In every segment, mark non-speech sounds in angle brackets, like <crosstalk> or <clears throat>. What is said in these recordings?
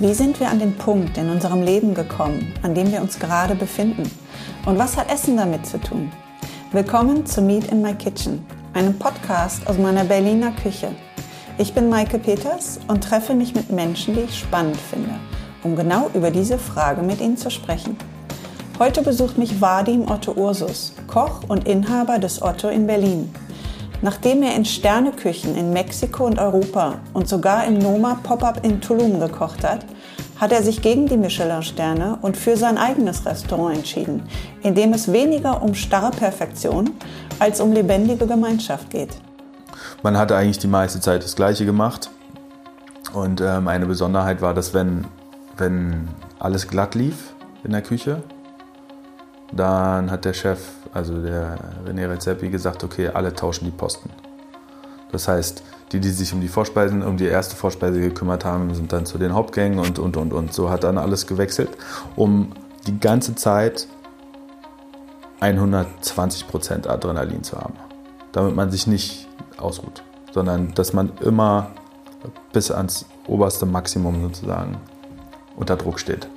Wie sind wir an den Punkt in unserem Leben gekommen, an dem wir uns gerade befinden? Und was hat Essen damit zu tun? Willkommen zu Meet in My Kitchen, einem Podcast aus meiner Berliner Küche. Ich bin Maike Peters und treffe mich mit Menschen, die ich spannend finde, um genau über diese Frage mit ihnen zu sprechen. Heute besucht mich Vadim Otto Ursus, Koch und Inhaber des Otto in Berlin. Nachdem er in Sterneküchen in Mexiko und Europa und sogar im Noma Pop-up in Tulum gekocht hat, hat er sich gegen die Michelin-Sterne und für sein eigenes Restaurant entschieden, in dem es weniger um starre Perfektion als um lebendige Gemeinschaft geht. Man hatte eigentlich die meiste Zeit das Gleiche gemacht. Und ähm, eine Besonderheit war, dass wenn, wenn alles glatt lief in der Küche, dann hat der Chef, also der René Redzepi, gesagt, okay, alle tauschen die Posten. Das heißt, die, die sich um die Vorspeisen, um die erste Vorspeise gekümmert haben, sind dann zu den Hauptgängen und, und, und, und. So hat dann alles gewechselt, um die ganze Zeit 120% Adrenalin zu haben. Damit man sich nicht ausruht, sondern dass man immer bis ans oberste Maximum sozusagen unter Druck steht.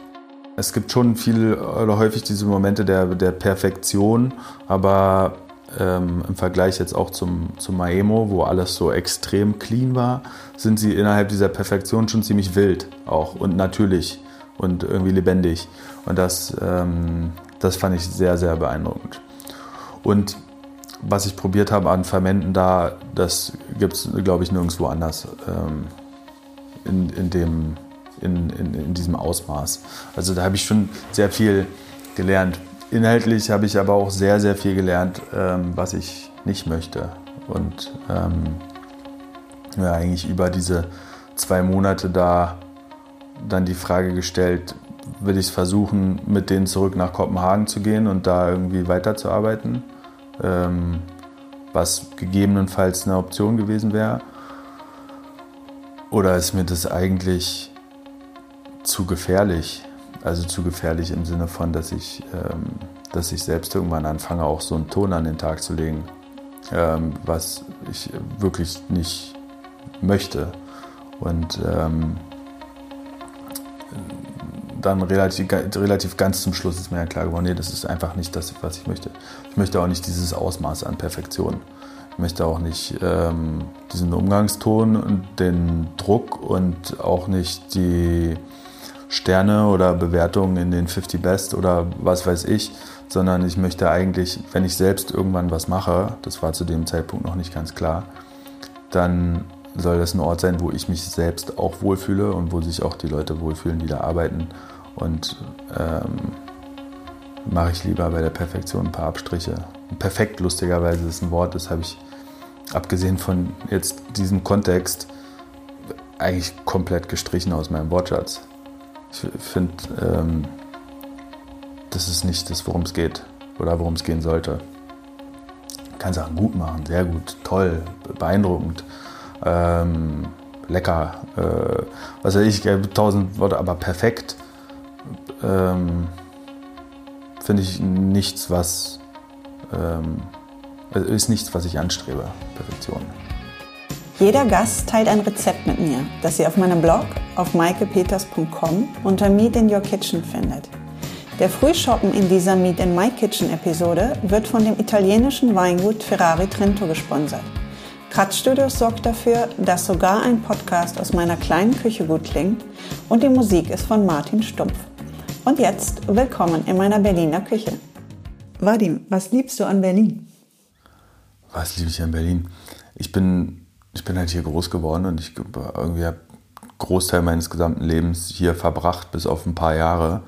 Es gibt schon viel oder häufig diese Momente der, der Perfektion, aber ähm, im Vergleich jetzt auch zum, zum Maemo, wo alles so extrem clean war, sind sie innerhalb dieser Perfektion schon ziemlich wild auch und natürlich und irgendwie lebendig. Und das, ähm, das fand ich sehr, sehr beeindruckend. Und was ich probiert habe an Fermenten da, das gibt es, glaube ich, nirgendwo anders ähm, in, in dem in, in, in diesem Ausmaß. Also da habe ich schon sehr viel gelernt. Inhaltlich habe ich aber auch sehr, sehr viel gelernt, ähm, was ich nicht möchte. Und ähm, ja, eigentlich über diese zwei Monate da dann die Frage gestellt, will ich es versuchen, mit denen zurück nach Kopenhagen zu gehen und da irgendwie weiterzuarbeiten, ähm, was gegebenenfalls eine Option gewesen wäre. Oder ist mir das eigentlich zu gefährlich. Also zu gefährlich im Sinne von, dass ich, ähm, dass ich selbst irgendwann anfange, auch so einen Ton an den Tag zu legen, ähm, was ich wirklich nicht möchte. Und ähm, dann relativ, relativ ganz zum Schluss ist mir ja klar geworden, nee, das ist einfach nicht das, was ich möchte. Ich möchte auch nicht dieses Ausmaß an Perfektion. Ich möchte auch nicht ähm, diesen Umgangston und den Druck und auch nicht die Sterne oder Bewertungen in den 50 Best oder was weiß ich, sondern ich möchte eigentlich, wenn ich selbst irgendwann was mache, das war zu dem Zeitpunkt noch nicht ganz klar, dann soll das ein Ort sein, wo ich mich selbst auch wohlfühle und wo sich auch die Leute wohlfühlen, die da arbeiten. Und ähm, mache ich lieber bei der Perfektion ein paar Abstriche. Perfekt, lustigerweise, ist ein Wort, das habe ich, abgesehen von jetzt diesem Kontext, eigentlich komplett gestrichen aus meinem Wortschatz. Ich finde, ähm, das ist nicht das, worum es geht oder worum es gehen sollte. Man kann Sachen gut machen, sehr gut, toll, beeindruckend, ähm, lecker, äh, was weiß ich, tausend Worte, aber perfekt ähm, finde ich nichts, was ähm, ist nichts, was ich anstrebe. Perfektion. Jeder Gast teilt ein Rezept mit mir, das ihr auf meinem Blog auf maikepeters.com unter Meet in Your Kitchen findet. Der Frühschoppen in dieser Meet in My Kitchen Episode wird von dem italienischen Weingut Ferrari Trento gesponsert. Studios sorgt dafür, dass sogar ein Podcast aus meiner kleinen Küche gut klingt und die Musik ist von Martin Stumpf. Und jetzt willkommen in meiner Berliner Küche. Vadim, was liebst du an Berlin? Was liebe ich an Berlin? Ich bin ich bin halt hier groß geworden und ich irgendwie habe Großteil meines gesamten Lebens hier verbracht, bis auf ein paar Jahre.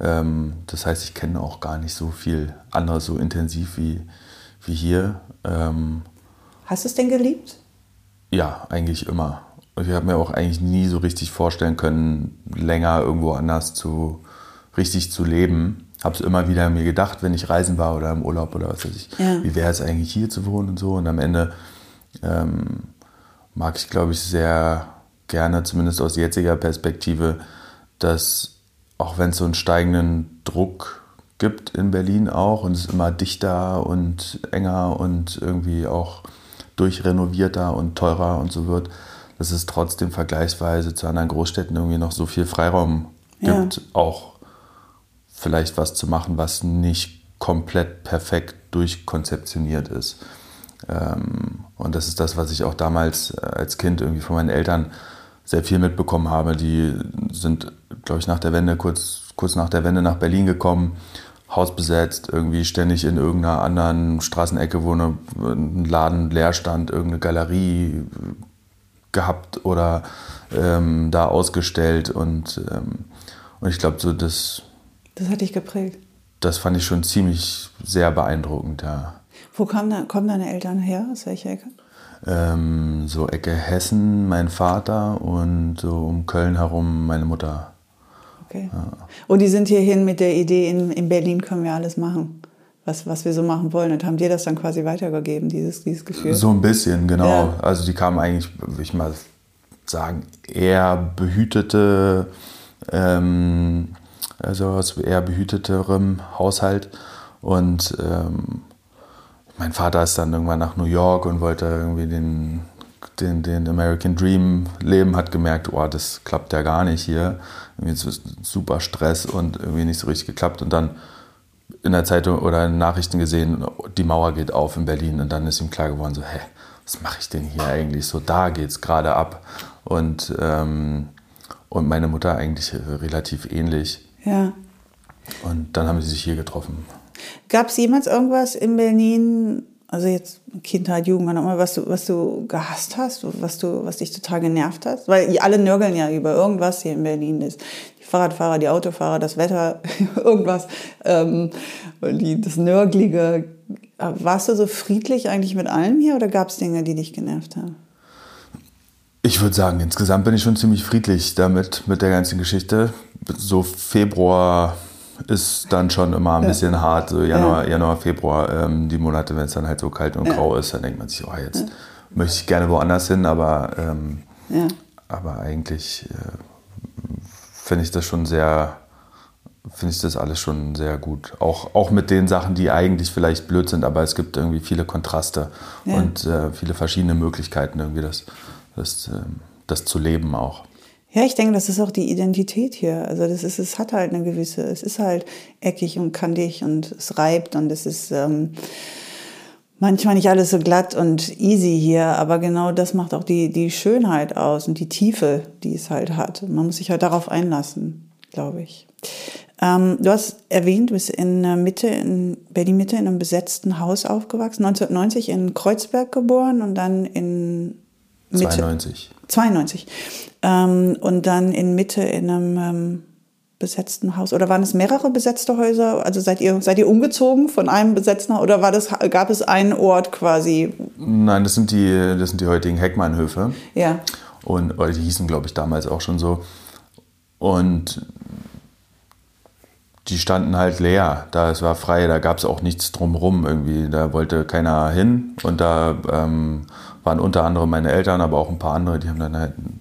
Ähm, das heißt, ich kenne auch gar nicht so viel anderes so intensiv wie, wie hier. Ähm, Hast du es denn geliebt? Ja, eigentlich immer. Ich habe mir auch eigentlich nie so richtig vorstellen können, länger irgendwo anders zu richtig zu leben. Habe es immer wieder mir gedacht, wenn ich reisen war oder im Urlaub oder was weiß ich, ja. wie wäre es eigentlich hier zu wohnen und so. Und am Ende ähm, mag ich, glaube ich, sehr gerne, zumindest aus jetziger Perspektive, dass auch wenn es so einen steigenden Druck gibt in Berlin auch und es ist immer dichter und enger und irgendwie auch durchrenovierter und teurer und so wird, dass es trotzdem vergleichsweise zu anderen Großstädten irgendwie noch so viel Freiraum gibt, ja. auch vielleicht was zu machen, was nicht komplett perfekt durchkonzeptioniert ist. Ähm, und das ist das, was ich auch damals äh, als Kind irgendwie von meinen Eltern sehr viel mitbekommen habe. Die sind, glaube ich, nach der Wende, kurz, kurz nach der Wende nach Berlin gekommen, Haus besetzt, irgendwie ständig in irgendeiner anderen Straßenecke, wo eine, ein Laden leer stand, irgendeine Galerie gehabt oder ähm, da ausgestellt. Und, ähm, und ich glaube, so das. Das hat dich geprägt. Das fand ich schon ziemlich sehr beeindruckend, ja. Wo kommen, kommen deine Eltern her? Aus welcher Ecke? Ähm, so Ecke Hessen, mein Vater und so um Köln herum meine Mutter. Okay. Ja. Und die sind hierhin mit der Idee, in, in Berlin können wir alles machen was, was wir so machen wollen. Und haben dir das dann quasi weitergegeben, dieses, dieses Gefühl? So ein bisschen, genau. Ja. Also die kamen eigentlich, würde ich mal sagen, eher behütete, ähm, also aus eher behüteterem Haushalt. Und ähm, mein Vater ist dann irgendwann nach New York und wollte irgendwie den, den, den American Dream leben, hat gemerkt, oh, das klappt ja gar nicht hier. Irgendwie ist super Stress und irgendwie nicht so richtig geklappt. Und dann in der Zeitung oder in den Nachrichten gesehen, die Mauer geht auf in Berlin und dann ist ihm klar geworden, so, hä, was mache ich denn hier eigentlich? So, da geht es gerade ab. Und, ähm, und meine Mutter eigentlich relativ ähnlich. Ja. Und dann haben sie sich hier getroffen. Gab es jemals irgendwas in Berlin, also jetzt Kindheit, Jugend, was du, was du gehasst hast, was, du, was dich total genervt hat? Weil alle nörgeln ja über irgendwas hier in Berlin ist. Die Fahrradfahrer, die Autofahrer, das Wetter, <laughs> irgendwas. Ähm, die, das Nörglige. Warst du so friedlich eigentlich mit allem hier oder gab es Dinge, die dich genervt haben? Ich würde sagen, insgesamt bin ich schon ziemlich friedlich damit, mit der ganzen Geschichte. So Februar ist dann schon immer ein bisschen ja. hart. So Januar, ja. Januar Februar, ähm, die Monate, wenn es dann halt so kalt und grau ist, dann denkt man sich, oh, jetzt möchte ich gerne woanders hin, aber, ähm, aber eigentlich äh, finde ich das schon sehr, finde ich das alles schon sehr gut. Auch, auch mit den Sachen, die eigentlich vielleicht blöd sind, aber es gibt irgendwie viele Kontraste und äh, viele verschiedene Möglichkeiten, irgendwie das, das, äh, das zu leben auch. Ja, ich denke, das ist auch die Identität hier. Also das ist, es hat halt eine gewisse, es ist halt eckig und kantig und es reibt und es ist ähm, manchmal nicht alles so glatt und easy hier, aber genau das macht auch die, die Schönheit aus und die Tiefe, die es halt hat. Man muss sich halt darauf einlassen, glaube ich. Ähm, du hast erwähnt, du bist in Mitte, in Berlin-Mitte in einem besetzten Haus aufgewachsen, 1990 in Kreuzberg geboren und dann in Mitte. 92. 92. Ähm, und dann in Mitte in einem ähm, besetzten Haus. Oder waren es mehrere besetzte Häuser? Also seid ihr, seid ihr umgezogen von einem besetzten oder war das, gab es einen Ort quasi? Nein, das sind die, das sind die heutigen Heckmannhöfe. Ja. Und oder die hießen, glaube ich, damals auch schon so. Und die standen halt leer. Da es war frei, da gab es auch nichts drumherum irgendwie. Da wollte keiner hin. Und da ähm, waren unter anderem meine Eltern, aber auch ein paar andere, die haben dann halt ein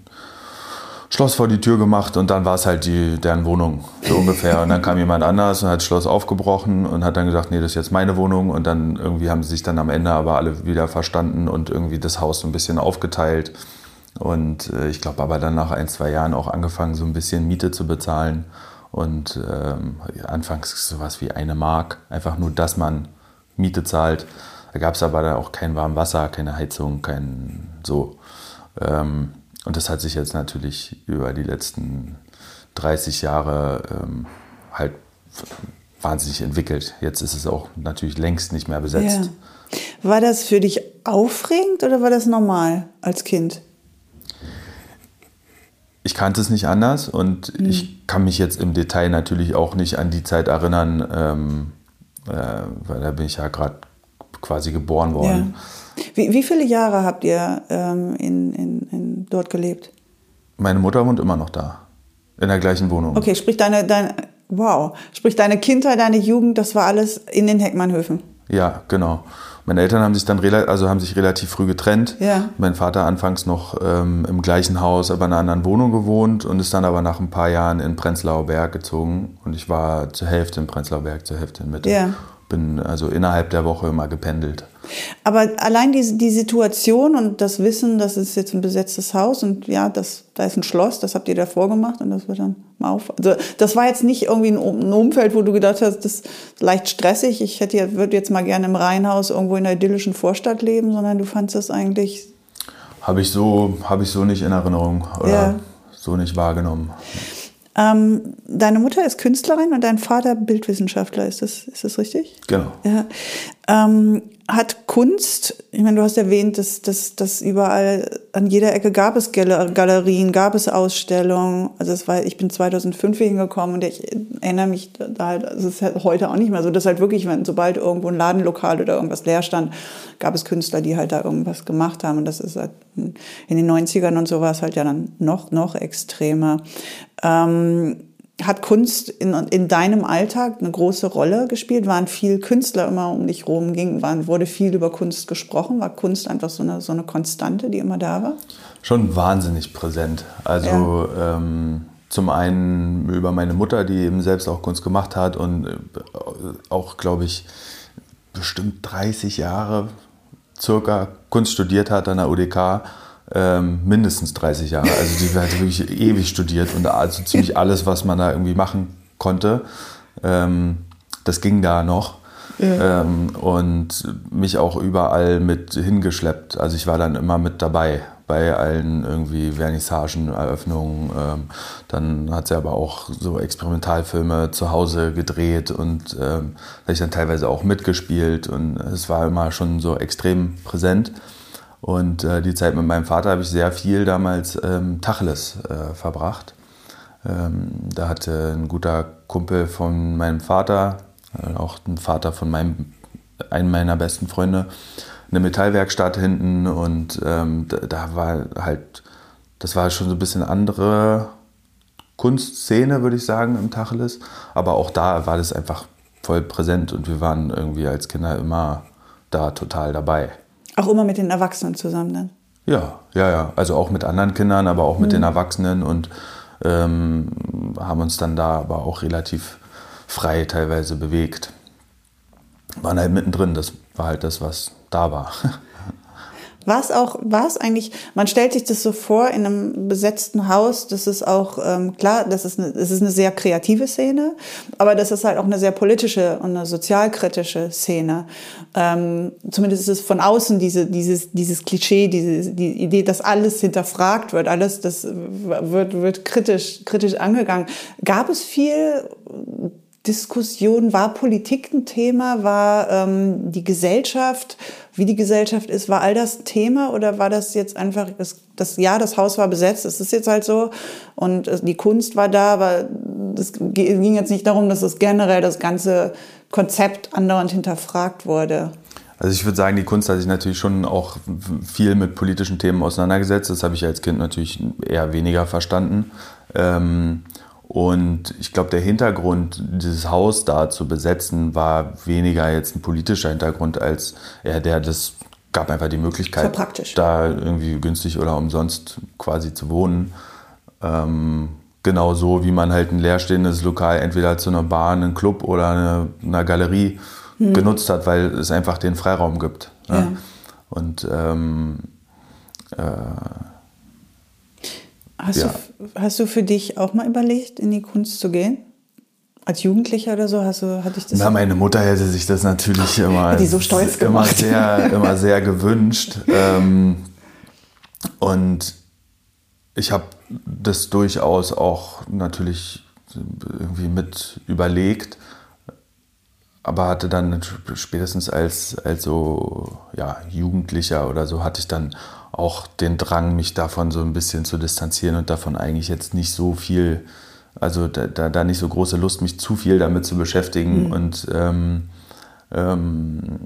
Schloss vor die Tür gemacht und dann war es halt die, deren Wohnung, so ungefähr. Und dann kam jemand anders und hat das Schloss aufgebrochen und hat dann gesagt, nee, das ist jetzt meine Wohnung. Und dann irgendwie haben sie sich dann am Ende aber alle wieder verstanden und irgendwie das Haus so ein bisschen aufgeteilt. Und äh, ich glaube aber dann nach ein, zwei Jahren auch angefangen, so ein bisschen Miete zu bezahlen. Und ähm, anfangs sowas wie eine Mark, einfach nur, dass man Miete zahlt. Da gab es aber dann auch kein warmes Wasser, keine Heizung, kein so. Ähm, und das hat sich jetzt natürlich über die letzten 30 Jahre ähm, halt wahnsinnig entwickelt. Jetzt ist es auch natürlich längst nicht mehr besetzt. Ja. War das für dich aufregend oder war das normal als Kind? Ich kannte es nicht anders und mhm. ich kann mich jetzt im Detail natürlich auch nicht an die Zeit erinnern, ähm, äh, weil da bin ich ja gerade quasi geboren worden. Ja. Wie, wie, viele Jahre habt ihr ähm, in, in, in, dort gelebt? Meine Mutter wohnt immer noch da, in der gleichen Wohnung. Okay, sprich deine, deine, wow, sprich deine Kindheit, deine Jugend, das war alles in den Heckmannhöfen. Ja, genau. Meine Eltern haben sich dann also haben sich relativ früh getrennt. Ja. Mein Vater anfangs noch ähm, im gleichen Haus, aber in einer anderen Wohnung gewohnt und ist dann aber nach ein paar Jahren in Prenzlauer Berg gezogen. Und ich war zur Hälfte in Prenzlauer Berg, zur Hälfte in Mitte. Ja. Bin also innerhalb der Woche immer gependelt. Aber allein die, die Situation und das Wissen, das ist jetzt ein besetztes Haus und ja, das, da ist ein Schloss, das habt ihr davor gemacht und das wird dann mal auf. Also das war jetzt nicht irgendwie ein, ein Umfeld, wo du gedacht hast, das ist leicht stressig. Ich hätte würde jetzt mal gerne im Reihenhaus irgendwo in einer idyllischen Vorstadt leben, sondern du fandest das eigentlich. Habe ich so, habe ich so nicht in Erinnerung oder ja. so nicht wahrgenommen. Ähm, deine Mutter ist Künstlerin und dein Vater Bildwissenschaftler, ist das, ist das richtig? Genau. Ja. Ähm, hat Kunst, ich meine, du hast erwähnt, dass, dass, dass überall an jeder Ecke gab es Galerien, gab es Ausstellungen. Also es war, ich bin 2005 hier hingekommen und ich erinnere mich da halt, es ist halt heute auch nicht mehr so, dass halt wirklich, wenn sobald irgendwo ein Ladenlokal oder irgendwas leer stand, gab es Künstler, die halt da irgendwas gemacht haben. Und das ist halt in den 90ern und so war es halt ja dann noch, noch extremer. Ähm, hat Kunst in, in deinem Alltag eine große Rolle gespielt? Waren viel Künstler immer um dich rum ging? Waren, wurde viel über Kunst gesprochen? War Kunst einfach so eine, so eine Konstante, die immer da war? Schon wahnsinnig präsent. Also ja. ähm, zum einen über meine Mutter, die eben selbst auch Kunst gemacht hat und äh, auch, glaube ich, bestimmt 30 Jahre circa Kunst studiert hat an der UDK ähm, mindestens 30 Jahre. Also die hat wirklich ewig studiert und also ziemlich alles, was man da irgendwie machen konnte, ähm, das ging da noch. Ja. Ähm, und mich auch überall mit hingeschleppt. Also ich war dann immer mit dabei bei allen irgendwie Vernissagen, Eröffnungen. Ähm, dann hat sie aber auch so Experimentalfilme zu Hause gedreht und ähm, habe ich dann teilweise auch mitgespielt und es war immer schon so extrem präsent. Und äh, die Zeit mit meinem Vater habe ich sehr viel damals ähm, Tacheles äh, verbracht. Ähm, da hatte ein guter Kumpel von meinem Vater, äh, auch ein Vater von meinem, einem meiner besten Freunde, eine Metallwerkstatt hinten und ähm, da, da, war halt, das war schon so ein bisschen andere Kunstszene, würde ich sagen, im Tacheles. Aber auch da war das einfach voll präsent und wir waren irgendwie als Kinder immer da total dabei. Auch immer mit den Erwachsenen zusammen dann? Ja, ja, ja. Also auch mit anderen Kindern, aber auch mit mhm. den Erwachsenen und ähm, haben uns dann da aber auch relativ frei teilweise bewegt. Waren halt mittendrin, das war halt das, was da war. <laughs> War es auch, war es eigentlich, man stellt sich das so vor in einem besetzten Haus, das ist auch, ähm, klar, das ist, eine, das ist eine sehr kreative Szene, aber das ist halt auch eine sehr politische und eine sozialkritische Szene. Ähm, zumindest ist es von außen diese, dieses, dieses Klischee, diese, die Idee, dass alles hinterfragt wird, alles, das wird, wird kritisch, kritisch angegangen. Gab es viel Diskussion, war Politik ein Thema, war ähm, die Gesellschaft, wie die Gesellschaft ist, war all das Thema oder war das jetzt einfach, das, das ja, das Haus war besetzt, es ist jetzt halt so und äh, die Kunst war da, aber es ging jetzt nicht darum, dass es generell das ganze Konzept andauernd hinterfragt wurde. Also ich würde sagen, die Kunst hat sich natürlich schon auch viel mit politischen Themen auseinandergesetzt. Das habe ich als Kind natürlich eher weniger verstanden. Ähm, und ich glaube, der Hintergrund, dieses Haus da zu besetzen, war weniger jetzt ein politischer Hintergrund als eher der, das gab einfach die Möglichkeit, da irgendwie günstig oder umsonst quasi zu wohnen. Ähm, genau so, wie man halt ein leerstehendes Lokal entweder zu einer Bar, einem Club oder eine, einer Galerie hm. genutzt hat, weil es einfach den Freiraum gibt. Ne? Ja. Und ähm, äh, Hast, ja. du, hast du für dich auch mal überlegt, in die Kunst zu gehen? Als Jugendlicher oder so hast du, hatte ich das? Na, meine Mutter hätte sich das natürlich immer, die so stolz immer sehr, immer sehr gewünscht. <laughs> Ähm, und ich habe das durchaus auch natürlich irgendwie mit überlegt, aber hatte dann spätestens als, als so ja, Jugendlicher oder so hatte ich dann auch den Drang, mich davon so ein bisschen zu distanzieren und davon eigentlich jetzt nicht so viel, also da, da, da nicht so große Lust, mich zu viel damit zu beschäftigen mhm. und ähm, ähm,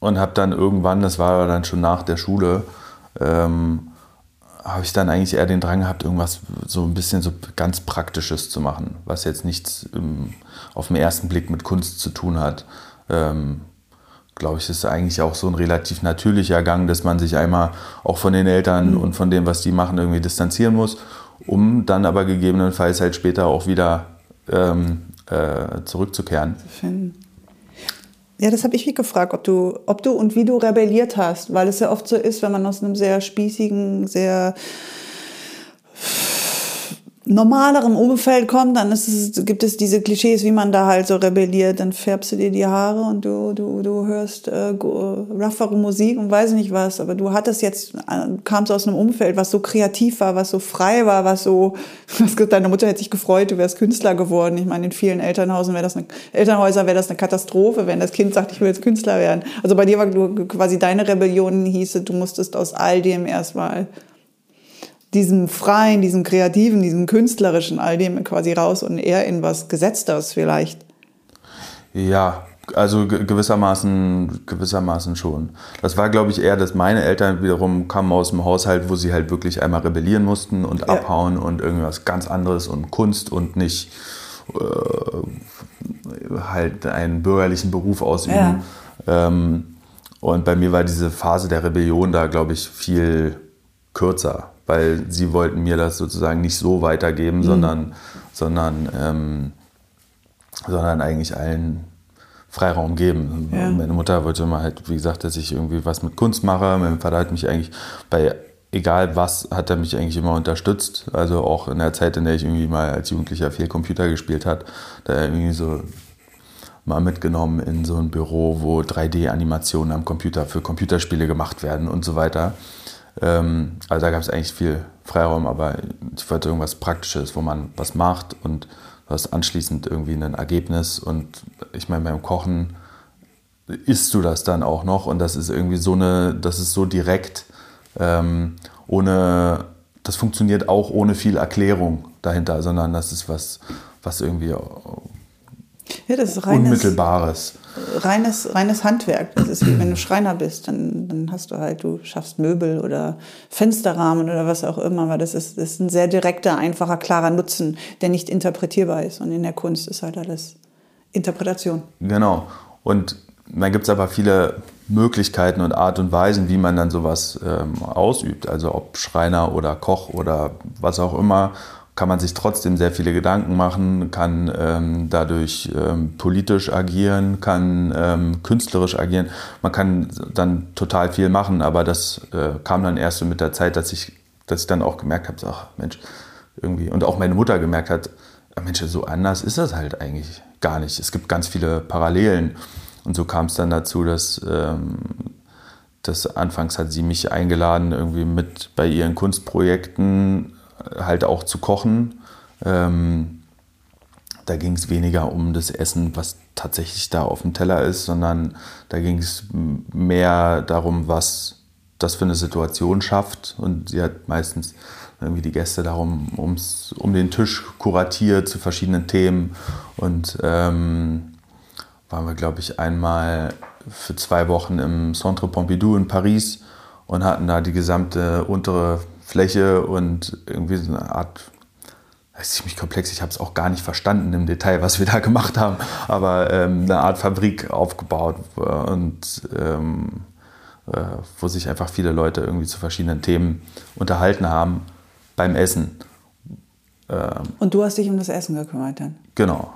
und habe dann irgendwann, das war dann schon nach der Schule, ähm, habe ich dann eigentlich eher den Drang gehabt, irgendwas so ein bisschen so ganz Praktisches zu machen, was jetzt nichts im, auf den ersten Blick mit Kunst zu tun hat. Ähm, glaube ich, ist eigentlich auch so ein relativ natürlicher Gang, dass man sich einmal auch von den Eltern mhm. und von dem, was die machen, irgendwie distanzieren muss, um dann aber gegebenenfalls halt später auch wieder ähm, äh, zurückzukehren. Ja, das habe ich mich gefragt, ob du, ob du und wie du rebelliert hast, weil es ja oft so ist, wenn man aus einem sehr spießigen, sehr normalerem Umfeld kommt, dann ist es, gibt es diese Klischees, wie man da halt so rebelliert. Dann färbst du dir die Haare und du, du, du hörst äh, roughere Musik und weiß nicht was. Aber du hattest jetzt, äh, kamst aus einem Umfeld, was so kreativ war, was so frei war, was so, <laughs> was, deine Mutter hätte sich gefreut, du wärst Künstler geworden. Ich meine, in vielen Elternhäusern wäre das eine, Elternhäuser wäre das eine Katastrophe, wenn das Kind sagt, ich will jetzt Künstler werden. Also bei dir war quasi deine Rebellion hieße, du musstest aus all dem erstmal diesem freien, diesem kreativen, diesem künstlerischen, all dem quasi raus und eher in was Gesetzteres vielleicht. Ja, also gewissermaßen, gewissermaßen schon. Das war, glaube ich, eher, dass meine Eltern wiederum kamen aus dem Haushalt, wo sie halt wirklich einmal rebellieren mussten und ja. abhauen und irgendwas ganz anderes und Kunst und nicht äh, halt einen bürgerlichen Beruf ausüben. Ja. Ähm, und bei mir war diese Phase der Rebellion da, glaube ich, viel kürzer weil sie wollten mir das sozusagen nicht so weitergeben, mhm. sondern, sondern, ähm, sondern eigentlich allen Freiraum geben. Ja. Meine Mutter wollte immer halt, wie gesagt, dass ich irgendwie was mit Kunst mache. Mein Vater hat mich eigentlich bei egal was, hat er mich eigentlich immer unterstützt. Also auch in der Zeit, in der ich irgendwie mal als Jugendlicher viel Computer gespielt hat, da irgendwie so mal mitgenommen in so ein Büro, wo 3D-Animationen am Computer für Computerspiele gemacht werden und so weiter. Ähm, also da gab es eigentlich viel Freiraum, aber ich wollte irgendwas Praktisches, wo man was macht und was anschließend irgendwie ein Ergebnis. Und ich meine, beim Kochen isst du das dann auch noch und das ist irgendwie so eine, das ist so direkt, ähm, ohne, das funktioniert auch ohne viel Erklärung dahinter, sondern das ist was, was irgendwie ja, das Unmittelbares. Reines, reines Handwerk. Das ist wie wenn du Schreiner bist, dann, dann hast du halt, du schaffst Möbel oder Fensterrahmen oder was auch immer. Aber das ist, das ist ein sehr direkter, einfacher, klarer Nutzen, der nicht interpretierbar ist. Und in der Kunst ist halt alles Interpretation. Genau. Und dann gibt es aber viele Möglichkeiten und Art und Weisen, wie man dann sowas ähm, ausübt. Also ob Schreiner oder Koch oder was auch immer kann man sich trotzdem sehr viele Gedanken machen, kann ähm, dadurch ähm, politisch agieren, kann ähm, künstlerisch agieren. Man kann dann total viel machen, aber das äh, kam dann erst so mit der Zeit, dass ich, dass ich dann auch gemerkt habe, ach Mensch, irgendwie, und auch meine Mutter gemerkt hat, Mensch, so anders ist das halt eigentlich gar nicht. Es gibt ganz viele Parallelen. Und so kam es dann dazu, dass, ähm, dass anfangs hat sie mich eingeladen, irgendwie mit bei ihren Kunstprojekten halt auch zu kochen. Ähm, da ging es weniger um das Essen, was tatsächlich da auf dem Teller ist, sondern da ging es mehr darum, was das für eine Situation schafft. Und sie hat meistens irgendwie die Gäste darum ums, um den Tisch kuratiert zu verschiedenen Themen. Und ähm, waren wir, glaube ich, einmal für zwei Wochen im Centre Pompidou in Paris und hatten da die gesamte untere Fläche und irgendwie so eine Art, das ist ziemlich komplex, ich habe es auch gar nicht verstanden im Detail, was wir da gemacht haben, aber ähm, eine Art Fabrik aufgebaut und ähm, äh, wo sich einfach viele Leute irgendwie zu verschiedenen Themen unterhalten haben beim Essen. Ähm, und du hast dich um das Essen gekümmert dann? Genau,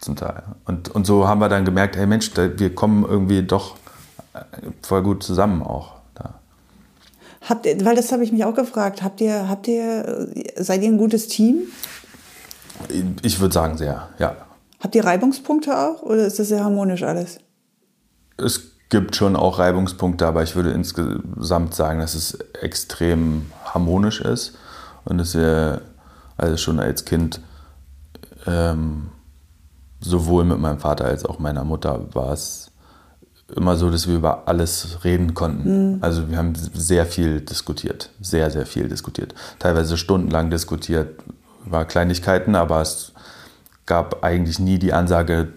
zum Teil. Und, und so haben wir dann gemerkt, hey Mensch, wir kommen irgendwie doch äh, voll gut zusammen auch. Habt ihr, weil das habe ich mich auch gefragt, habt ihr, habt ihr, seid ihr ein gutes Team? Ich würde sagen sehr, ja. Habt ihr Reibungspunkte auch oder ist das sehr harmonisch alles? Es gibt schon auch Reibungspunkte, aber ich würde insgesamt sagen, dass es extrem harmonisch ist und dass wir also schon als Kind ähm, sowohl mit meinem Vater als auch meiner Mutter war es immer so, dass wir über alles reden konnten. Mhm. Also wir haben sehr viel diskutiert, sehr, sehr viel diskutiert. Teilweise stundenlang diskutiert über Kleinigkeiten, aber es gab eigentlich nie die Ansage,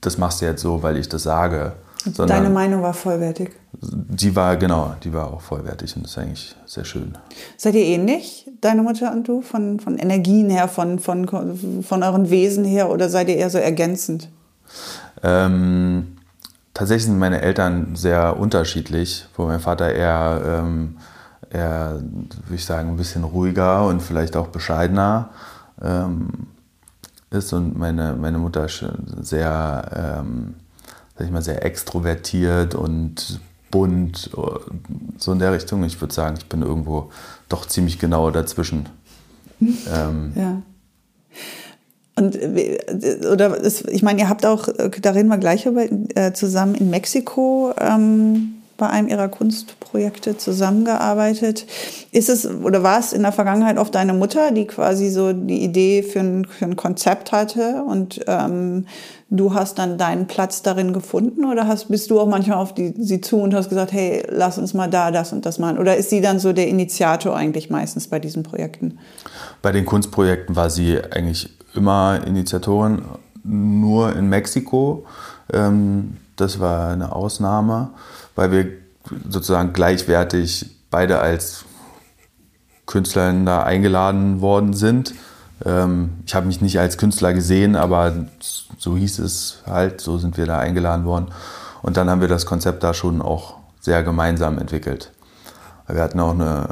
das machst du jetzt so, weil ich das sage. Deine Meinung war vollwertig? Die war, genau, die war auch vollwertig und das ist eigentlich sehr schön. Seid ihr ähnlich, deine Mutter und du, von, von Energien her, von, von, von euren Wesen her oder seid ihr eher so ergänzend? Ähm, tatsächlich sind meine Eltern sehr unterschiedlich, wo mein Vater eher, ähm, eher würde ich sagen, ein bisschen ruhiger und vielleicht auch bescheidener ähm, ist und meine, meine Mutter sehr, ähm, sag ich mal, sehr extrovertiert und bunt, so in der Richtung. Ich würde sagen, ich bin irgendwo doch ziemlich genau dazwischen. <laughs> ähm, ja. Und oder ich meine, ihr habt auch, da reden wir gleich über, äh, zusammen in Mexiko ähm, bei einem ihrer Kunstprojekte zusammengearbeitet. Ist es oder war es in der Vergangenheit oft deine Mutter, die quasi so die Idee für ein, für ein Konzept hatte und ähm, du hast dann deinen Platz darin gefunden oder hast, bist du auch manchmal auf die, sie zu und hast gesagt, hey, lass uns mal da das und das machen? Oder ist sie dann so der Initiator eigentlich meistens bei diesen Projekten? Bei den Kunstprojekten war sie eigentlich immer Initiatorin, nur in Mexiko. Ähm, das war eine Ausnahme, weil wir sozusagen gleichwertig beide als Künstlerin da eingeladen worden sind. Ähm, ich habe mich nicht als Künstler gesehen, aber so hieß es halt, so sind wir da eingeladen worden. Und dann haben wir das Konzept da schon auch sehr gemeinsam entwickelt. Wir hatten auch eine,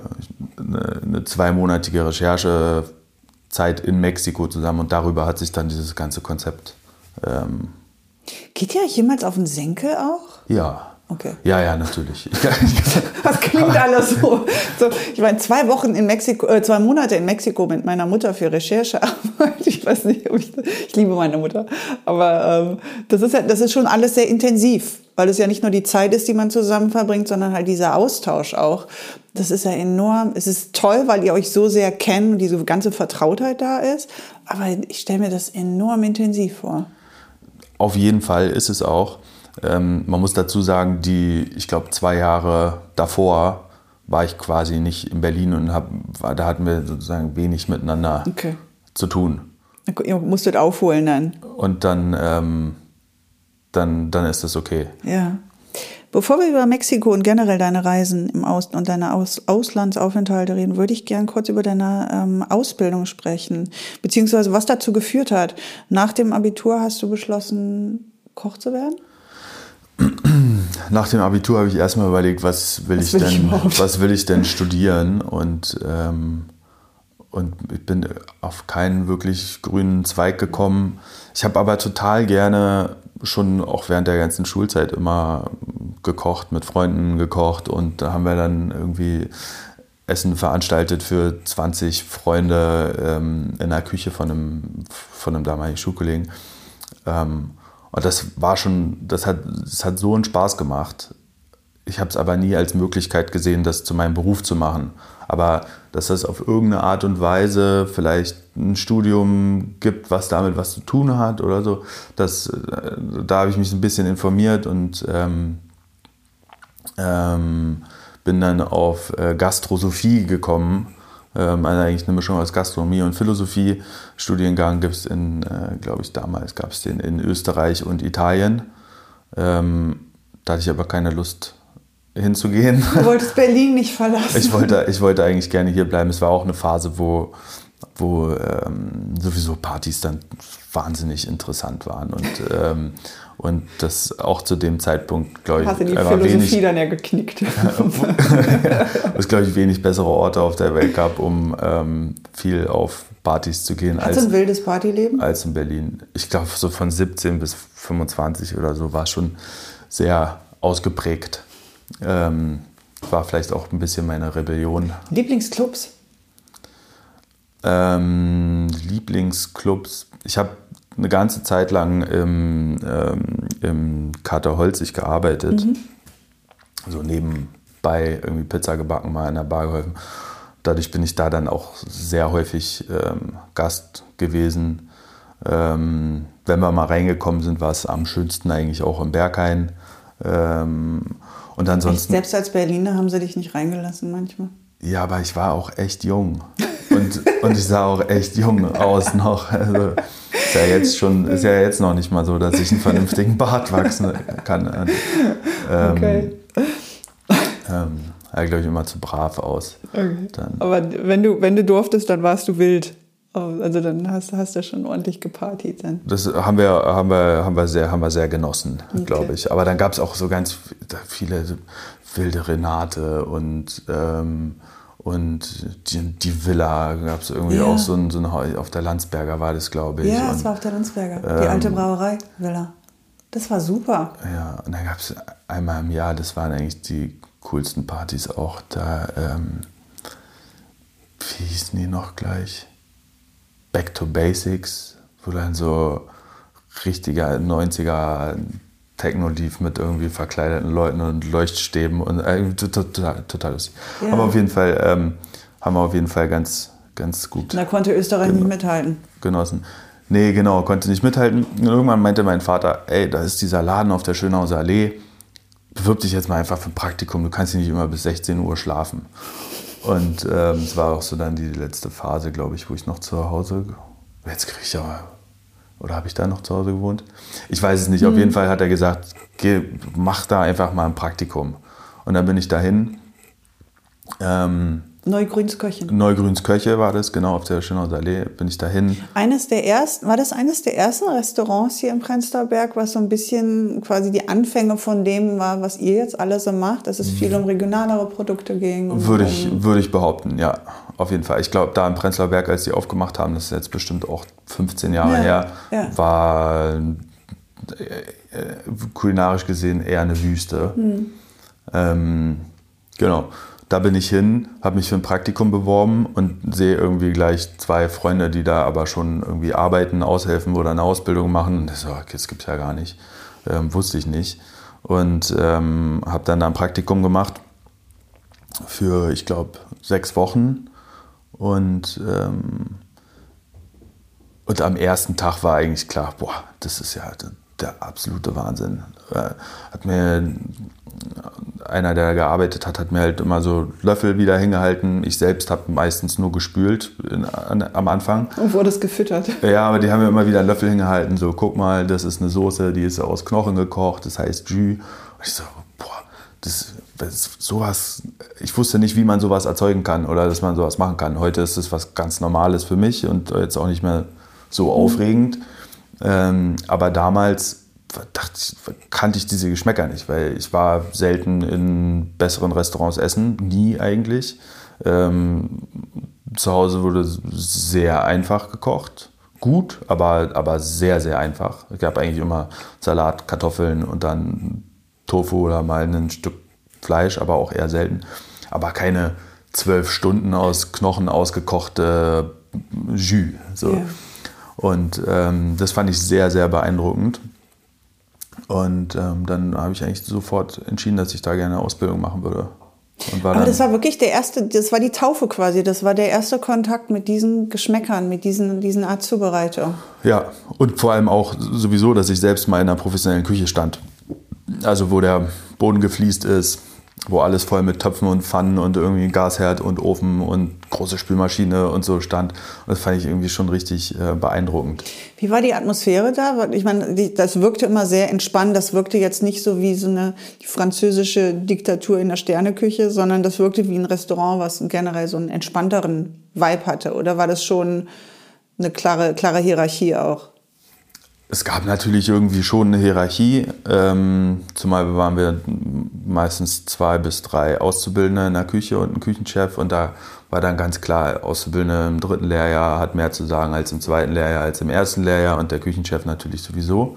eine, eine zweimonatige Recherchezeit in Mexiko zusammen und darüber hat sich dann dieses ganze Konzept. Ähm Geht ihr jemals auf den Senkel auch? Ja. Okay. Ja, ja, natürlich. <laughs> das klingt alles so. so ich meine, zwei Wochen in Mexiko, äh, zwei Monate in Mexiko mit meiner Mutter für Recherchearbeit. <laughs> Ich weiß nicht, ob ich, ich liebe meine Mutter, aber ähm, das ist ja, das ist schon alles sehr intensiv, weil es ja nicht nur die Zeit ist, die man zusammen verbringt, sondern halt dieser Austausch auch. Das ist ja enorm. Es ist toll, weil ihr euch so sehr kennt und diese ganze Vertrautheit da ist. Aber ich stelle mir das enorm intensiv vor. Auf jeden Fall ist es auch. Ähm, man muss dazu sagen, die, ich glaube, zwei Jahre davor war ich quasi nicht in Berlin und hab, da hatten wir sozusagen wenig miteinander okay. zu tun. Ihr musstet aufholen dann. Und dann, ähm, dann, dann ist das okay. Ja. Bevor wir über Mexiko und generell deine Reisen im Aus und deine Aus Auslandsaufenthalte reden, würde ich gern kurz über deine ähm, Ausbildung sprechen, beziehungsweise was dazu geführt hat. Nach dem Abitur hast du beschlossen, Koch zu werden? Nach dem Abitur habe ich erstmal überlegt, was will, was ich, will denn, ich <laughs> was will ich denn studieren und, ähm, und ich bin auf keinen wirklich grünen Zweig gekommen. Ich habe aber total gerne schon auch während der ganzen Schulzeit immer gekocht, mit Freunden gekocht und da haben wir dann irgendwie Essen veranstaltet für 20 Freunde ähm, in der Küche von einem, von einem damaligen Schulkollegen. Ähm, und das war schon, das hat, das hat so einen Spaß gemacht. Ich habe es aber nie als Möglichkeit gesehen, das zu meinem Beruf zu machen. Aber dass es auf irgendeine Art und Weise vielleicht ein Studium gibt, was damit was zu tun hat oder so, das, äh, da habe ich mich ein bisschen informiert und ähm, ähm, bin dann auf äh, Gastrosophie gekommen ähm, also eigentlich eine Mischung aus Gastronomie und Philosophie. Studiengang gibt es in, äh, glaube ich, damals gab es den in Österreich und Italien. Ähm, da hatte ich aber keine Lust hinzugehen. Du wolltest <laughs> Berlin nicht verlassen. Ich wollte, ich wollte eigentlich gerne hier bleiben. Es war auch eine Phase, wo, wo ähm, sowieso Partys dann wahnsinnig interessant waren. Und, und das auch zu dem Zeitpunkt, glaube ich, Hast du die Philosophie wenig, dann ja geknickt. <laughs> es, glaube ich, wenig bessere Orte auf der Welt gab, um ähm, viel auf Partys zu gehen. Hast du ein wildes Partyleben? Als in Berlin. Ich glaube, so von 17 bis 25 oder so war schon sehr ausgeprägt. Ähm, war vielleicht auch ein bisschen meine Rebellion. Lieblingsclubs? Ähm, Lieblingsclubs. Ich habe eine ganze Zeit lang im, ähm, im Kater Holzig gearbeitet. Mhm. So nebenbei irgendwie Pizza gebacken, mal in der Bar geholfen. Dadurch bin ich da dann auch sehr häufig ähm, Gast gewesen. Ähm, wenn wir mal reingekommen sind, war es am schönsten eigentlich auch im Berghain. Ähm, und ansonsten. Echt? Selbst als Berliner haben sie dich nicht reingelassen manchmal. Ja, aber ich war auch echt jung. Und, und ich sah auch echt jung aus noch. Also, ist ja <laughs> jetzt schon, ist ja jetzt noch nicht mal so, dass ich einen vernünftigen <laughs> Bart wachsen kann. Ähm, okay. Ähm, ja, glaube ich, immer zu brav aus. Okay. Aber wenn du, wenn du durftest, dann warst du wild. Also dann hast, hast du schon ordentlich gepartiet dann. Das haben wir, haben wir, haben wir, sehr, haben wir sehr genossen, okay. glaube ich. Aber dann gab es auch so ganz viele wilde Renate und ähm, und die, die Villa gab es irgendwie ja. auch so ein, so ein, auf der Landsberger war das, glaube ich. Ja, es war auf der Landsberger. Die ähm, alte Brauerei Villa. Das war super. Ja, und dann gab es einmal im Jahr, das waren eigentlich die coolsten Partys auch. Da, ähm, wie hießen die noch gleich? Back to Basics, wo dann so richtiger 90er Techno lief mit irgendwie verkleideten Leuten und Leuchtstäben und äh, total, total lustig. Ja. Aber auf jeden Fall ähm, haben wir auf jeden Fall ganz, ganz gut. Da konnte Österreich nicht mithalten. Genossen. Nee, genau, konnte nicht mithalten. Und irgendwann meinte mein Vater, ey, da ist dieser Laden auf der Schönhauser Allee. Bewirb dich jetzt mal einfach für ein Praktikum. Du kannst hier nicht immer bis 16 Uhr schlafen. Und ähm, es ähm, war auch so dann die letzte Phase, glaube ich, wo ich noch zu Hause. Jetzt kriege ich aber. Oder habe ich da noch zu Hause gewohnt? Ich weiß es nicht. Mhm. Auf jeden Fall hat er gesagt, geh, mach da einfach mal ein Praktikum. Und dann bin ich dahin. Ähm, Neugrünskirche. Neugrünskirche war das, genau, auf der Schönhauser Allee bin ich dahin. Eines der ersten, war das eines der ersten Restaurants hier im Prenzlauer Berg, was so ein bisschen quasi die Anfänge von dem war, was ihr jetzt alles so macht, dass es viel um regionalere Produkte ging? Würde ich, würde ich behaupten, ja, auf jeden Fall. Ich glaube, da im Prenzlauer Berg, als die aufgemacht haben, das ist jetzt bestimmt auch 15 Jahre ja, her, ja. war äh, kulinarisch gesehen eher eine Wüste. Hm. Ähm, genau da bin ich hin, habe mich für ein Praktikum beworben und sehe irgendwie gleich zwei Freunde, die da aber schon irgendwie arbeiten, aushelfen oder eine Ausbildung machen. Und so, okay, das es ja gar nicht. Ähm, wusste ich nicht. Und ähm, habe dann da ein Praktikum gemacht für, ich glaube, sechs Wochen. Und, ähm, und am ersten Tag war eigentlich klar, boah, das ist ja der absolute Wahnsinn. Äh, hat mir einer, der gearbeitet hat, hat mir halt immer so Löffel wieder hingehalten. Ich selbst habe meistens nur gespült in, an, am Anfang. Und wurde es gefüttert. Ja, aber die haben mir immer wieder Löffel hingehalten. So, guck mal, das ist eine Soße, die ist aus Knochen gekocht, das heißt Jus. Und ich so, boah, das, das sowas, ich wusste nicht, wie man sowas erzeugen kann oder dass man sowas machen kann. Heute ist es was ganz Normales für mich und jetzt auch nicht mehr so mhm. aufregend. Ähm, aber damals dachte, kannte ich diese Geschmäcker nicht, weil ich war selten in besseren Restaurants essen, nie eigentlich. Ähm, zu Hause wurde sehr einfach gekocht. Gut, aber, aber sehr, sehr einfach. Es gab eigentlich immer Salat, Kartoffeln und dann Tofu oder mal ein Stück Fleisch, aber auch eher selten. Aber keine zwölf Stunden aus Knochen ausgekochte Jus. So. Yeah. Und ähm, das fand ich sehr, sehr beeindruckend. Und ähm, dann habe ich eigentlich sofort entschieden, dass ich da gerne eine Ausbildung machen würde. Aber das war wirklich der erste, das war die Taufe quasi, das war der erste Kontakt mit diesen Geschmäckern, mit diesen, diesen Art Zubereitung. Ja, und vor allem auch sowieso, dass ich selbst mal in einer professionellen Küche stand. Also wo der Boden gefliest ist, wo alles voll mit Töpfen und Pfannen und irgendwie Gasherd und Ofen und große Spülmaschine und so stand. Das fand ich irgendwie schon richtig äh, beeindruckend. Wie war die Atmosphäre da? Ich meine, das wirkte immer sehr entspannt. Das wirkte jetzt nicht so wie so eine französische Diktatur in der Sterneküche, sondern das wirkte wie ein Restaurant, was generell so einen entspannteren Vibe hatte. Oder war das schon eine klare, klare Hierarchie auch? Es gab natürlich irgendwie schon eine Hierarchie, ähm, zumal waren wir meistens zwei bis drei Auszubildende in der Küche und ein Küchenchef und da war dann ganz klar, Auszubildende im dritten Lehrjahr hat mehr zu sagen als im zweiten Lehrjahr, als im ersten Lehrjahr und der Küchenchef natürlich sowieso.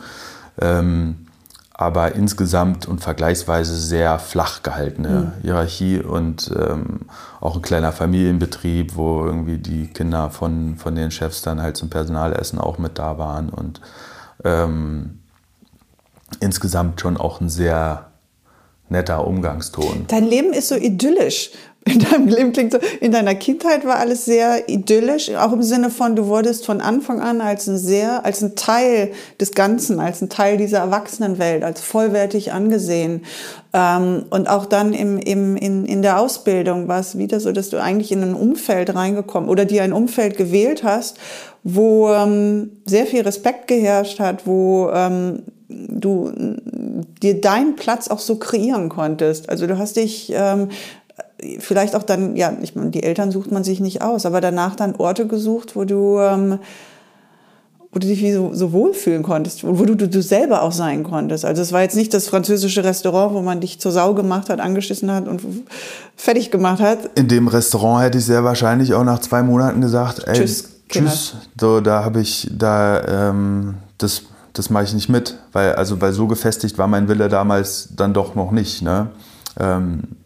Ähm, aber insgesamt und vergleichsweise sehr flach gehaltene mhm. Hierarchie und ähm, auch ein kleiner Familienbetrieb, wo irgendwie die Kinder von, von den Chefs dann halt zum Personalessen auch mit da waren und ähm, insgesamt schon auch ein sehr netter Umgangston. Dein Leben ist so idyllisch. In deinem Leben klingt so, in deiner Kindheit war alles sehr idyllisch, auch im Sinne von, du wurdest von Anfang an als ein sehr, als ein Teil des Ganzen, als ein Teil dieser Erwachsenenwelt, als vollwertig angesehen. Ähm, und auch dann im, im, in, in der Ausbildung war es wieder so, dass du eigentlich in ein Umfeld reingekommen oder dir ein Umfeld gewählt hast, wo ähm, sehr viel Respekt geherrscht hat, wo ähm, du dir deinen Platz auch so kreieren konntest. Also du hast dich ähm, vielleicht auch dann, ja, ich meine, die Eltern sucht man sich nicht aus, aber danach dann Orte gesucht, wo du, ähm, wo du dich wie so, so wohlfühlen konntest, wo du, du du selber auch sein konntest. Also es war jetzt nicht das französische Restaurant, wo man dich zur Sau gemacht hat, angeschissen hat und fertig gemacht hat. In dem Restaurant hätte ich sehr wahrscheinlich auch nach zwei Monaten gesagt, ey, Tschüss Tschüss. So, da habe ich, da, ähm, das, das mache ich nicht mit, weil, also, weil so gefestigt war mein Wille damals dann doch noch nicht. Ne? Ähm, äh,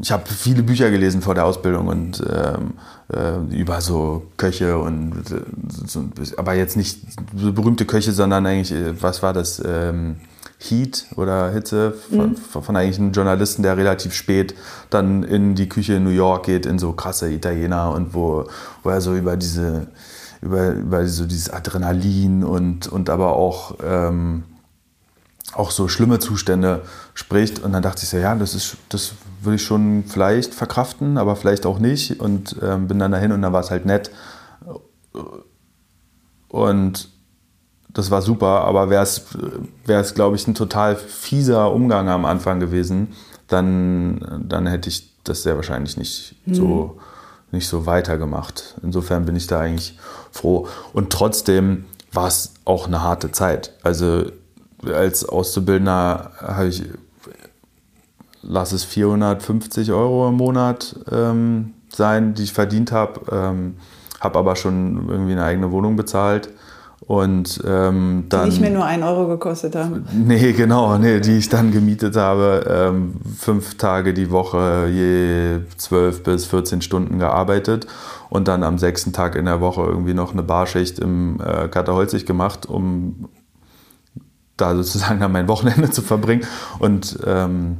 ich habe viele Bücher gelesen vor der Ausbildung und ähm, äh, über so Köche und äh, so, aber jetzt nicht so berühmte Köche, sondern eigentlich, äh, was war das? Ähm, Heat oder Hitze von, mhm. von, eigentlich einem Journalisten, der relativ spät dann in die Küche in New York geht, in so krasse Italiener und wo, wo er so über diese, über, über so dieses Adrenalin und, und aber auch, ähm, auch so schlimme Zustände spricht. Und dann dachte ich so, ja, das ist, das würde ich schon vielleicht verkraften, aber vielleicht auch nicht. Und ähm, bin dann dahin und dann war es halt nett. Und das war super, aber wäre es, glaube ich, ein total fieser Umgang am Anfang gewesen, dann, dann hätte ich das sehr wahrscheinlich nicht mhm. so nicht so weitergemacht. Insofern bin ich da eigentlich froh. Und trotzdem war es auch eine harte Zeit. Also als Auszubildender habe ich, lass es 450 Euro im Monat ähm, sein, die ich verdient habe. Ähm, habe aber schon irgendwie eine eigene Wohnung bezahlt und ähm, dann. Die nicht mehr nur ein Euro gekostet haben. <laughs> Nee, genau, nee, die ich dann gemietet habe. Ähm, fünf Tage die Woche, je zwölf bis 14 Stunden gearbeitet und dann am sechsten Tag in der Woche irgendwie noch eine Barschicht im äh, Katerholzig gemacht, um da sozusagen dann mein Wochenende <laughs> zu verbringen. Und ähm,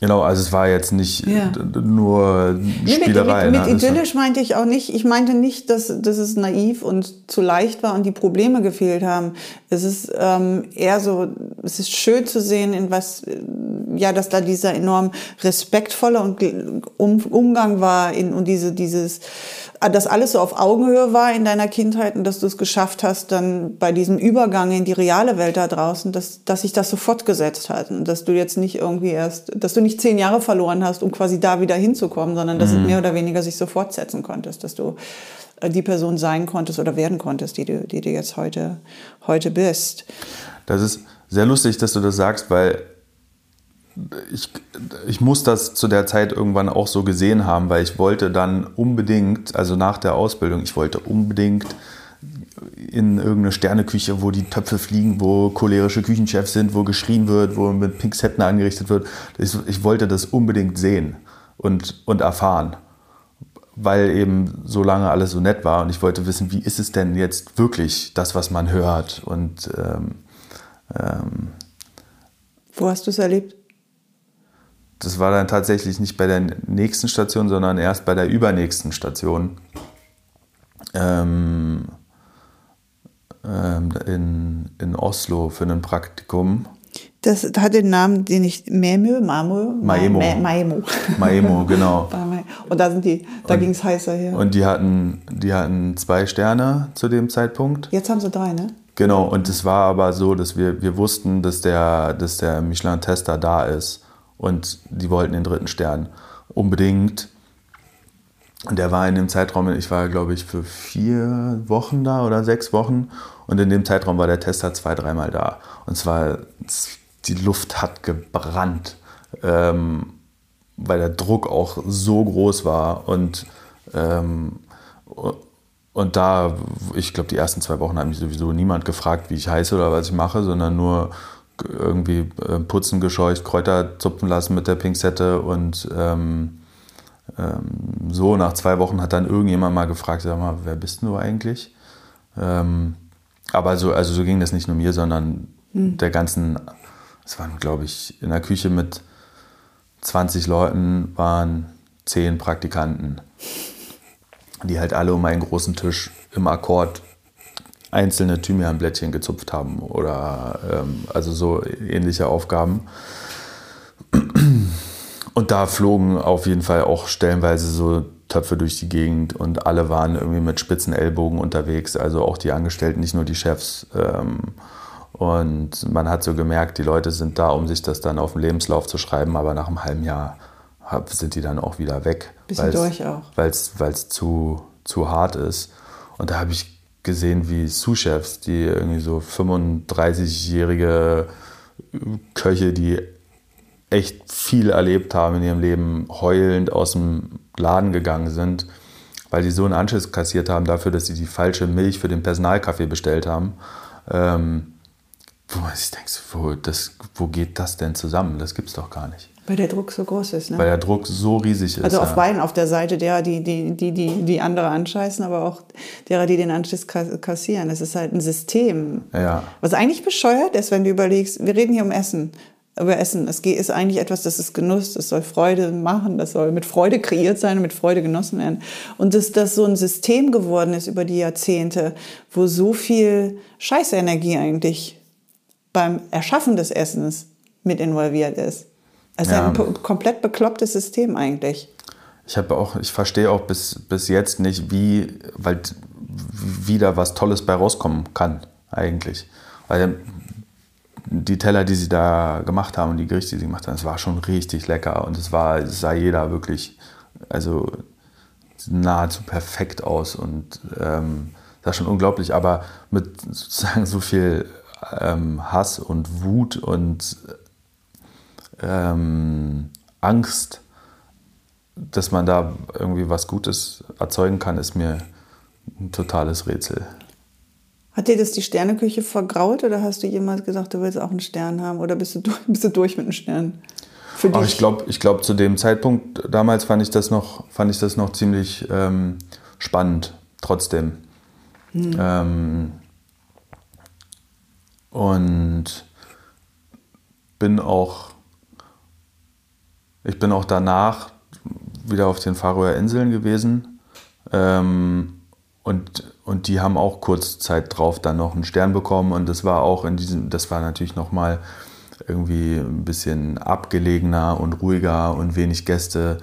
Genau, also es war jetzt nicht ja. nur Spielerei. Nee, mit, mit, mit idyllisch meinte ich auch nicht, ich meinte nicht, dass, dass es naiv und zu leicht war und die Probleme gefehlt haben. Es ist ähm, eher so, es ist schön zu sehen, in was, ja, dass da dieser enorm respektvolle und um, Umgang war in, und diese, dieses, dass alles so auf Augenhöhe war in deiner Kindheit und dass du es geschafft hast, dann bei diesem Übergang in die reale Welt da draußen, dass, dass sich das so fortgesetzt hat und dass du jetzt nicht irgendwie erst, dass du nicht zehn Jahre verloren hast, um quasi da wieder hinzukommen, sondern dass mhm. es mehr oder weniger sich so fortsetzen konntest, dass du äh, die Person sein konntest oder werden konntest, die du, die du jetzt heute, heute bist. Das ist sehr lustig, dass du das sagst, weil ich, ich muss das zu der Zeit irgendwann auch so gesehen haben, weil ich wollte dann unbedingt, also nach der Ausbildung, ich wollte unbedingt in irgendeine Sterneküche, wo die Töpfe fliegen, wo cholerische Küchenchefs sind, wo geschrien wird, wo mit Pinzetten angerichtet wird. Ich, ich wollte das unbedingt sehen und, und erfahren, weil eben so lange alles so nett war und ich wollte wissen, wie ist es denn jetzt wirklich, das, was man hört und ähm, ähm, wo hast du es erlebt? Das war dann tatsächlich nicht bei der nächsten Station, sondern erst bei der übernächsten Station. Ähm, ähm, in, in Oslo für ein Praktikum. Das hat den Namen, den ich Memö, Mamo, Maemo. Maemo. Maemo, <laughs> genau. Und da sind die, da ging es heißer her. Und die hatten, die hatten zwei Sterne zu dem Zeitpunkt. Jetzt haben sie drei, ne? Genau, und es war aber so, dass wir, wir wussten, dass der, dass der Michelin-Tester da ist und die wollten den dritten Stern unbedingt. Und der war in dem Zeitraum, ich war glaube ich für vier Wochen da oder sechs Wochen und in dem Zeitraum war der Tester zwei, dreimal da. Und zwar, die Luft hat gebrannt, ähm, weil der Druck auch so groß war und ähm, und da, ich glaube, die ersten zwei Wochen hat mich sowieso niemand gefragt, wie ich heiße oder was ich mache, sondern nur, irgendwie äh, putzen, gescheucht, Kräuter zupfen lassen mit der Pinzette und ähm, ähm, so nach zwei Wochen hat dann irgendjemand mal gefragt, sag mal, wer bist du eigentlich? Ähm, aber so, also so ging das nicht nur mir, sondern mhm. der ganzen, es waren glaube ich in der Küche mit 20 Leuten waren zehn Praktikanten, die halt alle um einen großen Tisch im Akkord einzelne Thymianblättchen gezupft haben oder ähm, also so ähnliche Aufgaben. Und da flogen auf jeden Fall auch stellenweise so Töpfe durch die Gegend und alle waren irgendwie mit spitzen Ellbogen unterwegs, also auch die Angestellten, nicht nur die Chefs. Ähm, und man hat so gemerkt, die Leute sind da, um sich das dann auf den Lebenslauf zu schreiben, aber nach einem halben Jahr sind die dann auch wieder weg. Bisschen durch auch. Weil es zu, zu hart ist. Und da habe ich gesehen, wie Sous-Chefs, die irgendwie so 35-jährige Köche, die echt viel erlebt haben in ihrem Leben, heulend aus dem Laden gegangen sind, weil die so einen Anschiss kassiert haben dafür, dass sie die falsche Milch für den Personalkaffee bestellt haben. Ähm, wo man sich denkt, wo, das, wo geht das denn zusammen? Das gibt es doch gar nicht. Weil der Druck so groß ist, ne? Weil der Druck so riesig ist. Also auf ja. beiden, auf der Seite derer, die, die, die, die, die andere anscheißen, aber auch derer, die den Anschiss kassieren. Das ist halt ein System. Ja. Was eigentlich bescheuert ist, wenn du überlegst, wir reden hier um Essen. Über Essen. Es ist eigentlich etwas, das ist Genuss, das soll Freude machen, das soll mit Freude kreiert sein und mit Freude genossen werden. Und dass das so ein System geworden ist über die Jahrzehnte, wo so viel Scheißenergie eigentlich beim Erschaffen des Essens mit involviert ist. Ist Ja. ein komplett beklopptes System eigentlich. Ich habe auch, ich verstehe auch bis, bis jetzt nicht, wie, weil wie da was Tolles bei rauskommen kann, eigentlich. Weil die Teller, die sie da gemacht haben und die Gerichte, die sie gemacht haben, es war schon richtig lecker und es war, es sah jeder wirklich, also nahezu perfekt aus und ähm, sah schon unglaublich, aber mit sozusagen so viel ähm, Hass und Wut und ähm, Angst, dass man da irgendwie was Gutes erzeugen kann, ist mir ein totales Rätsel. Hat dir das die Sterneküche vergraut oder hast du jemals gesagt, du willst auch einen Stern haben oder bist du, durch- <laughs> bist du durch mit einem Stern? Für dich? ich glaube, ich glaub, zu dem Zeitpunkt damals fand ich das noch, fand ich das noch ziemlich ähm, spannend, trotzdem. Ähm, und bin auch, ich bin auch danach wieder auf den Färöer Inseln gewesen. Ähm, und, und die haben auch kurz Zeit drauf dann noch einen Stern bekommen. Und das war auch in diesem, das war natürlich nochmal irgendwie ein bisschen abgelegener und ruhiger und wenig Gäste,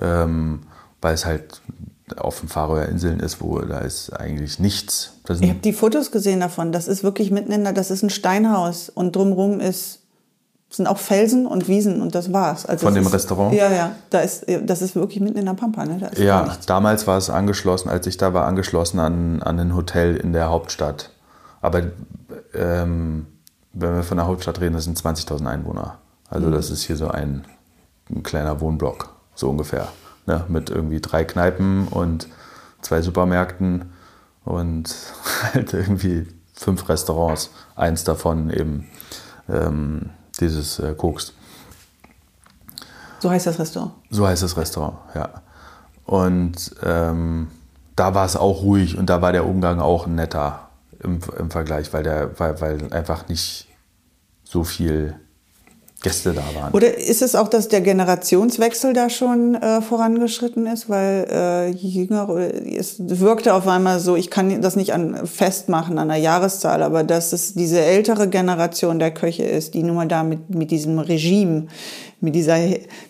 ähm, weil es halt auf den Färöer Inseln ist, wo da ist eigentlich nichts. Ich habe die Fotos gesehen davon. Das ist wirklich mitten in der, das ist ein Steinhaus und drumherum ist sind auch Felsen und Wiesen und das war's. Also Von es dem ist, Restaurant? Ja, ja. Da ist, das ist wirklich mitten in der Pampa. Ne? Da ja, damals war es angeschlossen, als ich da war, angeschlossen an, an ein Hotel in der Hauptstadt. Aber ähm, wenn wir von der Hauptstadt reden, das sind 20.000 Einwohner. Also das ist hier so ein, ein kleiner Wohnblock, so ungefähr. Ne? Mit irgendwie drei Kneipen und zwei Supermärkten und <laughs> halt irgendwie fünf Restaurants. Eins davon eben ähm, dieses äh, Koks. So heißt das Restaurant. So heißt das Restaurant, ja. Und ähm, da war es auch ruhig und da war der Umgang auch netter im, im Vergleich, weil, der, weil, weil einfach nicht so viel Gäste da waren. Oder ist es auch, dass der Generationswechsel da schon äh, vorangeschritten ist? Weil äh, jünger, es wirkte auf einmal so, ich kann das nicht an, festmachen an der Jahreszahl, aber dass es diese ältere Generation der Köche ist, die nun mal da mit, mit diesem Regime, mit dieser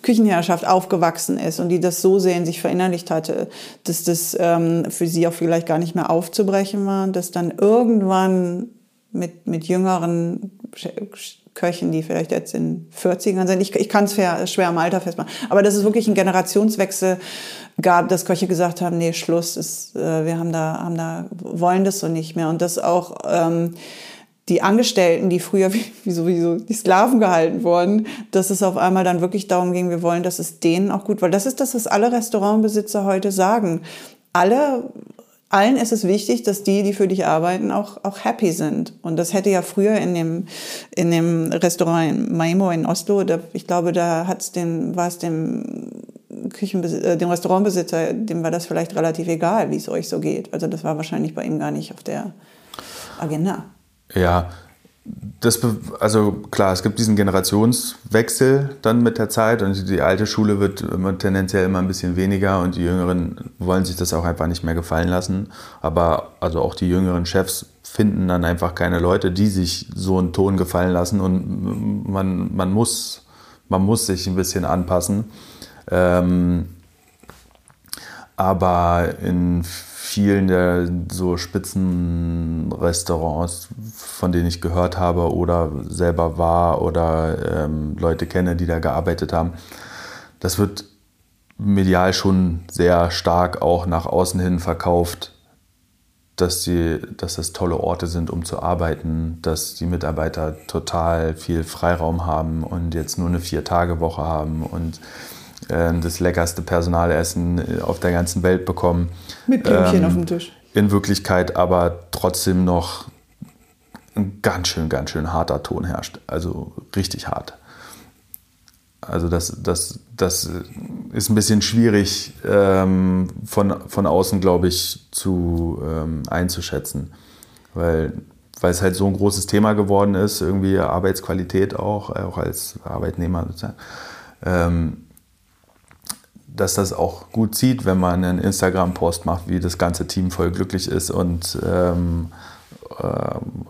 Küchenherrschaft aufgewachsen ist und die das so sehr in sich verinnerlicht hatte, dass das ähm, für sie auch vielleicht gar nicht mehr aufzubrechen war, dass dann irgendwann mit, mit jüngeren Köchen, die vielleicht jetzt in 40ern sind. Ich, ich kann es schwer am Alter festmachen. Aber dass es wirklich einen Generationswechsel gab, dass Köche gesagt haben, nee, Schluss ist, äh, wir haben da, haben da, wollen das so nicht mehr. Und dass auch ähm, die Angestellten, die früher <laughs> wie, wie sowieso die Sklaven gehalten wurden, dass es auf einmal dann wirklich darum ging, wir wollen, dass es denen auch gut, weil das ist das, was alle Restaurantbesitzer heute sagen. Alle allen ist es wichtig, dass die, die für dich arbeiten, auch, auch happy sind. Und das hätte ja früher in dem, in dem Restaurant in Maimo in Oslo, da, ich glaube, da hat's den, war es dem Küchenbesitzer, äh, dem Restaurantbesitzer, dem war das vielleicht relativ egal, wie es euch so geht. Also das war wahrscheinlich bei ihm gar nicht auf der Agenda. Ja, das, also klar, es gibt diesen Generationswechsel dann mit der Zeit und die alte Schule wird immer, tendenziell immer ein bisschen weniger und die Jüngeren wollen sich das auch einfach nicht mehr gefallen lassen. Aber also auch die jüngeren Chefs finden dann einfach keine Leute, die sich so einen Ton gefallen lassen und man, man, muss, man muss sich ein bisschen anpassen. Ähm, aber in vielen der so Spitzenrestaurants, von denen ich gehört habe oder selber war oder ähm, Leute kenne, die da gearbeitet haben, das wird medial schon sehr stark auch nach außen hin verkauft, dass, die, dass das tolle Orte sind, um zu arbeiten, dass die Mitarbeiter total viel Freiraum haben und jetzt nur eine Vier-Tage-Woche haben und äh, das leckerste Personalessen äh, auf der ganzen Welt bekommen. Mit Blümchen ähm, auf dem Tisch. In Wirklichkeit aber trotzdem noch ein ganz schön, ganz schön harter Ton herrscht. Also richtig hart. Also das, das, das ist ein bisschen schwierig ähm, von, von außen, glaube ich, zu ähm, einzuschätzen. Weil, weil es halt so ein großes Thema geworden ist, irgendwie Arbeitsqualität auch, auch als Arbeitnehmer sozusagen. Ähm, dass das auch gut sieht, wenn man einen Instagram-Post macht, wie das ganze Team voll glücklich ist und ähm, ähm,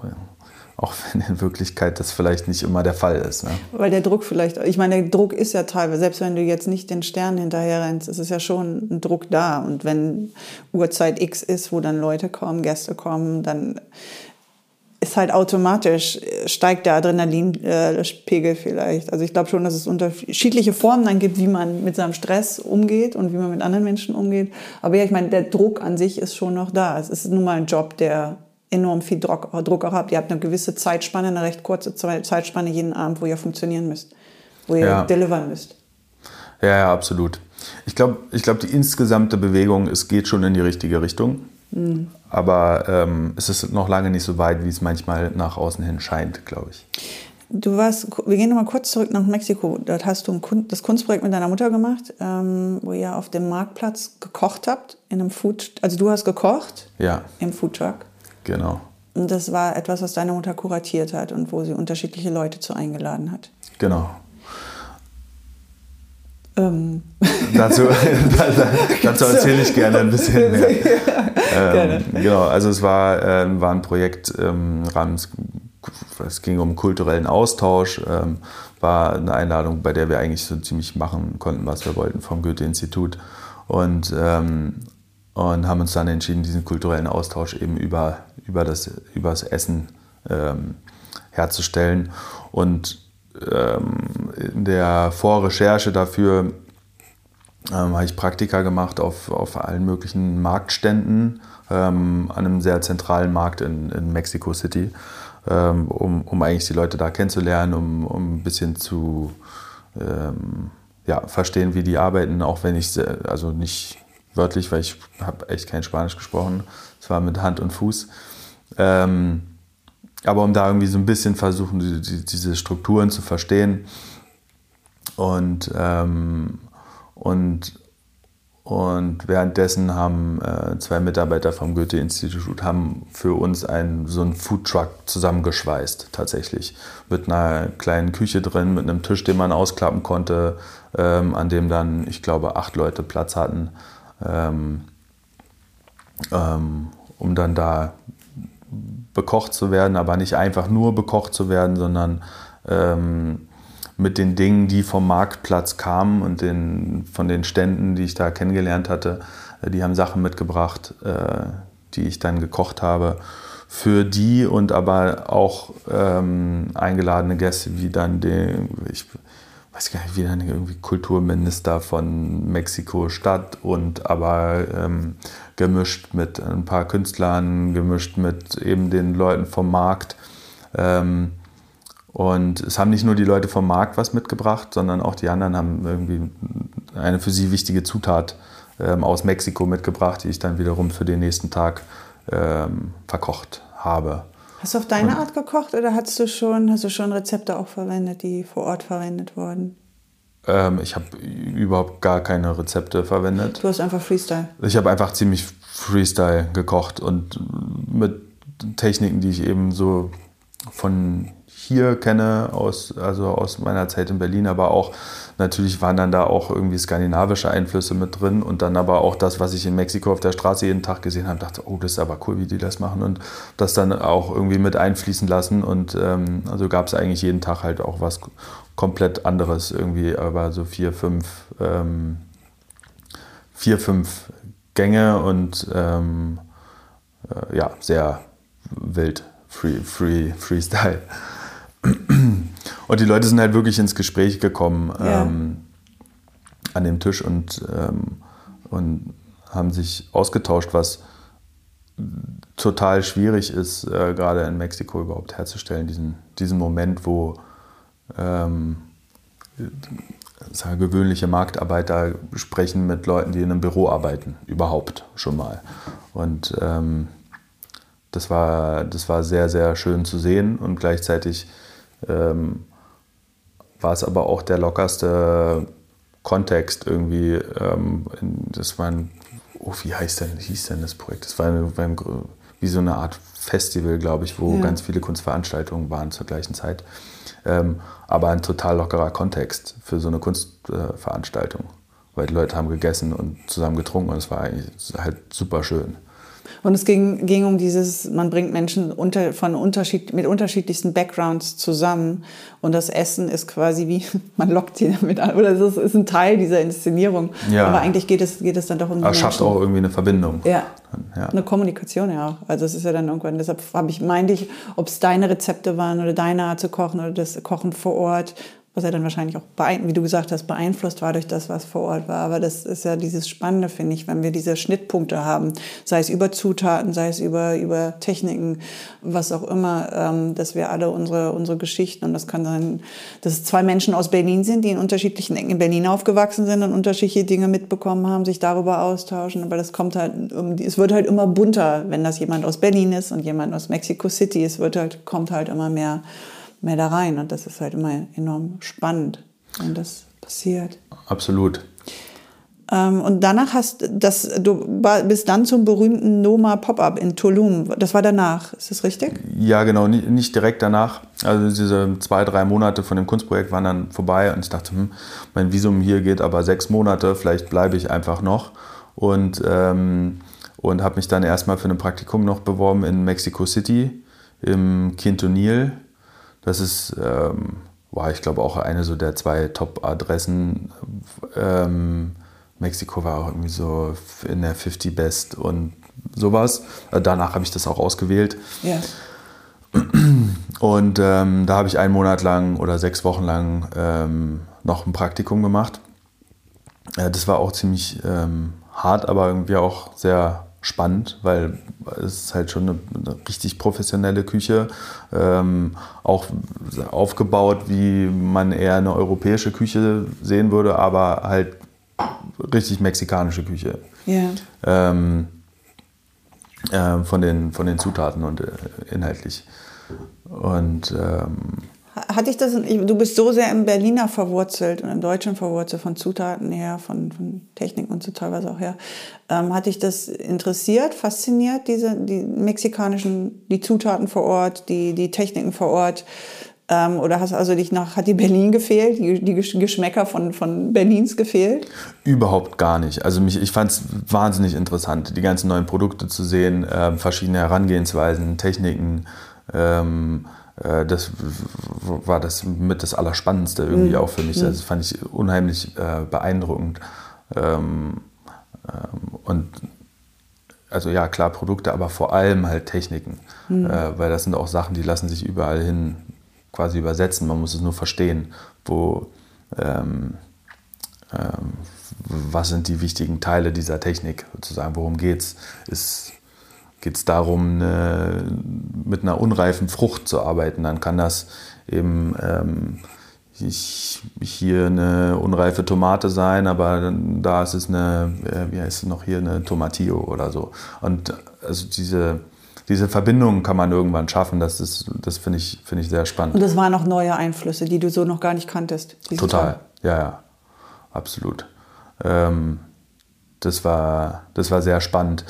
auch wenn in Wirklichkeit das vielleicht nicht immer der Fall ist. Ne? Weil der Druck vielleicht, ich meine, der Druck ist ja teilweise, selbst wenn du jetzt nicht den Stern hinterher rennst, ist es ja schon ein Druck da. Und wenn Uhrzeit X ist, wo dann Leute kommen, Gäste kommen, dann ist halt automatisch, steigt der Adrenalinpegel vielleicht. Also ich glaube schon, dass es unterschiedliche Formen dann gibt, wie man mit seinem Stress umgeht und wie man mit anderen Menschen umgeht. Aber ja, ich meine, der Druck an sich ist schon noch da. Es ist nun mal ein Job, der enorm viel Druck, Druck auch habt. Ihr habt eine gewisse Zeitspanne, eine recht kurze Zeitspanne jeden Abend, wo ihr funktionieren müsst, wo ihr ja. delivern müsst. Ja, ja, absolut. Ich glaube, ich glaub, die insgesamte Bewegung, es geht schon in die richtige Richtung. Mhm. Aber ähm, es ist noch lange nicht so weit, wie es manchmal nach außen hin scheint, glaube ich. Du warst, wir gehen nochmal kurz zurück nach Mexiko. Dort hast du das Kunstprojekt mit deiner Mutter gemacht, ähm, wo ihr auf dem Marktplatz gekocht habt, in einem Food, also du hast gekocht ja. im Foodtruck. Genau. Und das war etwas, was deine Mutter kuratiert hat und wo sie unterschiedliche Leute zu eingeladen hat. Genau. Ähm. Dazu, <laughs> dazu erzähle ich <laughs> gerne ein bisschen mehr. Ja, ähm, genau, also es war, äh, war ein Projekt ähm, es ging um kulturellen Austausch, ähm, war eine Einladung, bei der wir eigentlich so ziemlich machen konnten, was wir wollten vom Goethe-Institut. Und ähm, und haben uns dann entschieden, diesen kulturellen Austausch eben über, über, das, über das Essen ähm, herzustellen. Und ähm, in der Vorrecherche dafür ähm, habe ich Praktika gemacht auf, auf allen möglichen Marktständen ähm, an einem sehr zentralen Markt in, in Mexico City, ähm, um, um eigentlich die Leute da kennenzulernen, um, um ein bisschen zu ähm, ja, verstehen, wie die arbeiten, auch wenn ich also nicht wörtlich, weil ich habe echt kein Spanisch gesprochen. Es war mit Hand und Fuß. Ähm, aber um da irgendwie so ein bisschen versuchen, die, die, diese Strukturen zu verstehen. Und, ähm, und, und währenddessen haben äh, zwei Mitarbeiter vom Goethe-Institut für uns einen, so einen Foodtruck zusammengeschweißt, tatsächlich. Mit einer kleinen Küche drin, mit einem Tisch, den man ausklappen konnte, ähm, an dem dann, ich glaube, acht Leute Platz hatten ähm, ähm, um dann da bekocht zu werden, aber nicht einfach nur bekocht zu werden, sondern ähm, mit den Dingen, die vom Marktplatz kamen und den, von den Ständen, die ich da kennengelernt hatte, äh, die haben Sachen mitgebracht, äh, die ich dann gekocht habe für die und aber auch ähm, eingeladene Gäste, wie dann den, ich weiß gar nicht, wie dann irgendwie Kulturminister von Mexiko-Stadt und aber ähm, gemischt mit ein paar Künstlern, gemischt mit eben den Leuten vom Markt. Ähm, und es haben nicht nur die Leute vom Markt was mitgebracht, sondern auch die anderen haben irgendwie eine für sie wichtige Zutat ähm, aus Mexiko mitgebracht, die ich dann wiederum für den nächsten Tag ähm, verkocht habe. Hast du auf deine und, Art gekocht oder hast du schon, hast du schon Rezepte auch verwendet, die vor Ort verwendet wurden? Ähm, ich habe überhaupt gar keine Rezepte verwendet. Du hast einfach Freestyle. Ich habe einfach ziemlich Freestyle gekocht und mit Techniken, die ich eben so von hier kenne, aus, also aus meiner Zeit in Berlin, aber auch natürlich waren dann da auch irgendwie skandinavische Einflüsse mit drin und dann aber auch das, was ich in Mexiko auf der Straße jeden Tag gesehen habe, dachte, oh, das ist aber cool, wie die das machen und das dann auch irgendwie mit einfließen lassen und ähm, also gab es eigentlich jeden Tag halt auch was komplett anderes irgendwie, aber so vier, fünf, ähm, vier, fünf Gänge und ähm, äh, ja, sehr wild, free, free, Freestyle. Und die Leute sind halt wirklich ins Gespräch gekommen ja. ähm, an dem Tisch und, ähm, und haben sich ausgetauscht, was total schwierig ist, äh, gerade in Mexiko überhaupt herzustellen, diesen, diesen Moment, wo, ähm, gewöhnliche Marktarbeiter sprechen mit Leuten, die in einem Büro arbeiten, überhaupt schon mal. Und ähm, das, war, das war sehr, sehr schön zu sehen und gleichzeitig ähm, war es aber auch der lockerste Kontext irgendwie. Ähm, das war ein, oh, wie heißt denn, hieß denn das Projekt? Das war ein, wie so eine Art Festival, glaube ich, wo ja. ganz viele Kunstveranstaltungen waren zur gleichen Zeit. Ähm, aber ein total lockerer Kontext für so eine Kunstveranstaltung. Weil die Leute haben gegessen und zusammen getrunken und es war eigentlich halt super schön. Und es ging, ging um dieses, man bringt Menschen unter, von Unterschied, mit unterschiedlichsten Backgrounds zusammen. Und das Essen ist quasi wie, <laughs> man lockt sie damit an. Oder es ist, ein Teil dieser Inszenierung. Ja. Aber eigentlich geht es, geht es dann doch um Aber schafft auch irgendwie eine Verbindung. Ja. ja. Eine Kommunikation ja auch. Also es ist ja dann irgendwann, deshalb habe ich, meinte ich, ob es deine Rezepte waren oder deine Art zu kochen oder das Kochen vor Ort was er dann wahrscheinlich auch, wie du gesagt hast, beeinflusst war durch das, was vor Ort war. Aber das ist ja dieses Spannende, finde ich, wenn wir diese Schnittpunkte haben, sei es über Zutaten, sei es über, über Techniken, was auch immer, ähm, dass wir alle unsere, unsere Geschichten, und das kann sein, dass es zwei Menschen aus Berlin sind, die in unterschiedlichen Ecken in Berlin aufgewachsen sind und unterschiedliche Dinge mitbekommen haben, sich darüber austauschen. Aber das kommt halt, es wird halt immer bunter, wenn das jemand aus Berlin ist und jemand aus Mexico City. Es wird halt, kommt halt immer mehr mehr da rein. Und das ist halt immer enorm spannend, wenn das passiert. Absolut. Ähm, und danach hast das, du bist dann zum berühmten Noma Pop-Up in Tulum. Das war danach, ist das richtig? Ja, genau, nicht direkt danach. Also diese zwei, drei Monate von dem Kunstprojekt waren dann vorbei und ich dachte, hm, mein Visum hier geht aber sechs Monate, vielleicht bleibe ich einfach noch. Und, ähm, und habe mich dann erstmal für ein Praktikum noch beworben in Mexico City im Quintonil das ist, ähm, war ich glaube auch eine so der zwei Top-Adressen. Ähm, Mexiko war auch irgendwie so in der 50 Best und sowas. Äh, danach habe ich das auch ausgewählt. Ja. Und ähm, da habe ich einen Monat lang oder sechs Wochen lang ähm, noch ein Praktikum gemacht. Äh, das war auch ziemlich ähm, hart, aber irgendwie auch sehr spannend, weil es ist halt schon eine, eine richtig professionelle Küche, ähm, auch aufgebaut, wie man eher eine europäische Küche sehen würde, aber halt richtig mexikanische Küche. Ja. Ähm, äh, von, den, von den Zutaten und äh, inhaltlich. Und ähm, hatte ich das, du bist so sehr im Berliner verwurzelt und im Deutschen verwurzelt, von Zutaten her, von, von Technik und so teilweise auch her. Ähm, hat dich das interessiert, fasziniert, diese, die mexikanischen, die Zutaten vor Ort, die, die Techniken vor Ort? Ähm, oder hast also dich nach, hat die Berlin gefehlt, die, die Geschmäcker von, von Berlins gefehlt? Überhaupt gar nicht. Also mich, ich fand es wahnsinnig interessant, die ganzen neuen Produkte zu sehen, äh, verschiedene Herangehensweisen, Techniken. Ähm, äh, das war das mit das Allerspannendste irgendwie mhm. auch für mich. Mhm. Das fand ich unheimlich äh, beeindruckend. Ähm, ähm, und also ja, klar, Produkte, aber vor allem halt Techniken. Mhm. Äh, weil das sind auch Sachen, die lassen sich überall hin quasi übersetzen. Man muss es nur verstehen, wo ähm, ähm, was sind die wichtigen Teile dieser Technik, sozusagen, worum geht's, ist geht es darum, eine, mit einer unreifen Frucht zu arbeiten, dann kann das eben ähm, ich, hier eine unreife Tomate sein, aber da ist es eine, äh, wie heißt es noch hier, eine Tomatillo oder so. Und also diese, diese Verbindung kann man irgendwann schaffen. Das, das finde ich, find ich sehr spannend. Und das waren noch neue Einflüsse, die du so noch gar nicht kanntest. Total, ja, ja, absolut. Ähm, das, war, das war sehr spannend.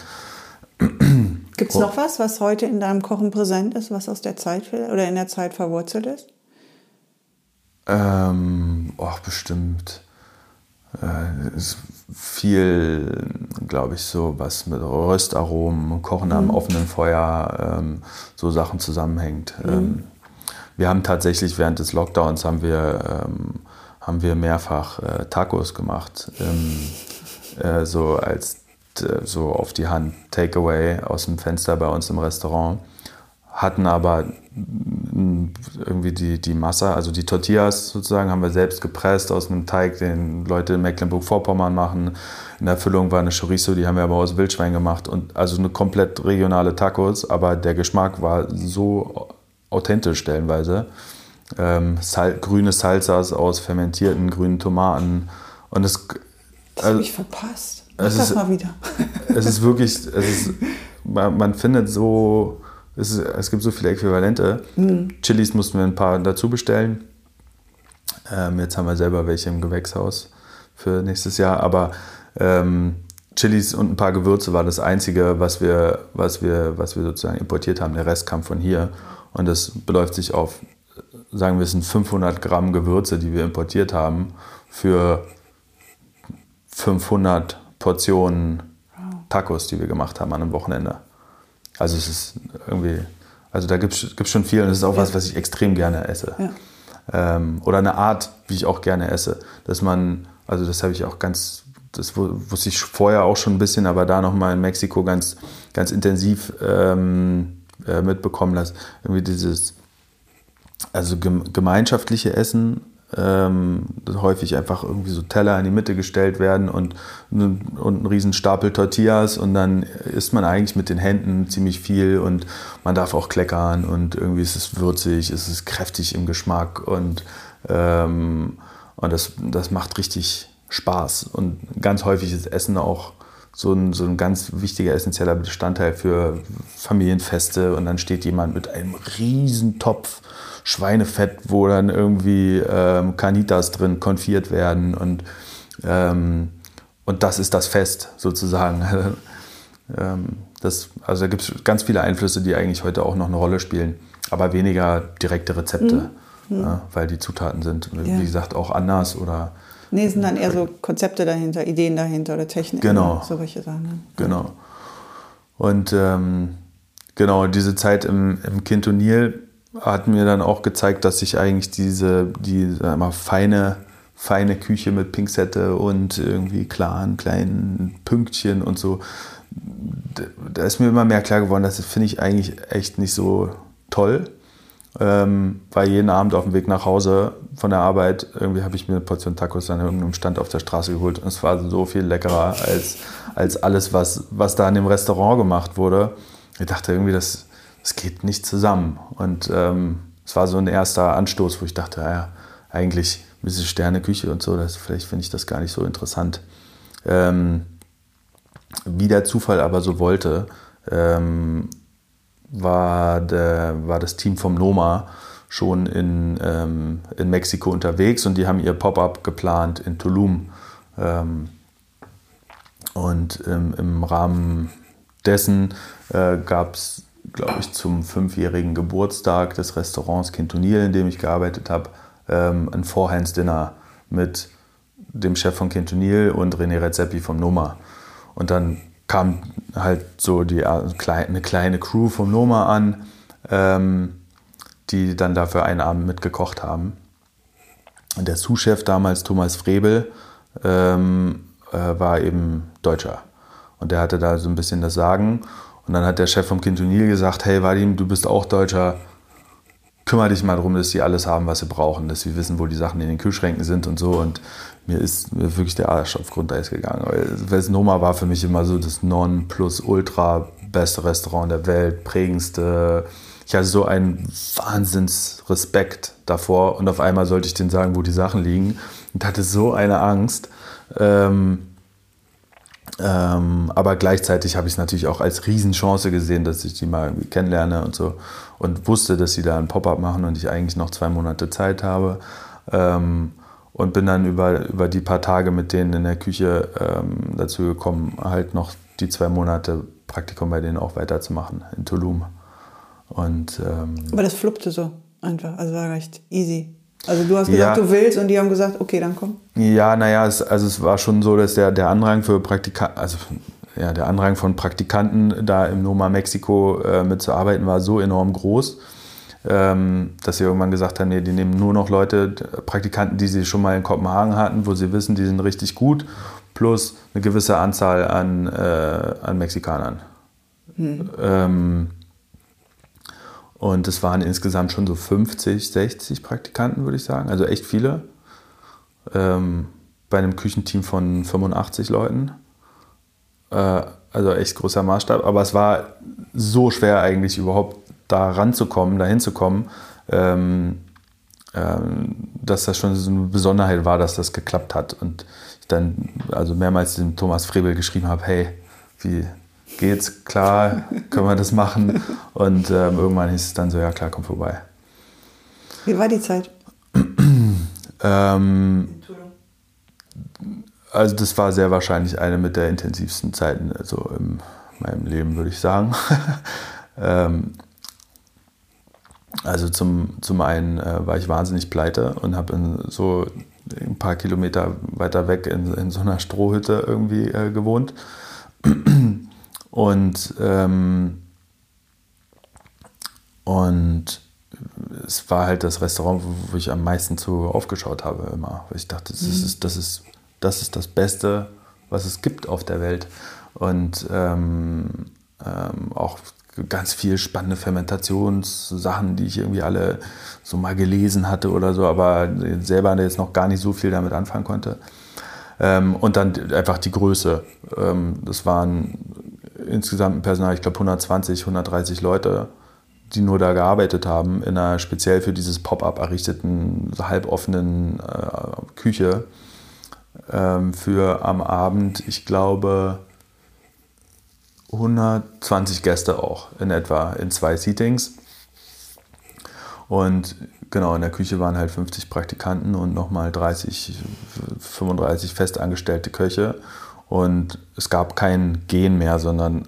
Gibt es noch was, was heute in deinem Kochen präsent ist, was aus der Zeit oder in der Zeit verwurzelt ist? Ähm, oh, bestimmt. Äh, ist viel, glaube ich, so was mit Röstaromen, Kochen mhm. am offenen Feuer, ähm, so Sachen zusammenhängt. Mhm. Ähm, wir haben tatsächlich während des Lockdowns haben wir, ähm, haben wir mehrfach äh, Tacos gemacht, ähm, äh, so als so auf die Hand Takeaway aus dem Fenster bei uns im Restaurant, hatten aber irgendwie die, die Masse, also die Tortillas sozusagen, haben wir selbst gepresst aus einem Teig, den Leute in Mecklenburg-Vorpommern machen. In der Füllung war eine Chorizo, die haben wir aber aus Wildschwein gemacht und also eine komplett regionale Tacos, aber der Geschmack war so authentisch stellenweise, ähm, Sal grüne Salsas aus fermentierten grünen Tomaten. Und es, das also, habe ich verpasst. Mach es das ist, mal wieder. <laughs> Es ist wirklich, es ist, man, man findet so, es, ist, es, gibt so viele Äquivalente. Mhm. Chilis mussten wir ein paar dazu bestellen. Ähm, jetzt haben wir selber welche im Gewächshaus für nächstes Jahr. Aber ähm, Chilis und ein paar Gewürze war das Einzige, was wir, was, wir, was wir sozusagen importiert haben. Der Rest kam von hier. Und das beläuft sich auf, sagen wir, es sind 500 Gramm Gewürze, die wir importiert haben, für 500 Portionen Tacos, die wir gemacht haben an einem Wochenende. Also es ist irgendwie, also da gibt es schon viel und das ist auch ja. was, was ich extrem gerne esse. Ja. Ähm, oder eine Art, wie ich auch gerne esse. Dass man, also das habe ich auch ganz, das wusste ich vorher auch schon ein bisschen, aber da nochmal in Mexiko ganz, ganz intensiv ähm, äh, mitbekommen, dass irgendwie dieses, also gemeinschaftliche Essen ähm, häufig einfach irgendwie so Teller in die Mitte gestellt werden und, und ein riesen Stapel Tortillas und dann isst man eigentlich mit den Händen ziemlich viel und man darf auch kleckern und irgendwie ist es würzig, ist es kräftig im Geschmack und, ähm, und das, das macht richtig Spaß. Und ganz häufig ist Essen auch so ein, so ein ganz wichtiger, essentieller Bestandteil für Familienfeste und dann steht jemand mit einem riesen Topf Schweinefett, wo dann irgendwie ähm, Canitas drin konfiert werden und, ähm, und das ist das Fest sozusagen. <laughs> ähm, das, also da gibt es ganz viele Einflüsse, die eigentlich heute auch noch eine Rolle spielen, aber weniger direkte Rezepte, mhm. ja, weil die Zutaten sind, ja. wie gesagt, auch anders oder Nee, sind dann eher so Konzepte dahinter, Ideen dahinter oder Techniken. Genau. Solche Sachen. Genau. Und ähm, genau, diese Zeit im, im Kintonil hat mir dann auch gezeigt, dass ich eigentlich diese die mal, feine, feine Küche mit Pinzette und irgendwie klaren kleinen Pünktchen und so, da ist mir immer mehr klar geworden, das finde ich eigentlich echt nicht so toll. Ähm, weil jeden Abend auf dem Weg nach Hause von der Arbeit, irgendwie habe ich mir eine Portion Tacos an irgendeinem Stand auf der Straße geholt und es war so viel leckerer als, als alles, was, was da in dem Restaurant gemacht wurde. Ich dachte irgendwie, das, es geht nicht zusammen. Und ähm, es war so ein erster Anstoß, wo ich dachte, ja, eigentlich diese Sterneküche und so, das, vielleicht finde ich das gar nicht so interessant. Ähm, wie der Zufall aber so wollte, ähm, war, der, war das Team vom Noma schon in, ähm, in Mexiko unterwegs und die haben ihr Pop-up geplant in Tulum. Ähm, und im Rahmen dessen äh, gab es glaube ich, zum fünfjährigen Geburtstag des Restaurants Quintonil, in dem ich gearbeitet habe, ähm, ein Four-Hands-Dinner mit dem Chef von Quintonil und René Redzepi vom Noma. Und dann kam halt so die, äh, eine kleine Crew vom Noma an, ähm, die dann dafür einen Abend mitgekocht haben. Und der Sous-Chef damals, Thomas Frebel, ähm, äh, war eben Deutscher. Und der hatte da so ein bisschen das Sagen. Und dann hat der Chef vom Quintonil gesagt, hey Vadim, du bist auch Deutscher, kümmere dich mal darum, dass sie alles haben, was sie brauchen, dass sie wissen, wo die Sachen in den Kühlschränken sind und so. Und mir ist mir wirklich der Arsch auf Grundeis gegangen. Weil Noma war für mich immer so das Non-Plus-Ultra beste Restaurant der Welt, prägendste. Ich hatte so einen Wahnsinnsrespekt davor und auf einmal sollte ich denen sagen, wo die Sachen liegen und hatte so eine Angst. Ähm, ähm, aber gleichzeitig habe ich es natürlich auch als Riesenchance gesehen, dass ich die mal kennenlerne und so. Und wusste, dass sie da ein Pop-up machen und ich eigentlich noch zwei Monate Zeit habe. Ähm, und bin dann über, über die paar Tage mit denen in der Küche ähm, dazu gekommen, halt noch die zwei Monate Praktikum bei denen auch weiterzumachen in Tulum. Und, ähm, aber das fluppte so einfach, also war recht easy. Also du hast gesagt, ja. du willst und die haben gesagt, okay, dann komm. Ja, naja, es, also es war schon so, dass der, der Andrang für Praktikanten, also ja, der Andrang von Praktikanten da im Noma Mexiko äh, mitzuarbeiten war so enorm groß, dass sie irgendwann gesagt haben, nee, die nehmen nur noch Leute, Praktikanten, die sie schon mal in Kopenhagen hatten, wo sie wissen, die sind richtig gut, plus eine gewisse Anzahl an, äh, an Mexikanern. Hm. Ähm, und es waren insgesamt schon so 50, 60 Praktikanten, würde ich sagen. Also echt viele. Ähm, bei einem Küchenteam von 85 Leuten. Äh, also echt großer Maßstab. Aber es war so schwer eigentlich überhaupt da ranzukommen, da hinzukommen. Ähm, ähm, dass das schon so eine Besonderheit war, dass das geklappt hat. Und ich dann also mehrmals dem Thomas Frebel geschrieben habe, hey, wie geht's? Klar, können wir das machen? <laughs> Und ähm, irgendwann hieß es dann so, ja klar, komm vorbei. Wie war die Zeit? <clears throat> ähm, also das war sehr wahrscheinlich eine mit der intensivsten Zeiten also in meinem Leben, würde ich sagen. <laughs> ähm, also zum, zum einen äh, war ich wahnsinnig pleite und habe so ein paar Kilometer weiter weg in, in so einer Strohhütte irgendwie äh, gewohnt. <clears throat> Und, ähm, und es war halt das Restaurant, wo ich am meisten zu aufgeschaut habe immer. Weil ich dachte, das, mhm. ist, das, ist, das ist das Beste, was es gibt auf der Welt. Und ähm, ähm, auch ganz viel spannende Fermentationssachen, die ich irgendwie alle so mal gelesen hatte oder so, aber selber jetzt noch gar nicht so viel damit anfangen konnte. Ähm, und dann einfach die Größe. Ähm, das waren insgesamt ein Personal, ich glaube 120, 130 Leute, die nur da gearbeitet haben, in einer speziell für dieses Pop-up errichteten, halboffenen äh, Küche. Ähm, für am Abend, ich glaube, 120 Gäste auch in etwa in zwei Seatings. Und genau, in der Küche waren halt 50 Praktikanten und nochmal 30, 35 festangestellte Köche. Und es gab kein Gehen mehr, sondern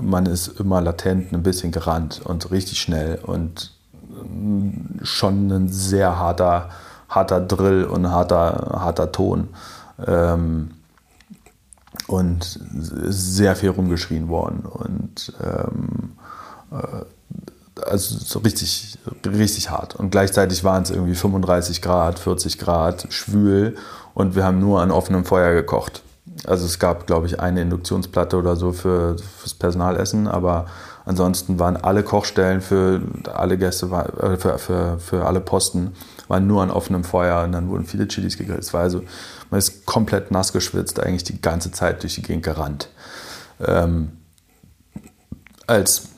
man ist immer latent ein bisschen gerannt und richtig schnell und mm, schon ein sehr harter, harter Drill und harter, harter Ton. Ähm, und sehr viel rumgeschrien worden. Und ähm, äh, also so richtig, richtig hart. Und gleichzeitig waren es irgendwie 35 Grad, 40 Grad, schwül und wir haben nur an offenem Feuer gekocht. Also es gab, glaube ich, eine Induktionsplatte oder so für, fürs Personalessen, aber ansonsten waren alle Kochstellen für alle Gäste, äh, für, für, für alle Posten, waren nur an offenem Feuer und dann wurden viele Chilis gegrillt. Es war also man ist komplett nass geschwitzt, eigentlich die ganze Zeit durch die Gegend gerannt. Ähm, als,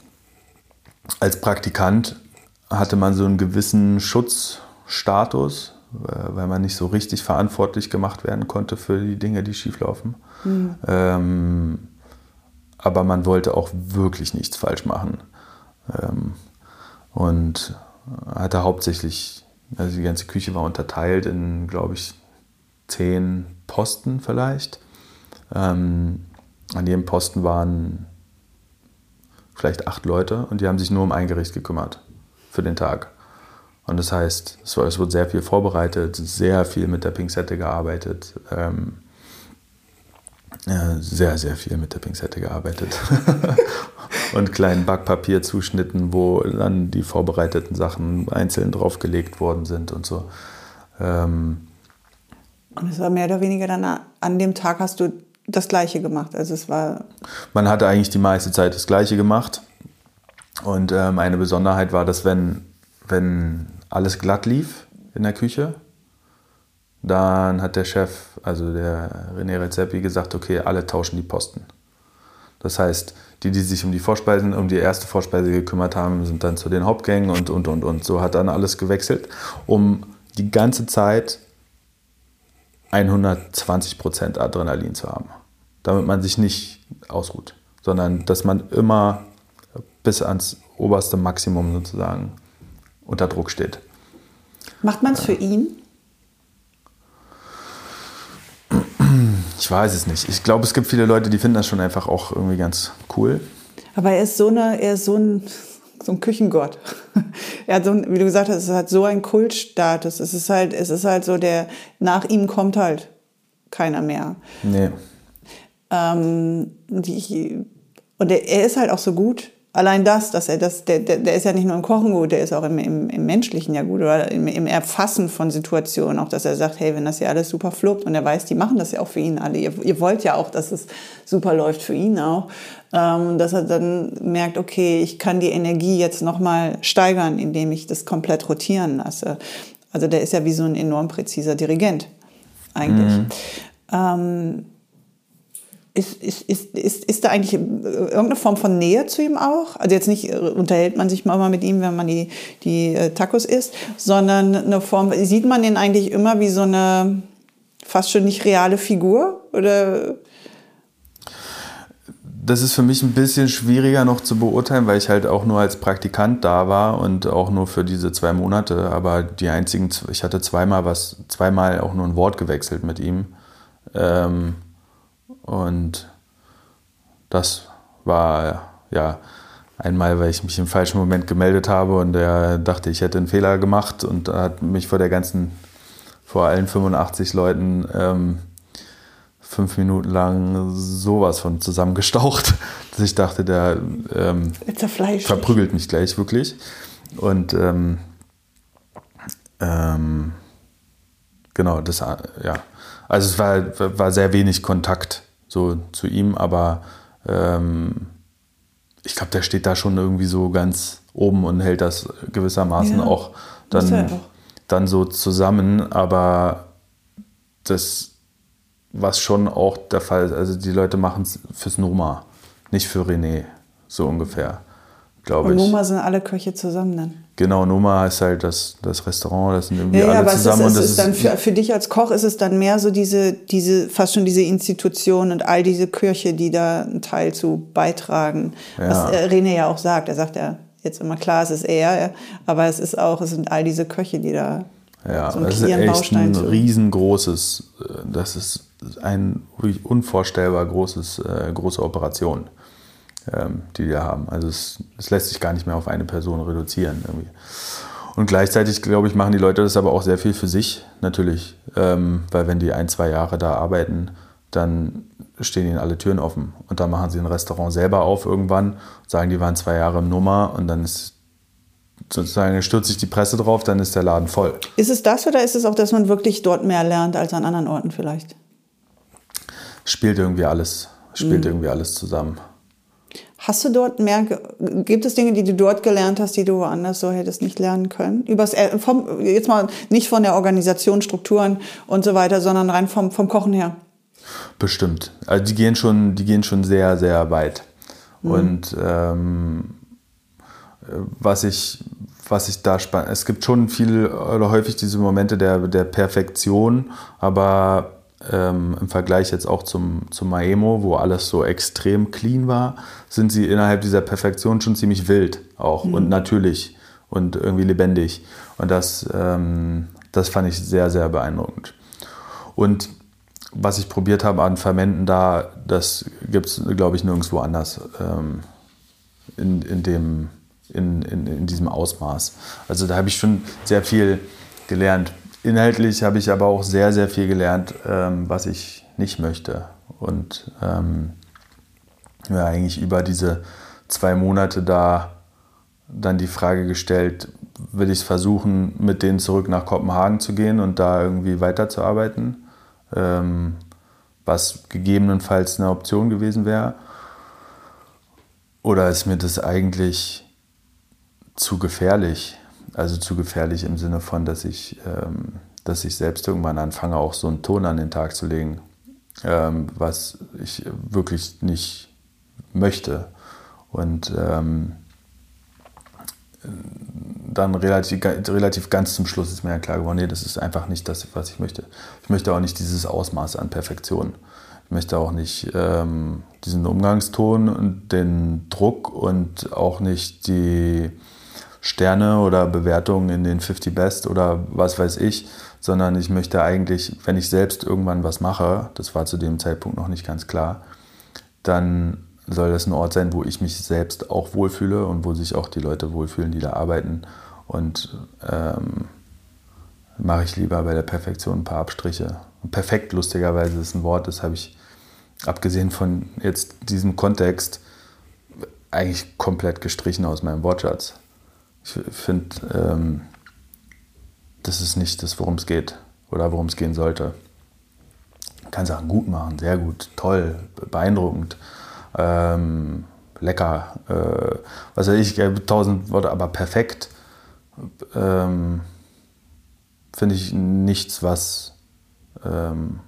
als Praktikant hatte man so einen gewissen Schutzstatus, äh, weil man nicht so richtig verantwortlich gemacht werden konnte für die Dinge, die schieflaufen. Mhm. Ähm, aber man wollte auch wirklich nichts falsch machen. Ähm, und hatte hauptsächlich, also die ganze Küche war unterteilt in, glaube ich, zehn Posten vielleicht. Ähm, an jedem Posten waren vielleicht acht Leute und die haben sich nur um ein Gericht gekümmert für den Tag. Und das heißt, es, wurde sehr viel vorbereitet, sehr viel mit der Pinzette gearbeitet. Ähm, sehr, sehr viel mit der Pinzette gearbeitet. <laughs> und kleinen Backpapierzuschnitten, wo dann die vorbereiteten Sachen einzeln draufgelegt worden sind und so. Ähm, und es war mehr oder weniger dann an dem Tag hast du das Gleiche gemacht. Also es war. Man hatte eigentlich die meiste Zeit das Gleiche gemacht. Und ähm, eine Besonderheit war, dass wenn, wenn alles glatt lief in der Küche, dann hat der Chef, also der René Rezepi, gesagt, okay, alle tauschen die Posten. Das heißt, die, die sich um die Vorspeisen, um die erste Vorspeise gekümmert haben, sind dann zu den Hauptgängen und, und, und, und. So hat dann alles gewechselt, um die ganze Zeit 120% Adrenalin zu haben. Damit man sich nicht ausruht, sondern dass man immer bis ans oberste Maximum sozusagen unter Druck steht. Macht man es für ihn? Ich weiß es nicht. Ich glaube, es gibt viele Leute, die finden das schon einfach auch irgendwie ganz cool. Aber er ist so, eine, er ist so ein so ein Küchengott. <laughs> er hat so, wie du gesagt hast, es hat so einen Kultstatus. Es ist halt, es ist halt so der, nach ihm kommt halt keiner mehr. Nee. Ähm, die, und er, er ist halt auch so gut allein das, dass er das, der, der, der ist ja nicht nur im Kochen gut, der ist auch im, im, im Menschlichen ja gut oder im, im Erfassen von Situationen, auch dass er sagt, hey, wenn das ja alles super fluppt und er weiß, die machen das ja auch für ihn alle. Ihr, ihr wollt ja auch, dass es super läuft für ihn auch, ähm, dass er dann merkt, okay, ich kann die Energie jetzt nochmal steigern, indem ich das komplett rotieren lasse. Also der ist ja wie so ein enorm präziser Dirigent eigentlich. Mhm. Ähm, ist, ist, ist, ist, ist da eigentlich irgendeine Form von Nähe zu ihm auch? Also jetzt nicht äh, unterhält man sich mal mit ihm, wenn man die, die äh, Tacos isst, sondern eine Form, sieht man ihn eigentlich immer wie so eine fast schon nicht reale Figur? Oder? Das ist für mich ein bisschen schwieriger noch zu beurteilen, weil ich halt auch nur als Praktikant da war und auch nur für diese zwei Monate. Aber die einzigen, ich hatte zweimal was, zweimal auch nur ein Wort gewechselt mit ihm. Ähm, und das war ja einmal, weil ich mich im falschen Moment gemeldet habe und er dachte, ich hätte einen Fehler gemacht und hat mich vor der ganzen, vor allen 85 Leuten ähm, fünf Minuten lang sowas von zusammengestaucht, <laughs> dass ich dachte, der ähm, verprügelt mich gleich wirklich. Und ähm, ähm, genau, das ja. Also es war, war sehr wenig Kontakt so zu ihm, aber ähm, ich glaube, der steht da schon irgendwie so ganz oben und hält das gewissermaßen ja, auch, dann, auch dann so zusammen. Aber das, was schon auch der Fall ist, also die Leute machen es fürs Noma, nicht für René, so ungefähr, glaube ich. Und Noma sind alle Köche zusammen dann? Genau, Noma ist halt das, das Restaurant, das sind irgendwie ja, alle aber zusammen. Es ist, es ist dann für, für dich als Koch ist es dann mehr so diese, diese, fast schon diese Institution und all diese Köche, die da einen Teil zu beitragen. Ja. Was äh, René ja auch sagt. Er sagt ja jetzt immer klar, es ist er, aber es ist auch, es sind all diese Köche, die da ja, so das ist echt Baustein ein zu. riesengroßes, äh, das ist ein wirklich unvorstellbar großes, äh, große Operation die wir haben. Also es, es, lässt sich gar nicht mehr auf eine Person reduzieren. Irgendwie. Und gleichzeitig, glaube ich, machen die Leute das aber auch sehr viel für sich, natürlich. Ähm, weil wenn die ein, zwei Jahre da arbeiten, dann stehen ihnen alle Türen offen. Und dann machen sie ein Restaurant selber auf irgendwann, sagen, die waren zwei Jahre im Nummer und dann ist sozusagen stürzt sich die Presse drauf, dann ist der Laden voll. Ist es das oder ist es auch, dass man wirklich dort mehr lernt als an anderen Orten vielleicht? Spielt irgendwie alles, spielt mhm. irgendwie alles zusammen. Hast du dort mehr, gibt es Dinge, die du dort gelernt hast, die du woanders so hättest nicht lernen können? Übers, vom, jetzt mal nicht von der Organisation, Strukturen und so weiter, sondern rein vom, vom Kochen her. Bestimmt. Also die gehen schon, die gehen schon sehr, sehr weit. Mhm. Und ähm, was ich, was ich da spannend, es gibt schon viel oder häufig diese Momente der, der Perfektion, aber ähm, im Vergleich jetzt auch zum, zum Maemo, wo alles so extrem clean war, sind sie innerhalb dieser Perfektion schon ziemlich wild auch mhm. und natürlich und irgendwie lebendig. Und das, ähm, das fand ich sehr, sehr beeindruckend. Und was ich probiert habe an Fermenten da, das gibt es, glaube ich, nirgendwo anders ähm, in, in, dem, in, in, in diesem Ausmaß. Also da habe ich schon sehr viel gelernt. Inhaltlich habe ich aber auch sehr, sehr viel gelernt, ähm, was ich nicht möchte. Und ähm, ja, eigentlich über diese zwei Monate da dann die Frage gestellt, will ich es versuchen, mit denen zurück nach Kopenhagen zu gehen und da irgendwie weiterzuarbeiten, ähm, was gegebenenfalls eine Option gewesen wäre. Oder ist mir das eigentlich zu gefährlich? Also zu gefährlich im Sinne von, dass ich, ähm, dass ich selbst irgendwann anfange, auch so einen Ton an den Tag zu legen, ähm, was ich wirklich nicht möchte. Und ähm, dann relativ, relativ ganz zum Schluss ist mir ja klar geworden, nee, das ist einfach nicht das, was ich möchte. Ich möchte auch nicht dieses Ausmaß an Perfektion. Ich möchte auch nicht ähm, diesen Umgangston und den Druck und auch nicht die Sterne oder Bewertungen in den 50 Best oder was weiß ich, sondern ich möchte eigentlich, wenn ich selbst irgendwann was mache, das war zu dem Zeitpunkt noch nicht ganz klar, dann soll das ein Ort sein, wo ich mich selbst auch wohlfühle und wo sich auch die Leute wohlfühlen, die da arbeiten. Und ähm, mache ich lieber bei der Perfektion ein paar Abstriche. Perfekt, lustigerweise, ist ein Wort, das habe ich, abgesehen von jetzt diesem Kontext, eigentlich komplett gestrichen aus meinem Wortschatz. Ich finde, ähm, das ist nicht das, worum es geht oder worum es gehen sollte. Man kann Sachen gut machen, sehr gut, toll, beeindruckend, ähm, lecker, äh, was weiß ich, tausend Worte, aber perfekt ähm, finde ich nichts, was ähm,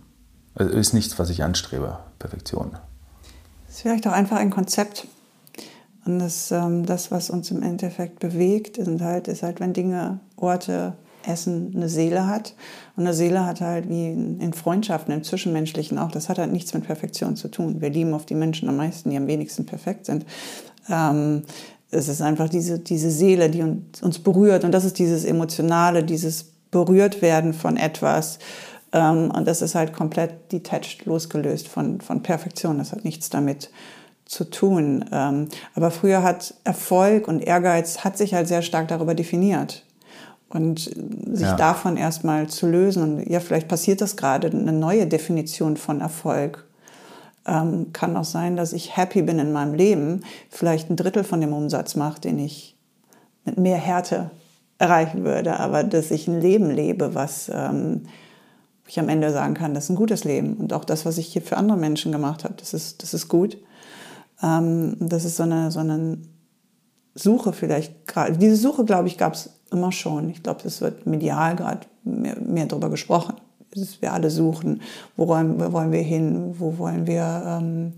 ist nichts, was ich anstrebe, Perfektion. Es ist vielleicht auch einfach ein Konzept. Und das, ähm, das, was uns im Endeffekt bewegt, sind halt, ist halt, wenn Dinge, Orte, Essen eine Seele hat. Und eine Seele hat halt wie in Freundschaften, im Zwischenmenschlichen auch, das hat halt nichts mit Perfektion zu tun. Wir lieben oft die Menschen am meisten, die am wenigsten perfekt sind. Ähm, es ist einfach diese, diese Seele, die uns, uns berührt. Und das ist dieses Emotionale, dieses berührt werden von etwas. Ähm, und das ist halt komplett detached, losgelöst von, von Perfektion. Das hat nichts damit zu tun. Ähm, aber früher hat Erfolg und Ehrgeiz hat sich halt sehr stark darüber definiert. Und sich ja. davon erstmal zu lösen. Und ja, vielleicht passiert das gerade, eine neue Definition von Erfolg. Ähm, kann auch sein, dass ich happy bin in meinem Leben, vielleicht ein Drittel von dem Umsatz mache, den ich mit mehr Härte erreichen würde, aber dass ich ein Leben lebe, was ähm, ich am Ende sagen kann, das ist ein gutes Leben. Und auch das, was ich hier für andere Menschen gemacht habe, das ist, das ist gut. Ähm, das ist so eine, so eine Suche vielleicht gerade. Diese Suche, glaube ich, gab es immer schon. Ich glaube, es wird medial gerade mehr, mehr darüber gesprochen. Dass wir alle suchen, wo wollen, wo wollen wir hin, wo wollen wir, ähm,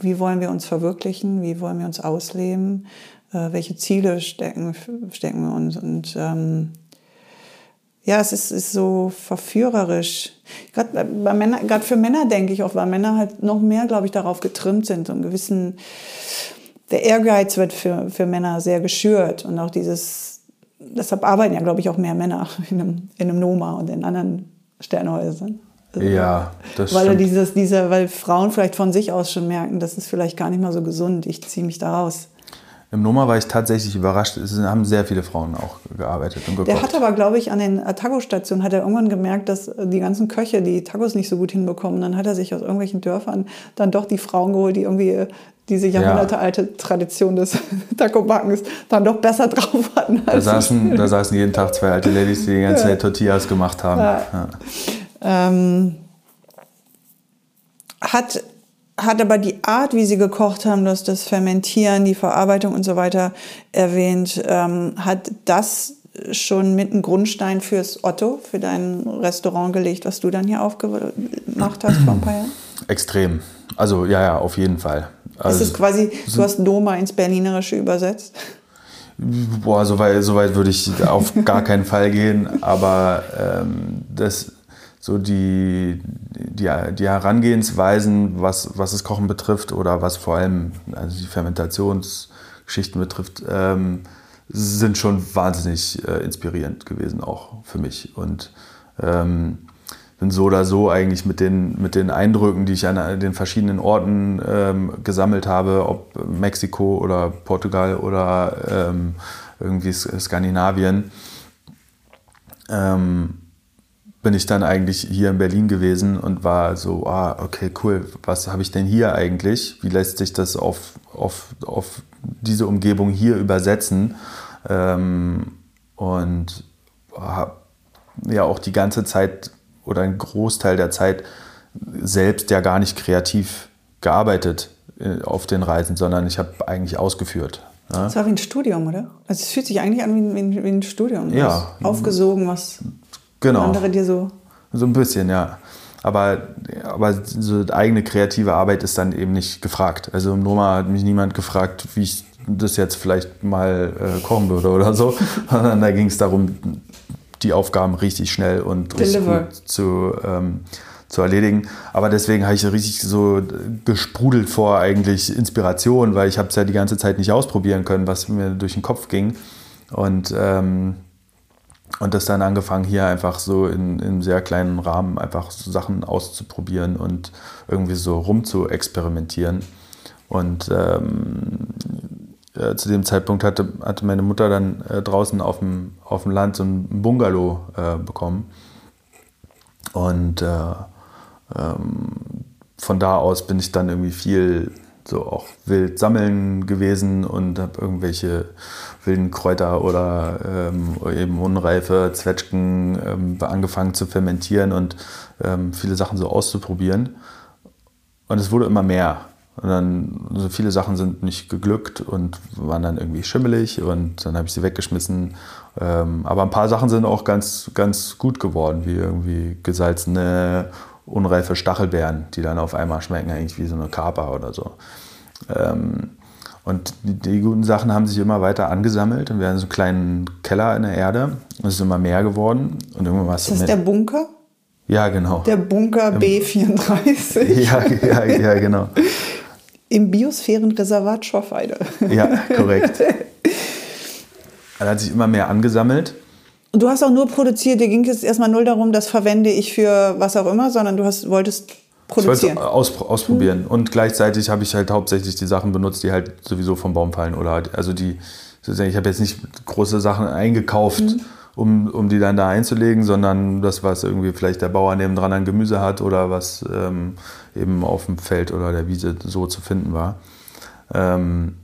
wie wollen wir uns verwirklichen, wie wollen wir uns ausleben, äh, welche Ziele stecken, stecken wir uns. Und ähm, ja, es ist, ist so verführerisch. Gerade bei Männern, gerade für Männer denke ich auch, weil Männer halt noch mehr, glaube ich, darauf getrimmt sind, so einen gewissen, der Ehrgeiz wird für, für Männer sehr geschürt und auch dieses, deshalb arbeiten ja, glaube ich, auch mehr Männer <laughs> in einem, in einem Noma und in anderen Sternhäusern. Ja, das weil stimmt. Dieses, diese, weil Frauen vielleicht von sich aus schon merken, das ist vielleicht gar nicht mal so gesund, ich ziehe mich da raus. Im Noma war ich tatsächlich überrascht. Es haben sehr viele Frauen auch gearbeitet und gekocht. Der hat aber, glaube ich, an den Tago-Stationen hat er irgendwann gemerkt, dass die ganzen Köche die Tagos nicht so gut hinbekommen. Dann hat er sich aus irgendwelchen Dörfern dann doch die Frauen geholt, die irgendwie diese jahrhundertealte Tradition des <laughs> Taco-Backens dann doch besser <laughs> drauf hatten. da, saßen, da saßen jeden Tag zwei alte Ladies, die die <laughs> ganze Zeit Tortillas gemacht haben. Ja. Ja. Ähm, hat hat aber die Art, wie sie gekocht haben, das, das Fermentieren, die Verarbeitung und so weiter erwähnt, ähm, hat das schon mit einem Grundstein fürs Otto, für dein Restaurant gelegt, was du dann hier aufgemacht hast vor ein paar Jahren? Extrem. Also ja, ja, auf jeden Fall. Also, ist es quasi, du hast Doma ins Berlinerische übersetzt? Boah, so weit, so weit würde ich auf gar keinen Fall gehen, aber ähm, das so die, die, die Herangehensweisen, was, was das Kochen betrifft oder was vor allem also die Fermentationsgeschichten betrifft, ähm, sind schon wahnsinnig äh, inspirierend gewesen auch für mich. Und ähm, bin so oder so eigentlich mit den, mit den Eindrücken, die ich an den verschiedenen Orten ähm, gesammelt habe, ob Mexiko oder Portugal oder ähm, irgendwie Skandinavien, ähm, bin ich dann eigentlich hier in Berlin gewesen und war so, ah, okay, cool, was habe ich denn hier eigentlich? Wie lässt sich das auf, auf, auf diese Umgebung hier übersetzen? Ähm, und habe ja auch die ganze Zeit oder einen Großteil der Zeit selbst ja gar nicht kreativ gearbeitet äh, auf den Reisen, sondern ich habe eigentlich ausgeführt. Ja? Das war wie ein Studium, oder? Also es fühlt sich eigentlich an wie ein, wie ein Studium. Ja. Aufgesogen, was Genau. Andere dir so. So ein bisschen, ja. Aber, aber so eigene kreative Arbeit ist dann eben nicht gefragt. Also im Noma hat mich niemand gefragt, wie ich das jetzt vielleicht mal äh, kochen würde oder so. <laughs> Sondern da ging es darum, die Aufgaben richtig schnell und richtig gut zu, ähm, zu erledigen. Aber deswegen habe ich richtig so gesprudelt vor eigentlich Inspiration, weil ich habe es ja die ganze Zeit nicht ausprobieren können, was mir durch den Kopf ging. Und ähm, und das dann angefangen, hier einfach so in, in sehr kleinen Rahmen einfach so Sachen auszuprobieren und irgendwie so rum zu experimentieren. Und ähm, äh, zu dem Zeitpunkt hatte, hatte meine Mutter dann äh, draußen auf dem, auf dem Land so ein Bungalow äh, bekommen. Und äh, ähm, von da aus bin ich dann irgendwie viel so auch wild sammeln gewesen und habe irgendwelche wilden Kräuter oder ähm, eben unreife Zwetschgen ähm, angefangen zu fermentieren und ähm, viele Sachen so auszuprobieren. Und es wurde immer mehr. Und dann so viele Sachen sind nicht geglückt und waren dann irgendwie schimmelig und dann habe ich sie weggeschmissen. Ähm, aber ein paar Sachen sind auch ganz, ganz gut geworden, wie irgendwie gesalzene unreife Stachelbeeren, die dann auf einmal schmecken eigentlich wie so eine Kaper oder so. Ähm, und die, die, guten Sachen haben sich immer weiter angesammelt und wir hatten so einen kleinen Keller in der Erde. Und es ist immer mehr geworden. Und irgendwann war es ist das der Bunker? Ja, genau. Der Bunker B34. <laughs> Ja, ja, ja, genau. Im Biosphärenreservat Schorfheide. Ja, korrekt. <laughs> Er hat sich immer mehr angesammelt. Und du hast auch nur produziert, dir ging es erstmal null darum, das verwende ich für was auch immer, sondern du hast, wolltest produzieren. Ich aus, ausprobieren. Mhm. Und gleichzeitig habe ich halt hauptsächlich die Sachen benutzt, die halt sowieso vom Baum fallen. Oder halt, also die, ich habe jetzt nicht große Sachen eingekauft, mhm. um, um die dann da einzulegen, sondern das, was irgendwie vielleicht der Bauer nebendran an Gemüse hat oder was ähm, eben auf dem Feld oder der Wiese so zu finden war. Ähm,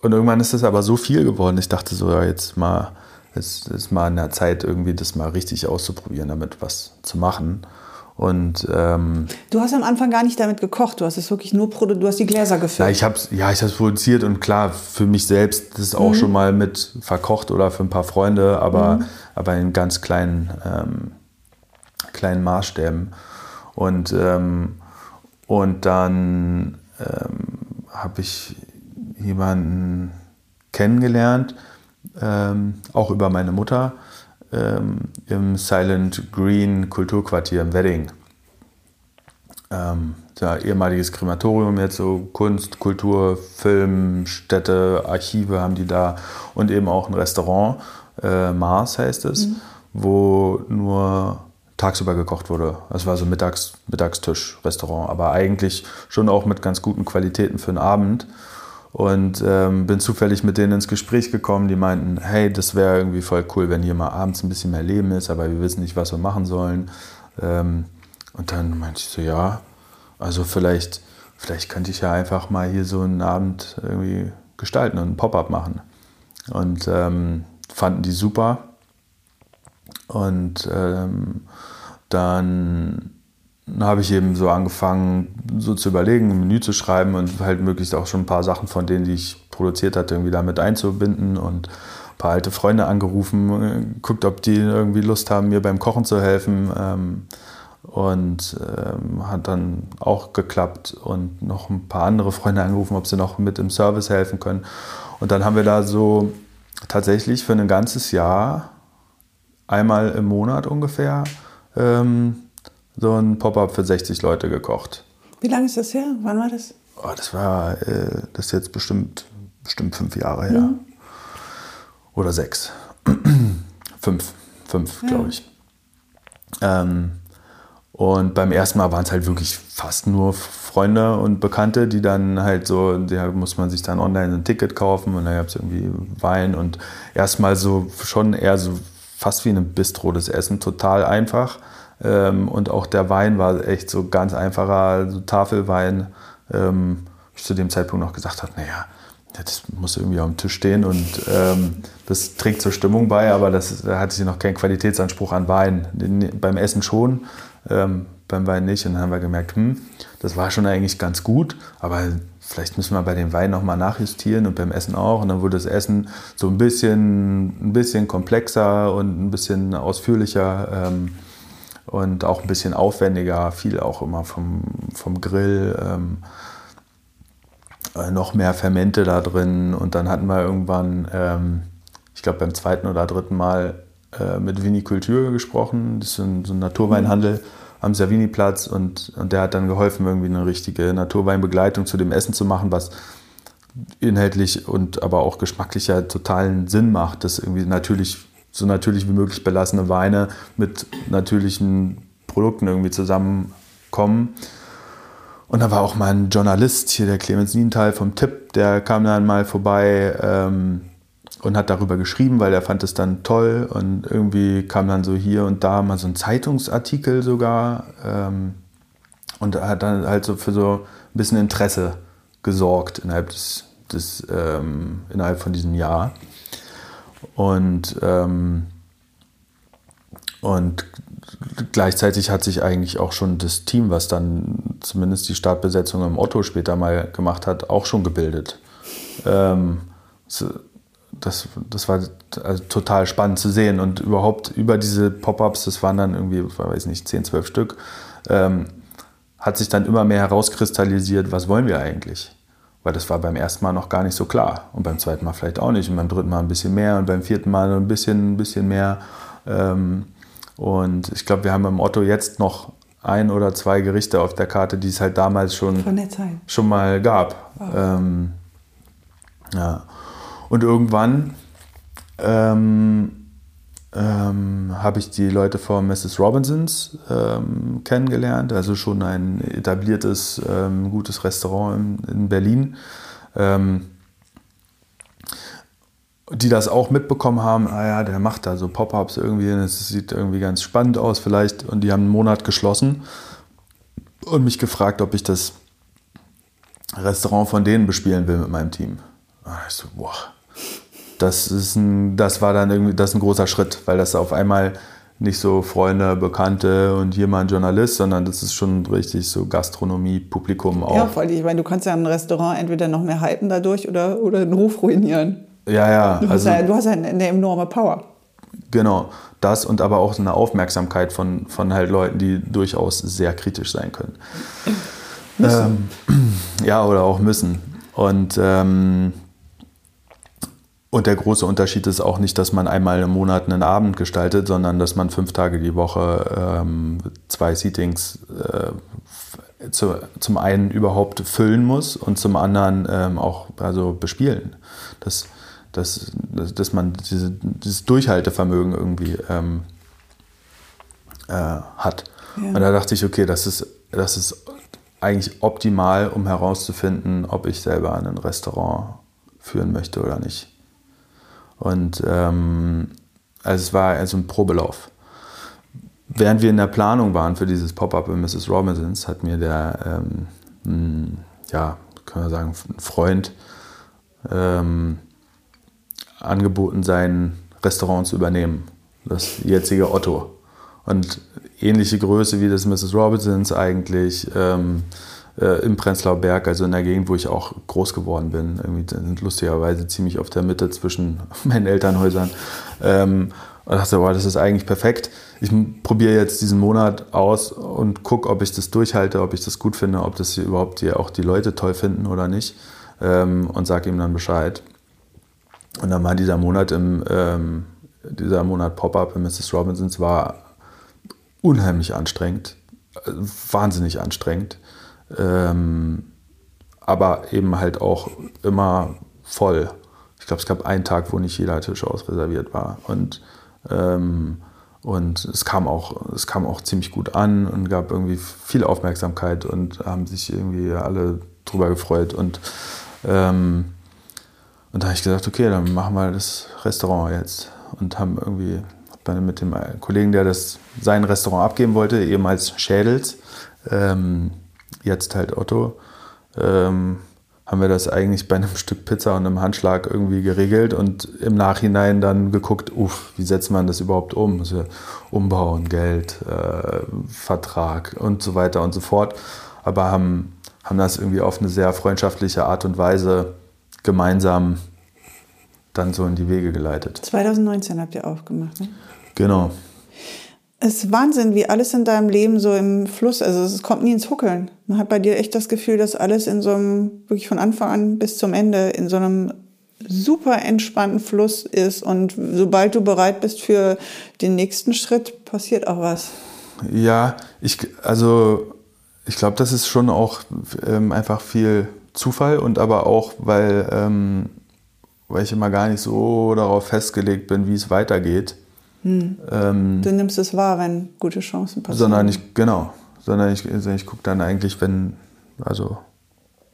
und irgendwann ist das aber so viel geworden. Ich dachte so, ja, jetzt mal, es ist mal in der Zeit, irgendwie das mal richtig auszuprobieren, damit was zu machen. Und, ähm, du hast am Anfang gar nicht damit gekocht, du hast es wirklich nur du hast die Gläser gefüllt. Ja, ich habe ja, ich habe produziert und klar, für mich selbst das ist auch mhm. schon mal mit verkocht oder für ein paar Freunde, aber, mhm. aber in ganz kleinen, ähm, kleinen Maßstäben. Und, ähm, und dann ähm, habe ich jemanden kennengelernt, ähm, auch über meine Mutter, ähm, im Silent Green Kulturquartier im Wedding. Ähm, ja, ehemaliges Krematorium, jetzt so Kunst, Kultur, Film, Städte, Archive haben die da und eben auch ein Restaurant, äh, Mars heißt es, mhm. wo nur tagsüber gekocht wurde. Das war so Mittags, Mittagstisch, Restaurant, aber eigentlich schon auch mit ganz guten Qualitäten für den Abend. Und ähm, bin zufällig mit denen ins Gespräch gekommen, die meinten, hey, das wäre irgendwie voll cool, wenn hier mal abends ein bisschen mehr Leben ist, aber wir wissen nicht, was wir machen sollen. Ähm, und dann meinte ich so, ja, also vielleicht, vielleicht könnte ich ja einfach mal hier so einen Abend irgendwie gestalten und ein Pop-up machen. Und ähm, fanden die super. Und ähm, dann habe ich eben so angefangen, so zu überlegen, ein Menü zu schreiben und halt möglichst auch schon ein paar Sachen von denen, die ich produziert hatte, irgendwie damit einzubinden und ein paar alte Freunde angerufen, guckt, ob die irgendwie Lust haben, mir beim Kochen zu helfen. Ähm, und ähm, hat dann auch geklappt und noch ein paar andere Freunde angerufen, ob sie noch mit im Service helfen können. Und dann haben wir da so tatsächlich für ein ganzes Jahr, einmal im Monat ungefähr, ähm, so ein Pop-up für 60 Leute gekocht. Wie lange ist das her? Wann war das? Oh, das war äh, das ist jetzt bestimmt, bestimmt fünf Jahre her. Mhm. Oder sechs. <clears throat> fünf. Fünf, ja. glaube ich. Ähm, und beim ersten Mal waren es halt wirklich fast nur Freunde und Bekannte, die dann halt so, da muss man sich dann online ein Ticket kaufen und dann gab es irgendwie Wein und erstmal so schon eher so fast wie ein Bistro das Essen, total einfach. Ähm, und auch der Wein war echt so ganz einfacher so Tafelwein. Ähm, ich zu dem Zeitpunkt noch gesagt habe, naja, das muss irgendwie auf dem Tisch stehen und ähm, das trägt zur Stimmung bei, aber das, da hatte sie noch keinen Qualitätsanspruch an Wein. Den, beim Essen schon, ähm, beim Wein nicht. Und dann haben wir gemerkt, hm, das war schon eigentlich ganz gut, aber vielleicht müssen wir bei dem Wein nochmal nachjustieren und beim Essen auch. Und dann wurde das Essen so ein bisschen, ein bisschen komplexer und ein bisschen ausführlicher. Ähm, und auch ein bisschen aufwendiger, viel auch immer vom, vom Grill. Ähm, äh, noch mehr Fermente da drin. Und dann hatten wir irgendwann, ähm, ich glaube beim zweiten oder dritten Mal äh, mit Vinikultur gesprochen, das ist so ein, so ein Naturweinhandel am Savini-Platz. Und, und der hat dann geholfen, irgendwie eine richtige Naturweinbegleitung zu dem Essen zu machen, was inhaltlich und aber auch geschmacklich ja totalen Sinn macht, das irgendwie natürlich so natürlich wie möglich belassene Weine mit natürlichen Produkten irgendwie zusammenkommen. Und da war auch mal ein Journalist, hier der Clemens Nienthal vom Tipp, der kam dann mal vorbei ähm, und hat darüber geschrieben, weil er fand es dann toll. Und irgendwie kam dann so hier und da mal so ein Zeitungsartikel sogar. Ähm, und hat dann halt so für so ein bisschen Interesse gesorgt innerhalb des, des ähm, innerhalb von diesem Jahr. Und, ähm, und gleichzeitig hat sich eigentlich auch schon das Team, was dann zumindest die Startbesetzung im Otto später mal gemacht hat, auch schon gebildet. Ähm, das, das war also total spannend zu sehen. Und überhaupt über diese Pop-ups, das waren dann irgendwie, weiß nicht, 10, 12 Stück, ähm, hat sich dann immer mehr herauskristallisiert, was wollen wir eigentlich? Weil das war beim ersten Mal noch gar nicht so klar. Und beim zweiten Mal vielleicht auch nicht. Und beim dritten Mal ein bisschen mehr und beim vierten Mal ein bisschen, ein bisschen mehr. Ähm, und ich glaube, wir haben im Otto jetzt noch ein oder zwei Gerichte auf der Karte, die es halt damals schon, schon mal gab. Wow. Ähm, ja. Und irgendwann ähm, ähm, habe ich die Leute von Mrs. Robinsons ähm, kennengelernt, also schon ein etabliertes, ähm, gutes Restaurant in, in Berlin, ähm, die das auch mitbekommen haben, ah ja, der macht da so Pop-ups irgendwie, das sieht irgendwie ganz spannend aus vielleicht und die haben einen Monat geschlossen und mich gefragt, ob ich das Restaurant von denen bespielen will mit meinem Team. Ah, ich so, boah, das, ist ein, das war dann irgendwie das ein großer Schritt, weil das auf einmal nicht so Freunde, Bekannte und jemand Journalist, sondern das ist schon richtig so Gastronomie, Publikum auch. Ja, vor allem, ich meine, du kannst ja ein Restaurant entweder noch mehr hypen dadurch oder, oder den Ruf ruinieren. Ja, ja. Du hast, also, ja, du hast ja eine enorme Power. Genau, das und aber auch eine Aufmerksamkeit von, von halt Leuten, die durchaus sehr kritisch sein können. Ähm, <clears throat> ja, oder auch müssen. Und ähm, und der große Unterschied ist auch nicht, dass man einmal im Monat einen Abend gestaltet, sondern dass man fünf Tage die Woche ähm, zwei Seatings äh, zu, zum einen überhaupt füllen muss und zum anderen ähm, auch also bespielen. Dass, dass, dass man diese, dieses Durchhaltevermögen irgendwie ähm, äh, hat. Ja. Und da dachte ich, okay, das ist, das ist eigentlich optimal, um herauszufinden, ob ich selber ein Restaurant führen möchte oder nicht. Und ähm, also es war also ein Probelauf. Während wir in der Planung waren für dieses Pop-up in Mrs. Robinsons, hat mir der, ähm, ja, können wir sagen, ein Freund ähm, angeboten, sein Restaurant zu übernehmen. Das jetzige Otto. Und ähnliche Größe wie das Mrs. Robinsons eigentlich. Ähm, äh, im Prenzlauer Berg, also in der Gegend, wo ich auch groß geworden bin. Irgendwie sind lustigerweise ziemlich auf der Mitte zwischen <laughs> meinen Elternhäusern. Ähm, und dachte, boah, das ist eigentlich perfekt. Ich probiere jetzt diesen Monat aus und gucke, ob ich das durchhalte, ob ich das gut finde, ob das überhaupt die, auch die Leute toll finden oder nicht. Ähm, und sage ihm dann Bescheid. Und dann war dieser Monat im ähm, dieser Monat Pop-up in Mrs. Robinsons war unheimlich anstrengend, äh, wahnsinnig anstrengend ähm, aber eben halt auch immer voll. Ich glaube, es gab einen Tag, wo nicht jeder Tisch ausreserviert war. Und, ähm, und es, kam auch, es kam auch ziemlich gut an und gab irgendwie viel Aufmerksamkeit und haben sich irgendwie alle drüber gefreut. Und, ähm, und da habe ich gesagt, okay, dann machen wir das Restaurant jetzt. Und haben irgendwie dann mit dem Kollegen, der das sein Restaurant abgeben wollte, eben als Schädels, ähm, jetzt halt Otto, ähm, haben wir das eigentlich bei einem <laughs> Stück Pizza und einem Handschlag irgendwie geregelt und im Nachhinein dann geguckt, uff, wie setzt man das überhaupt um? Also Umbauen, Geld, äh, Vertrag und so weiter und so fort. Aber haben, haben das irgendwie auf eine sehr freundschaftliche Art und Weise gemeinsam dann so in die Wege geleitet. 2019 habt ihr aufgemacht, ne? Genau. Es ist Wahnsinn, wie alles in deinem Leben so im Fluss, also es kommt nie ins Huckeln. Man hat bei dir echt das Gefühl, dass alles in so einem, wirklich von Anfang an bis zum Ende, in so einem super entspannten Fluss ist und sobald du bereit bist für den nächsten Schritt, passiert auch was. Ja, ich, also ich glaube, das ist schon auch ähm, einfach viel Zufall und aber auch, weil, ähm, weil ich immer gar nicht so darauf festgelegt bin, wie es weitergeht. Hm. Ähm, du nimmst es wahr, wenn gute Chancen passieren. Sondern ich, genau, sondern ich, also ich gucke dann eigentlich, wenn, also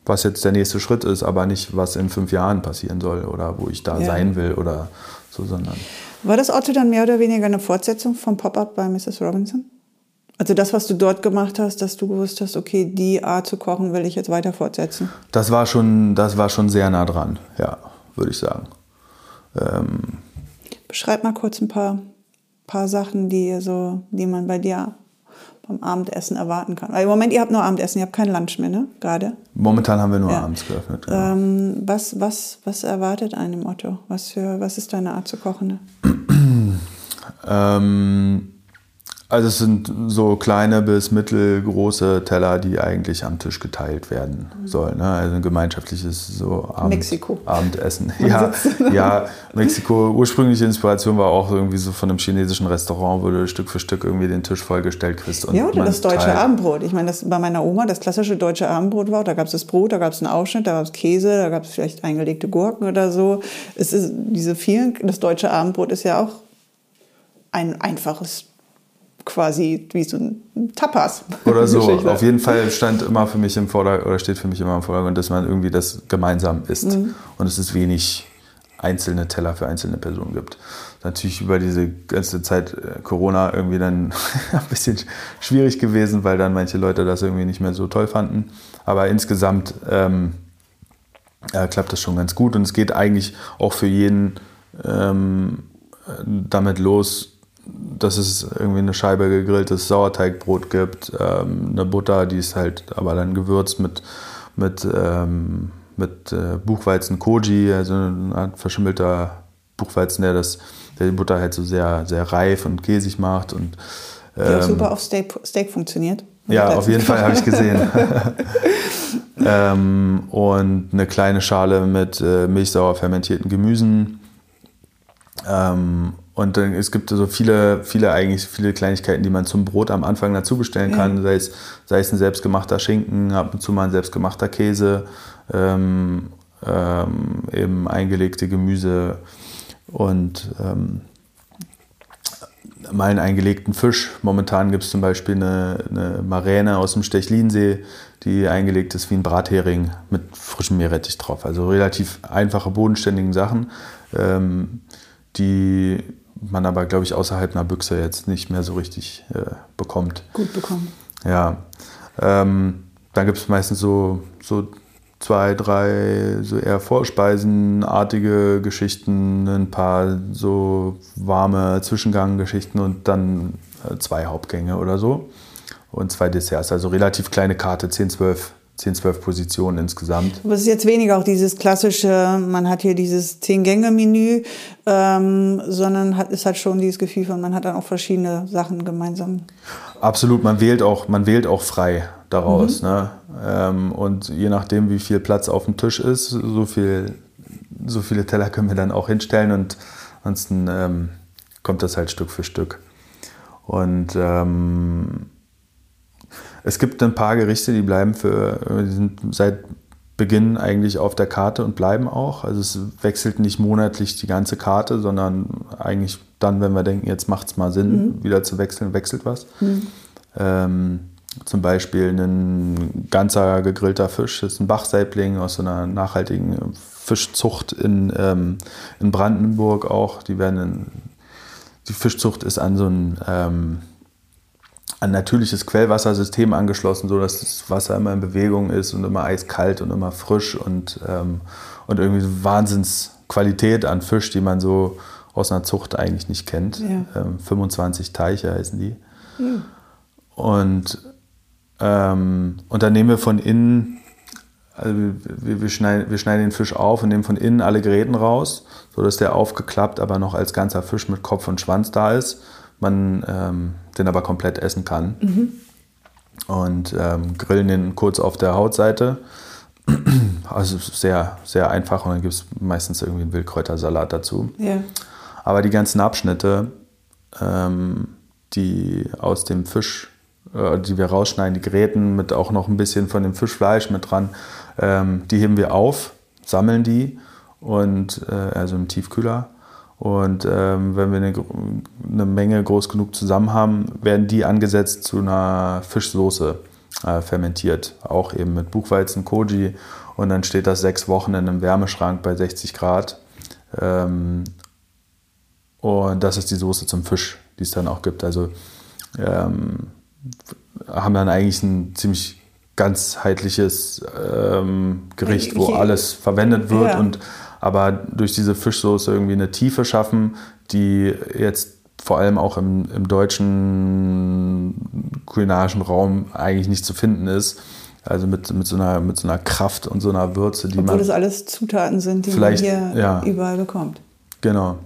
was jetzt der nächste Schritt ist, aber nicht, was in fünf Jahren passieren soll oder wo ich da ja. sein will oder so, sondern. War das Otto dann mehr oder weniger eine Fortsetzung vom Pop-Up bei Mrs. Robinson? Also das, was du dort gemacht hast, dass du gewusst hast, okay, die Art zu kochen will ich jetzt weiter fortsetzen? Das war schon, das war schon sehr nah dran, ja, würde ich sagen. Ähm, Beschreib mal kurz ein paar paar Sachen, die so, die man bei dir vom Abendessen erwarten kann. Weil im Moment, ihr habt nur Abendessen, ihr habt kein Lunch mehr, ne? Gerade. Momentan haben wir nur Ja. abends geöffnet. Genau. Ähm, was, was, was erwartet einen im Otto? Was, für, was ist deine Art zu kochen? ne? <clears throat> Ähm, also es sind so kleine bis mittelgroße Teller, die eigentlich am Tisch geteilt werden sollen. Ne? Also ein gemeinschaftliches so Abend, Mexiko. Abendessen. Ja, ja, Mexiko. Ursprüngliche Inspiration war auch irgendwie so von einem chinesischen Restaurant, wo du Stück für Stück irgendwie den Tisch vollgestellt kriegst. Und Ja, oder das deutsche teilt. Abendbrot. Ich meine, das bei meiner Oma, das klassische deutsche Abendbrot war, da gab es das Brot, da gab es einen Ausschnitt, da gab es Käse, da gab es vielleicht eingelegte Gurken oder so. Es ist diese vielen, das deutsche Abendbrot ist ja auch ein einfaches, quasi wie so ein Tapas. Oder so. <laughs> Auf jeden Fall stand immer für mich im Vordergrund oder steht für mich immer im Vordergrund, dass man irgendwie das gemeinsam isst. Mhm. Und es ist wenig einzelne Teller für einzelne Personen gibt. Natürlich über diese ganze Zeit äh, Corona irgendwie dann <laughs> ein bisschen schwierig gewesen, weil dann manche Leute das irgendwie nicht mehr so toll fanden. Aber insgesamt ähm, ja, klappt das schon ganz gut und es geht eigentlich auch für jeden ähm, damit los, dass es irgendwie eine Scheibe gegrilltes Sauerteigbrot gibt, ähm, eine Butter, die ist halt aber dann gewürzt mit, mit, ähm, mit äh, Buchweizen Koji, also eine Art verschimmelter Buchweizen, der, das, der die Butter halt so sehr, sehr reif und käsig macht. Und, Die auch ähm, super auf Steak, Steak funktioniert. ja, auf jeden Fall habe ich gesehen. <laughs> ähm, und eine kleine Schale mit äh, milchsauer fermentierten Gemüsen. Ähm, und dann, es gibt so viele, viele eigentlich viele Kleinigkeiten, die man zum Brot am Anfang dazu bestellen kann. Sei, es, sei es ein selbstgemachter Schinken, ab und zu mal ein selbstgemachter Käse, ähm, ähm, eben eingelegte Gemüse und ähm, mal einen eingelegten Fisch. Momentan gibt es zum Beispiel eine, eine Maräne aus dem Stechlinsee, die eingelegt ist wie ein Brathering mit frischem Meerrettich drauf. Also relativ einfache, bodenständigen Sachen, ähm, die man aber, glaube ich, außerhalb einer Büchse jetzt nicht mehr so richtig äh, bekommt. Gut bekommen. Ja. Ähm, dann gibt es meistens so, so zwei, drei so eher Vorspeisenartige Geschichten, ein paar so warme Zwischenganggeschichten und dann äh, zwei Hauptgänge oder so. Und zwei Desserts. Also relativ kleine Karte, 10, 12, 10, 12 Positionen insgesamt. Aber es ist jetzt weniger auch dieses klassische, man hat hier dieses Zehn-Gänge-Menü, ähm, sondern hat, ist halt schon dieses Gefühl von, man hat dann auch verschiedene Sachen gemeinsam. Absolut, man wählt auch, man wählt auch frei daraus. Ne? Ähm, und je nachdem, wie viel Platz auf dem Tisch ist, so, viel, so viele Teller können wir dann auch hinstellen und ansonsten ähm, kommt das halt Stück für Stück. Und ähm, es gibt ein paar Gerichte, die bleiben für, die sind seit Beginn eigentlich auf der Karte und bleiben auch. Also es wechselt nicht monatlich die ganze Karte, sondern eigentlich dann, wenn wir denken, jetzt macht es mal Sinn, wieder zu wechseln, wechselt was. Ähm, zum Beispiel ein ganzer gegrillter Fisch, das ist ein Bachsaibling aus so einer nachhaltigen Fischzucht in, ähm, in Brandenburg auch. Die werden in, die Fischzucht ist an so ein ähm, ein natürliches Quellwassersystem angeschlossen, sodass das Wasser immer in Bewegung ist und immer eiskalt und immer frisch und, ähm, und irgendwie Wahnsinnsqualität an Fisch, die man so aus einer Zucht eigentlich nicht kennt. Ja. Ähm, 25 Teiche heißen die. Und, ähm, und dann nehmen wir von innen, also wir, wir, schneiden, wir schneiden den Fisch auf und nehmen von innen alle Gräten raus, sodass der aufgeklappt, aber noch als ganzer Fisch mit Kopf und Schwanz da ist. Man ähm, den aber komplett essen kann. Und ähm, grillen den kurz auf der Hautseite. <clears throat> Also sehr, sehr einfach und dann gibt es meistens irgendwie einen Wildkräutersalat dazu. Ja. Aber die ganzen Abschnitte, ähm, die aus dem Fisch, äh, die wir rausschneiden, die Gräten mit auch noch ein bisschen von dem Fischfleisch mit dran, ähm, die heben wir auf, sammeln die und äh, also im Tiefkühler. Und ähm, wenn wir eine, eine Menge groß genug zusammen haben, werden die angesetzt zu einer Fischsoße äh, fermentiert. Auch eben mit Buchweizen, Koji. Und dann steht das sechs Wochen in einem Wärmeschrank bei 60 Grad. Ähm, und das ist die Soße zum Fisch, die es dann auch gibt. Also ähm, haben dann eigentlich ein ziemlich ganzheitliches ähm, Gericht, wo alles verwendet wird Ja. und aber durch diese Fischsoße irgendwie eine Tiefe schaffen, die jetzt vor allem auch im, im deutschen kulinarischen Raum eigentlich nicht zu finden ist. Also mit, mit, so, einer, mit so einer Kraft und so einer Würze, die Obwohl man. das alles Zutaten sind, die man hier ja. überall bekommt. Genau.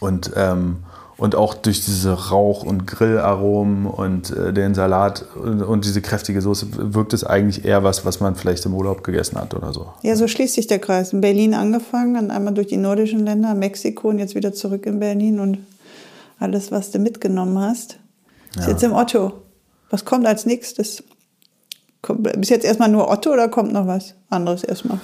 Und, ähm, und auch durch diese Rauch- und Grillaromen und äh, den Salat und, und diese kräftige Soße wirkt es eigentlich eher was, was man vielleicht im Urlaub gegessen hat oder so. Ja, so schließt sich der Kreis. In Berlin angefangen, dann einmal durch die nordischen Länder, Mexiko und jetzt wieder zurück in Berlin und alles, was du mitgenommen hast, ist Ja. jetzt im Otto. Was kommt als nächstes? Kommt, bis jetzt erstmal nur Otto oder kommt noch was anderes erstmal?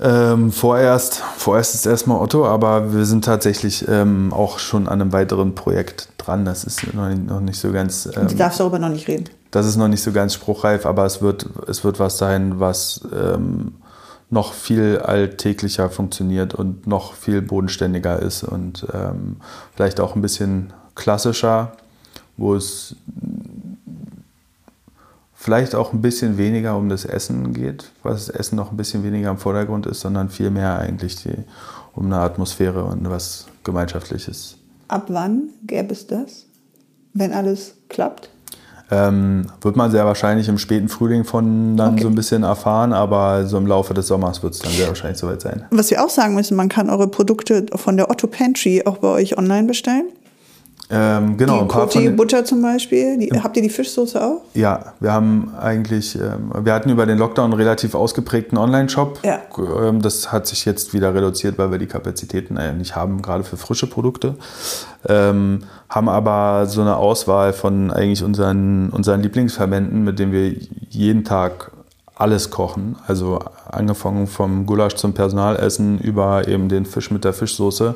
Ähm, vorerst, vorerst ist erstmal Otto, aber wir sind tatsächlich ähm, auch schon an einem weiteren Projekt dran. Das ist noch nicht, noch nicht so ganz. Ähm, Du darfst darüber noch nicht reden. Das ist noch nicht so ganz spruchreif, aber es wird, es wird was sein, was ähm, noch viel alltäglicher funktioniert und noch viel bodenständiger ist und ähm, vielleicht auch ein bisschen klassischer, wo es vielleicht auch ein bisschen weniger um das Essen geht, was das Essen noch ein bisschen weniger im Vordergrund ist, sondern viel mehr eigentlich die, um eine Atmosphäre und was Gemeinschaftliches. Ab wann gäbe es das? Wenn alles klappt? Ähm, wird man sehr wahrscheinlich im späten Frühling von dann Okay. so ein bisschen erfahren, aber so im Laufe des Sommers wird es dann sehr wahrscheinlich soweit sein. Was wir auch sagen müssen, man kann eure Produkte von der Otto Pantry auch bei euch online bestellen. Ähm, genau, die von, Butter zum Beispiel. Die, Habt ihr die Fischsoße auch? Ja, wir haben eigentlich, ähm, wir hatten über den Lockdown einen relativ ausgeprägten Online-Shop. Ja. Ähm, das hat sich jetzt wieder reduziert, weil wir die Kapazitäten äh, nicht haben, gerade für frische Produkte. Ähm, haben aber so eine Auswahl von eigentlich unseren, unseren Lieblingsverbänden, mit denen wir jeden Tag alles kochen. Also angefangen vom Gulasch zum Personalessen über eben den Fisch mit der Fischsoße.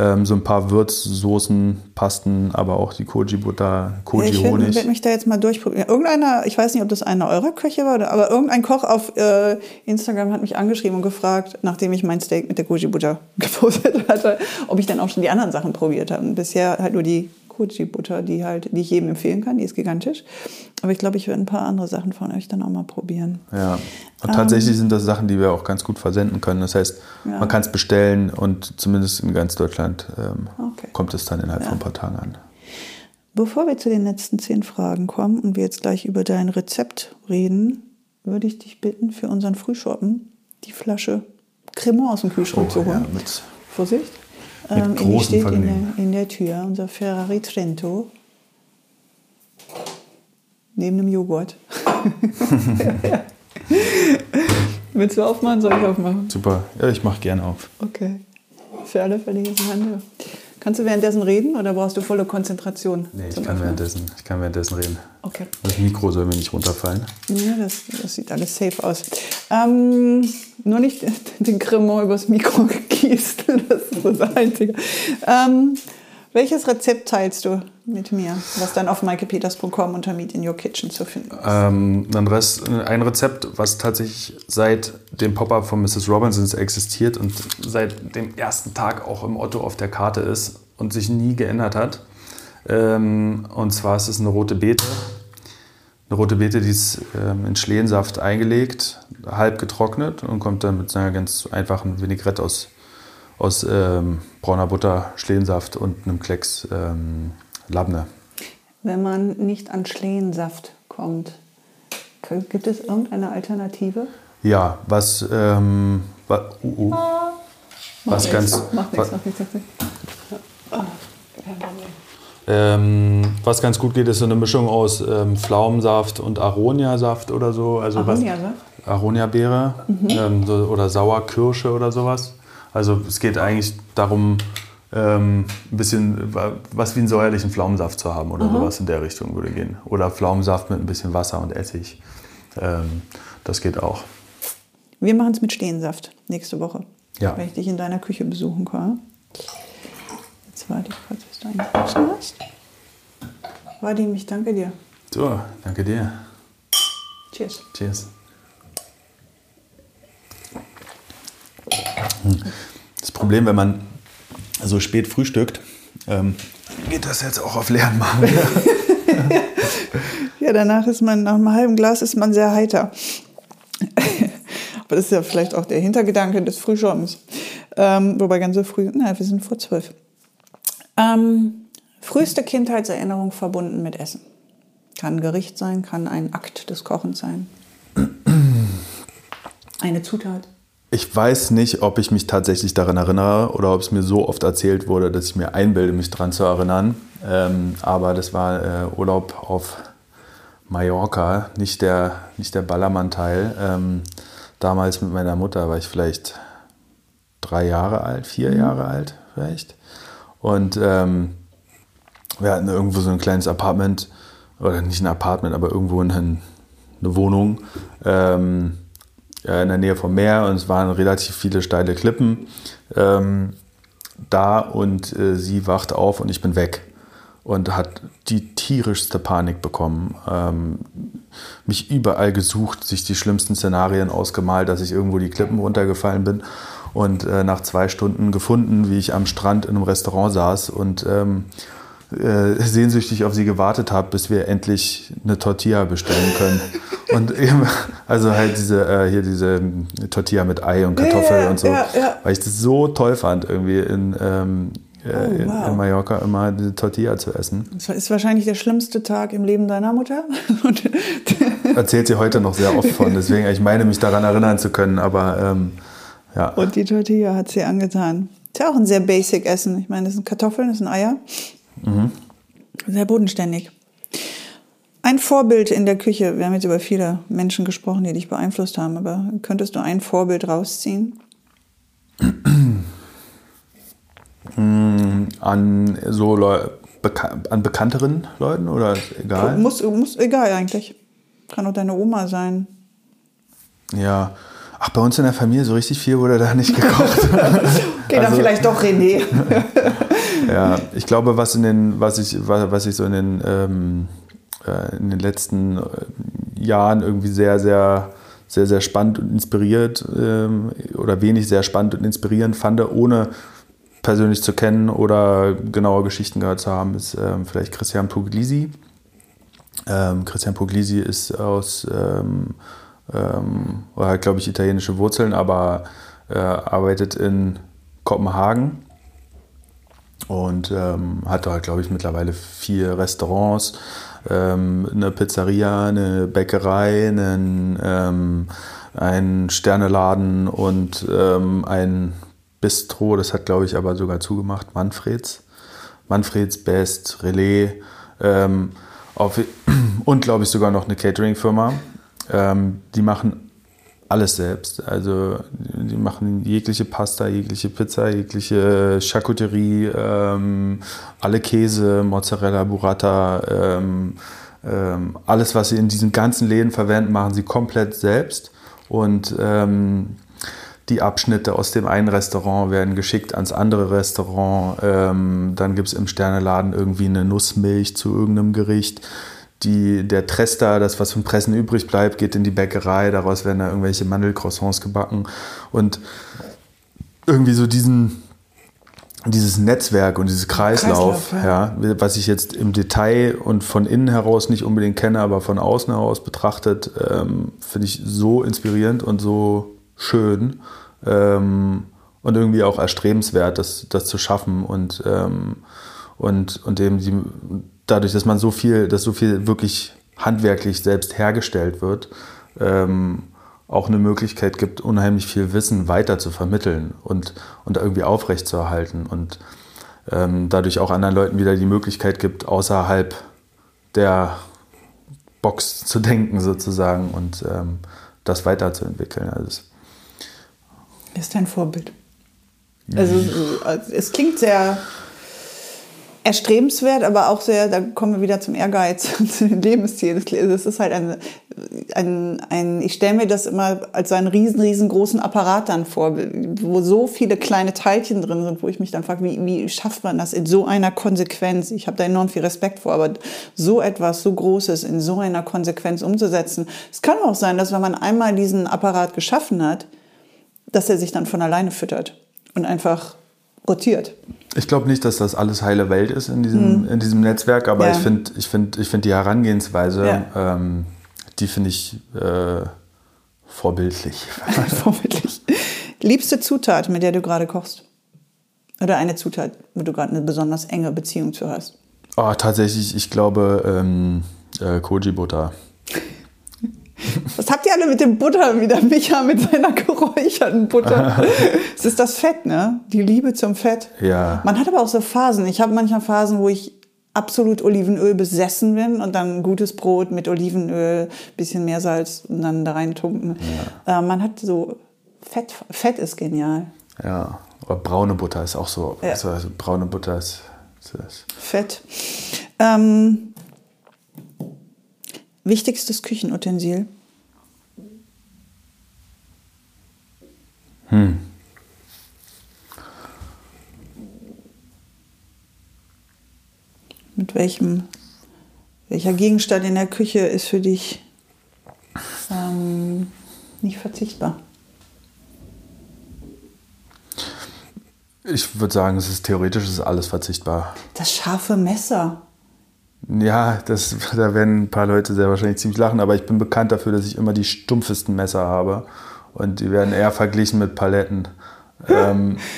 Ähm, so ein paar Würzsoßen, Pasten, aber auch die Koji-Butter, Ja, ich Koji-Honig. werde mich da jetzt mal durchprobieren. Irgendeiner, ich weiß nicht, ob das einer eurer Köche war, oder- aber irgendein Koch auf äh, Instagram hat mich angeschrieben und gefragt, nachdem ich mein Steak mit der Koji Butter <laughs> gepostet hatte, ob ich dann auch schon die anderen Sachen probiert habe. Und bisher halt nur die Koji Butter, die halt, die ich jedem empfehlen kann, die ist gigantisch. Aber ich glaube, ich werde ein paar andere Sachen von euch dann auch mal probieren. Ja, und tatsächlich sind das Sachen, die wir auch ganz gut versenden können. Das heißt, Ja. man kann es bestellen und zumindest in ganz Deutschland ähm, Okay. kommt es dann innerhalb von ein paar Tagen an. Bevor wir zu den letzten zehn Fragen kommen und wir jetzt gleich über dein Rezept reden, würde ich dich bitten, für unseren Frühschoppen die Flasche Cremant aus dem Kühlschrank zu holen. Oh, ja, Vorsicht. Mit Ähm, großem steht in der, in der Tür, unser Ferrari Trento. Neben dem Joghurt. <laughs> Willst du aufmachen? Soll ich aufmachen? super. Ja, ich mache gerne auf. Okay. Für alle Fälle hier Hand. Kannst du währenddessen reden oder brauchst du volle Konzentration? Nee, ich kann, Öffnen? währenddessen, ich kann währenddessen reden. Okay. Das Mikro soll mir nicht runterfallen. Ja, das, das sieht alles safe aus. Ähm, nur nicht <laughs> den Cremant übers Mikro <laughs> gegießt. Das ist das Einzige. Ähm, welches Rezept teilst du mit mir, was dann auf maikepeters.com unter Meet in Your Kitchen zu finden ist? Ähm, ein, Rezept, was tatsächlich seit dem Pop-Up von Mrs. Robinsons existiert und seit dem ersten Tag auch im Otto auf der Karte ist und sich nie geändert hat. Ähm, und zwar ist es eine rote Beete. Eine rote Beete, die ist ähm, in Schlehensaft eingelegt, halb getrocknet und kommt dann mit einer ganz einfachen Vinaigrette aus, aus ähm, brauner Butter, Schlehensaft und einem Klecks ähm, Labne. Wenn man nicht an Schlehensaft kommt, gibt es irgendeine Alternative? Ja, was, ähm, wa, uh, uh. was Macht ganz, nichts, Macht wa- nichts, macht nichts, macht nichts. Ah, kein Problem. ähm, was ganz gut geht, ist so eine Mischung aus ähm, Pflaumensaft und Aroniasaft oder so. Also was- Aroniasaft? Aroniabeere ähm, so, oder Sauerkirsche oder sowas. Also es geht eigentlich darum, ähm, ein bisschen wa- was wie einen säuerlichen Pflaumensaft zu haben oder sowas in der Richtung würde gehen. Oder Pflaumensaft mit ein bisschen Wasser und Essig. Ähm, das geht auch. Wir machen es mit Stehensaft nächste Woche, Ja. wenn ich dich in deiner Küche besuchen komme. Jetzt warte ich kurz, bis du eingeschlossen hast. Vadim, ich danke dir. So, danke dir. Cheers. Cheers. Das Problem, wenn man so spät frühstückt, ähm, geht das jetzt auch auf leeren Magen. <laughs> Ja, danach ist man, nach einem halben Glas ist man sehr heiter. Aber das ist ja vielleicht auch der Hintergedanke des Frühschoppens. Ähm, wobei ganz so früh, na, wir sind vor zwölf. Ähm, früheste Kindheitserinnerung verbunden mit Essen. Kann ein Gericht sein, kann ein Akt des Kochens sein. Eine Zutat. Ich weiß nicht, ob ich mich tatsächlich daran erinnere oder ob es mir so oft erzählt wurde, dass ich mir einbilde, mich daran zu erinnern. Ähm, aber das war äh, Urlaub auf Mallorca, nicht der, nicht der Ballermann-Teil. Ähm, damals mit meiner Mutter war ich vielleicht drei Jahre alt, vier mhm. Jahre alt vielleicht. Und ähm, wir hatten irgendwo so ein kleines Apartment, oder nicht ein Apartment, aber irgendwo eine, eine Wohnung. Äh, in der Nähe vom Meer und es waren relativ viele steile Klippen ähm, da und äh, sie wacht auf und ich bin weg und hat die tierischste Panik bekommen. Ähm, mich überall gesucht, sich die schlimmsten Szenarien ausgemalt, dass ich irgendwo die Klippen runtergefallen bin und äh, nach zwei Stunden gefunden, wie ich am Strand in einem Restaurant saß und ähm, äh, sehnsüchtig auf sie gewartet habe, bis wir endlich eine Tortilla bestellen können. <laughs> und eben, also halt diese, äh, hier diese Tortilla mit Ei und Kartoffel ja, und so. Ja, ja. Weil ich das so toll fand, irgendwie in, ähm, äh, oh, in, wow. in, Mallorca immer diese Tortilla zu essen. Das ist wahrscheinlich der schlimmste Tag im Leben deiner Mutter. <laughs> Erzählt sie heute noch sehr oft von, deswegen, ich meine, mich daran erinnern zu können, aber ähm, ja. Und die Tortilla hat sie angetan. Ist ja auch ein sehr basic Essen. Ich meine, das sind Kartoffeln, das sind Eier. Mhm. Sehr bodenständig. Ein Vorbild in der Küche, wir haben jetzt über viele Menschen gesprochen, die dich beeinflusst haben, aber könntest du ein Vorbild rausziehen? An so Leu Beka an bekannteren Leuten oder egal? Muss, muss egal eigentlich. Kann auch deine Oma sein. Ja. Ach, bei uns in der Familie so richtig viel wurde da nicht gekocht. <laughs> okay, <laughs> also, dann vielleicht doch René. <laughs> ja, ich glaube, was in den, was ich, was ich so in den, ähm, äh, in den letzten äh, Jahren irgendwie sehr, sehr, sehr, sehr spannend und inspiriert ähm, oder wenig sehr spannend und inspirierend fand, ohne persönlich zu kennen oder genaue Geschichten gehört zu haben, ist ähm, vielleicht Christian Puglisi. Ähm, Christian Puglisi ist aus, ähm, oder hat, glaube ich, italienische Wurzeln, aber äh, arbeitet in Kopenhagen und ähm, hat da, glaube ich, mittlerweile vier Restaurants, ähm, eine Pizzeria, eine Bäckerei, einen, ähm, einen Sterneladen und ähm, ein Bistro. Das hat, glaube ich, aber sogar zugemacht, Manfreds. Manfreds Best, Relais ähm, auf, <clears throat> und, glaube ich, sogar noch eine Catering-Firma. Ähm, die machen alles selbst. Also die machen jegliche Pasta, jegliche Pizza, jegliche Charcuterie, ähm, alle Käse, Mozzarella, Burrata, ähm, ähm, alles, was sie in diesen ganzen Läden verwenden, machen sie komplett selbst. Und ähm, die Abschnitte aus dem einen Restaurant werden geschickt ans andere Restaurant. Ähm, dann gibt es im Sterneladen irgendwie eine Nussmilch zu irgendeinem Gericht die, der Trester, das was vom Pressen übrig bleibt, geht in die Bäckerei, daraus werden da irgendwelche Mandelcroissants gebacken und irgendwie so diesen, dieses Netzwerk und dieses Kreislauf, Kreislauf ja. ja. was ich jetzt im Detail und von innen heraus nicht unbedingt kenne, aber von außen heraus betrachtet, ähm, finde ich so inspirierend und so schön ähm, und irgendwie auch erstrebenswert, das, das zu schaffen und, ähm, und, und eben die dadurch, dass man so viel, dass so viel wirklich handwerklich selbst hergestellt wird, ähm, auch eine Möglichkeit gibt, unheimlich viel Wissen weiter zu vermitteln und, und irgendwie aufrechtzuerhalten und ähm, dadurch auch anderen Leuten wieder die Möglichkeit gibt, außerhalb der Box zu denken sozusagen und ähm, das weiterzuentwickeln. Also ist dein Vorbild. Also es klingt sehr erstrebenswert, aber auch sehr, da kommen wir wieder zum Ehrgeiz, <laughs> zu den Lebenszielen. Das ist halt ein, ein, ein ich stelle mir das immer als einen riesen, riesengroßen Apparat dann vor, wo so viele kleine Teilchen drin sind, wo ich mich dann frage, wie, wie schafft man das in so einer Konsequenz? Ich habe da enorm viel Respekt vor, aber so etwas, so Großes in so einer Konsequenz umzusetzen. Es kann auch sein, dass wenn man einmal diesen Apparat geschaffen hat, dass er sich dann von alleine füttert und einfach rotiert. Ich glaube nicht, dass das alles heile Welt ist in diesem, hm. in diesem Netzwerk, aber ja. ich finde ich find, ich find die Herangehensweise, ja. ähm, die finde ich äh, vorbildlich. <laughs> <laughs> vorbildlich. Liebste Zutat, mit der du gerade kochst? Oder eine Zutat, wo du gerade eine besonders enge Beziehung zu hast? Oh, tatsächlich, ich glaube, ähm, Äh, Koji-Butter. Was habt ihr alle mit dem Butter wieder? Micha mit seiner geräucherten Butter. <laughs> es ist das Fett, ne? Die Liebe zum Fett. Ja. Man hat aber auch so Phasen. Ich habe manchmal Phasen, wo ich absolut Olivenöl besessen bin und dann gutes Brot mit Olivenöl, bisschen Meersalz und dann da rein tunken. Ja. Äh, man hat so Fett. Fett ist genial. Ja. Aber braune Butter ist auch so. Ja. Also, also braune Butter ist. ist Fett. Ähm, wichtigstes Küchenutensil? Hm. Mit welchem, welcher Gegenstand in der Küche ist für dich ähm, nicht verzichtbar? Ich würde sagen, es ist theoretisch ist alles verzichtbar. Das scharfe Messer. Ja, das, da werden ein paar Leute sehr wahrscheinlich ziemlich lachen, aber ich bin bekannt dafür, dass ich immer die stumpfesten Messer habe. Und die werden eher verglichen mit Paletten. ähm, <laughs>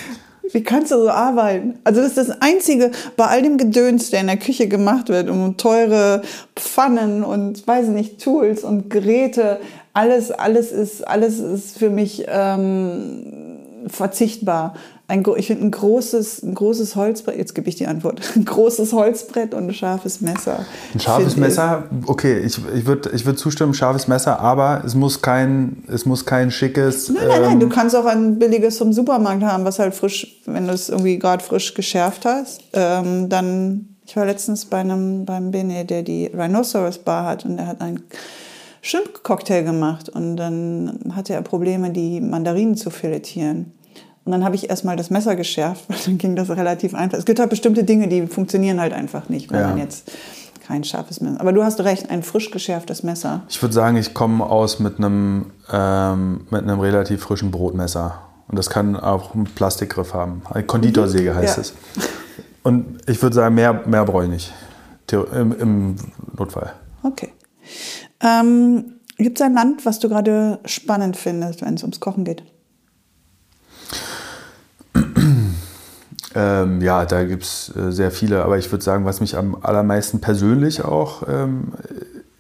Wie kannst du so arbeiten? Also das ist das Einzige bei all dem Gedöns, der in der Küche gemacht wird, um teure Pfannen und weiß nicht Tools und Geräte. Alles, alles ist, alles ist für mich ähm, verzichtbar ein, ich finde ein großes, ein großes Holzbrett, jetzt gebe ich die Antwort, <laughs> ein großes Holzbrett und ein scharfes Messer. Ein scharfes Messer, okay, ich, ich würde ich würd zustimmen, scharfes Messer, aber es muss kein, es muss kein schickes... Nein, nein, ähm, nein, du kannst auch ein billiges vom Supermarkt haben, was halt frisch, wenn du es irgendwie gerade frisch geschärft hast, ähm, dann... Ich war letztens bei einem, beim Bene, der die Rhinoceros Bar hat und der hat einen Shrimp-Cocktail gemacht und dann hatte er Probleme, die Mandarinen zu filetieren. Und dann habe ich erstmal das Messer geschärft, <laughs> weil dann ging das relativ einfach. Es gibt halt bestimmte Dinge, die funktionieren halt einfach nicht, wenn ja. man jetzt kein scharfes Messer. Aber du hast recht, ein frisch geschärftes Messer. Ich würde sagen, ich komme aus mit einem, ähm, mit einem relativ frischen Brotmesser. Und das kann auch einen Plastikgriff haben. Konditorsäge heißt ja. es. Und ich würde sagen, mehr, mehr brauche ich nicht. Im, Im, Notfall. Okay. Ähm, Gibt es ein Land, was du gerade spannend findest, wenn es ums Kochen geht? <clears throat> Ähm, ja, da gibt es äh, sehr viele, aber ich würde sagen, was mich am allermeisten persönlich auch ähm,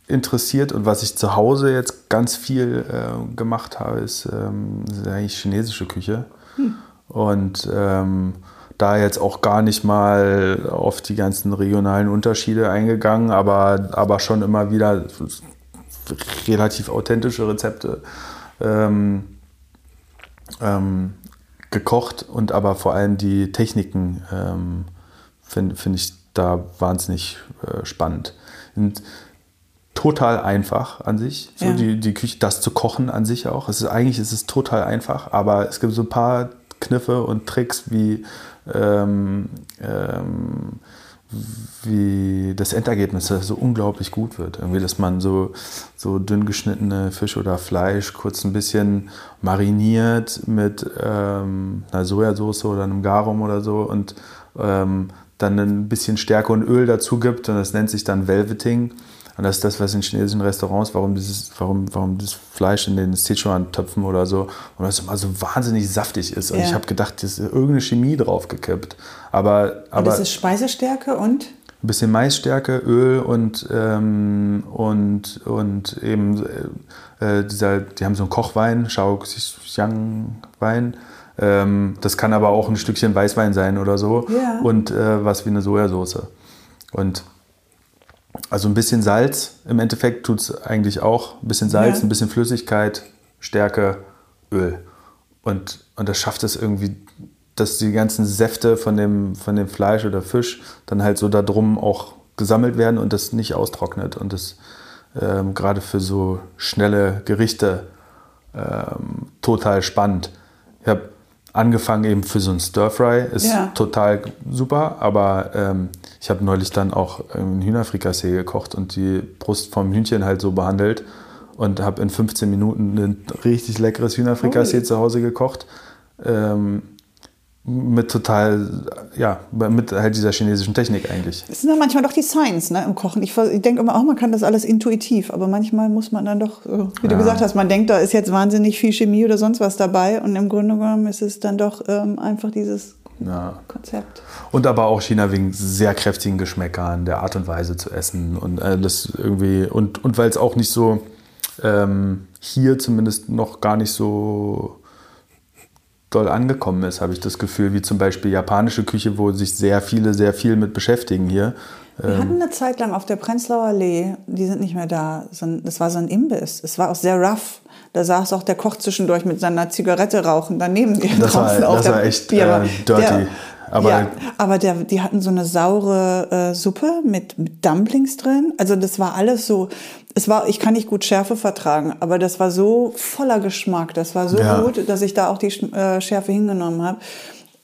interessiert und was ich zu Hause jetzt ganz viel äh, gemacht habe, ist, ähm, ist, eigentlich chinesische Küche. Hm. Und ähm, da jetzt auch gar nicht mal auf die ganzen regionalen Unterschiede eingegangen, aber, aber schon immer wieder relativ authentische Rezepte. Ähm, ähm, gekocht und aber vor allem die Techniken ähm, finde find ich da wahnsinnig äh, spannend. Sind total einfach an sich, so ja. die, die Küche, das zu kochen an sich auch. Es ist, eigentlich ist es total einfach, aber es gibt so ein paar Kniffe und Tricks wie ähm, ähm, wie das Endergebnis so unglaublich gut wird. Irgendwie, dass man so, so dünn geschnittene Fisch oder Fleisch kurz ein bisschen mariniert mit ähm, einer Sojasauce oder einem Garum oder so und ähm, dann ein bisschen Stärke und Öl dazu gibt und das nennt sich dann Velveting. Und das ist das, was in chinesischen Restaurants, warum dieses, warum, warum das Fleisch in den Sichuan-Töpfen oder so, und das immer so wahnsinnig saftig ist. Und ja. ich habe gedacht, das ist irgendeine Chemie draufgekippt. Aber, aber und das ist Speisestärke und? Ein bisschen Maisstärke, Öl und, ähm, und, und eben äh, äh dieser, die haben so einen Kochwein, Shaoxiang-Wein. Ähm, das kann aber auch ein Stückchen Weißwein sein oder so. Ja. Und äh, was wie eine Sojasauce. Und also ein bisschen Salz im Endeffekt tut es eigentlich auch. Ein bisschen Salz, ja. ein bisschen Flüssigkeit, Stärke, Öl. Und, und das schafft es irgendwie, dass die ganzen Säfte von dem, von dem Fleisch oder Fisch dann halt so da drum auch gesammelt werden und das nicht austrocknet. Und das ähm, gerade für so schnelle Gerichte ähm, total spannend. Ich habe angefangen eben für so ein Stir-Fry, ist ja. total super, aber ähm, ich habe neulich dann auch ein Hühnerfrikassee gekocht und die Brust vom Hühnchen halt so behandelt und habe in 15 Minuten ein richtig leckeres Hühnerfrikassee oh. zu Hause gekocht. Ähm, mit total, ja, mit halt dieser chinesischen Technik eigentlich. Es sind ja manchmal doch die Science ne, im Kochen. Ich, ich denke immer, auch man kann das alles intuitiv, aber manchmal muss man dann doch, äh, wie ja. du gesagt hast, man denkt, da ist jetzt wahnsinnig viel Chemie oder sonst was dabei und im Grunde genommen ist es dann doch ähm, einfach dieses Ja. Konzept. Und aber auch China wegen sehr kräftigen Geschmäckern, der Art und Weise zu essen und alles irgendwie und, und weil es auch nicht so ähm, hier zumindest noch gar nicht so doll angekommen ist, habe ich das Gefühl, wie zum Beispiel japanische Küche, wo sich sehr viele sehr viel mit beschäftigen hier. Wir hatten eine Zeit lang auf der Prenzlauer Allee, die sind nicht mehr da, so ein- das war so ein Imbiss. Es war auch sehr rough. Da saß auch der Koch zwischendurch mit seiner Zigarette rauchen daneben dir Das <laughs> war- draußen auf das der war echt, Bierbar. äh, dirty. Der, Aber- ja, aber der, die hatten so eine saure äh, Suppe mit, mit Dumplings drin. Also das war alles so, es war, ich kann nicht gut Schärfe vertragen, aber das war so voller Geschmack, das war so Ja. gut, dass ich da auch die äh, Schärfe hingenommen habe.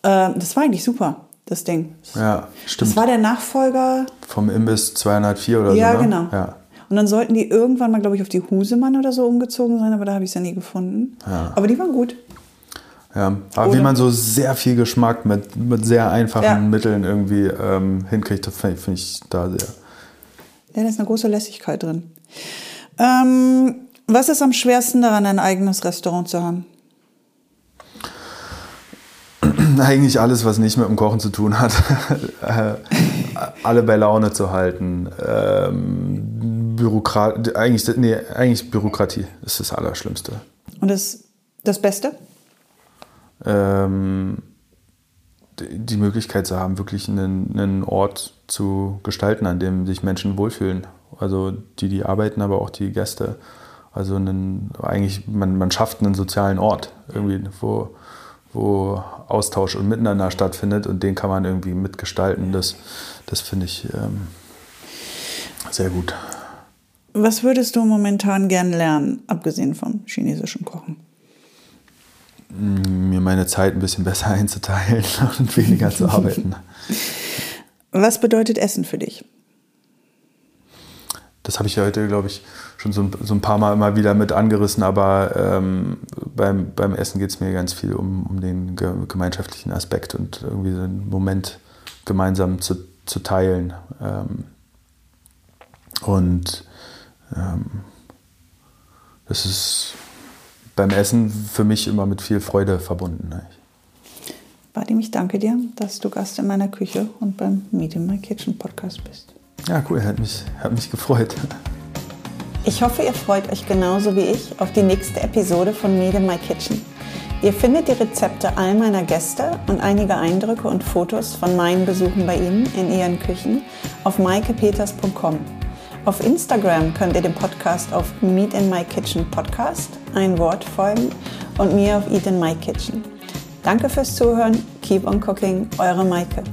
Äh, das war eigentlich super, das Ding. Ja, stimmt. Das war der Nachfolger Vom Imbiss 204 oder ja, so. Ne? genau. Ja. Und dann sollten die irgendwann mal, glaube ich, auf die Husemann oder so umgezogen sein, aber da habe ich es ja nie gefunden. Aber die waren gut. Ja, aber wie Oder- man so sehr viel Geschmack mit, mit sehr einfachen Ja. Mitteln irgendwie ähm, hinkriegt, das finde find ich da sehr. Ja, da ist eine große Lässigkeit drin. Ähm, was ist am schwersten daran, ein eigenes Restaurant zu haben? <clears throat> Eigentlich alles, was nicht mit dem Kochen zu tun hat. <laughs> Alle bei Laune zu halten. Ähm, Bürokrat eigentlich, nee, eigentlich Bürokratie ist das Allerschlimmste. Und das, das Beste? Ähm, die Möglichkeit zu haben, wirklich einen, einen Ort zu gestalten, an dem sich Menschen wohlfühlen. Also die, die arbeiten, aber auch die Gäste. Also einen, eigentlich, man, man schafft einen sozialen Ort, irgendwie, wo, wo Austausch und Miteinander stattfindet und den kann man irgendwie mitgestalten. Das, das finde ich ähm, sehr gut. Was würdest du momentan gern lernen, abgesehen vom chinesischen Kochen? Mir meine Zeit ein bisschen <laughs> besser einzuteilen <laughs> und weniger zu arbeiten. Was bedeutet Essen für dich? Das habe ich heute, glaube ich, schon so ein, so ein paar Mal immer wieder mit angerissen, aber ähm, beim, beim Essen geht es mir ganz viel um, um den ge gemeinschaftlichen Aspekt und irgendwie so einen Moment gemeinsam zu, zu teilen. Ähm, und ähm, das ist beim Essen für mich immer mit viel Freude verbunden. Ne? Vadim, ich danke dir, dass du Gast in meiner Küche und beim Meet in My Kitchen Podcast bist. Ja, cool, hat mich, hat mich gefreut. Ich hoffe, ihr freut euch genauso wie ich auf die nächste Episode von Meet in My Kitchen. Ihr findet die Rezepte all meiner Gäste und einige Eindrücke und Fotos von meinen Besuchen bei ihnen in ihren Küchen auf maikepeters.com. Auf Instagram könnt ihr dem Podcast auf Meet in My Kitchen Podcast, ein Wort folgen und mir auf Eat in My Kitchen. Danke fürs Zuhören. Keep on cooking. Eure Maike.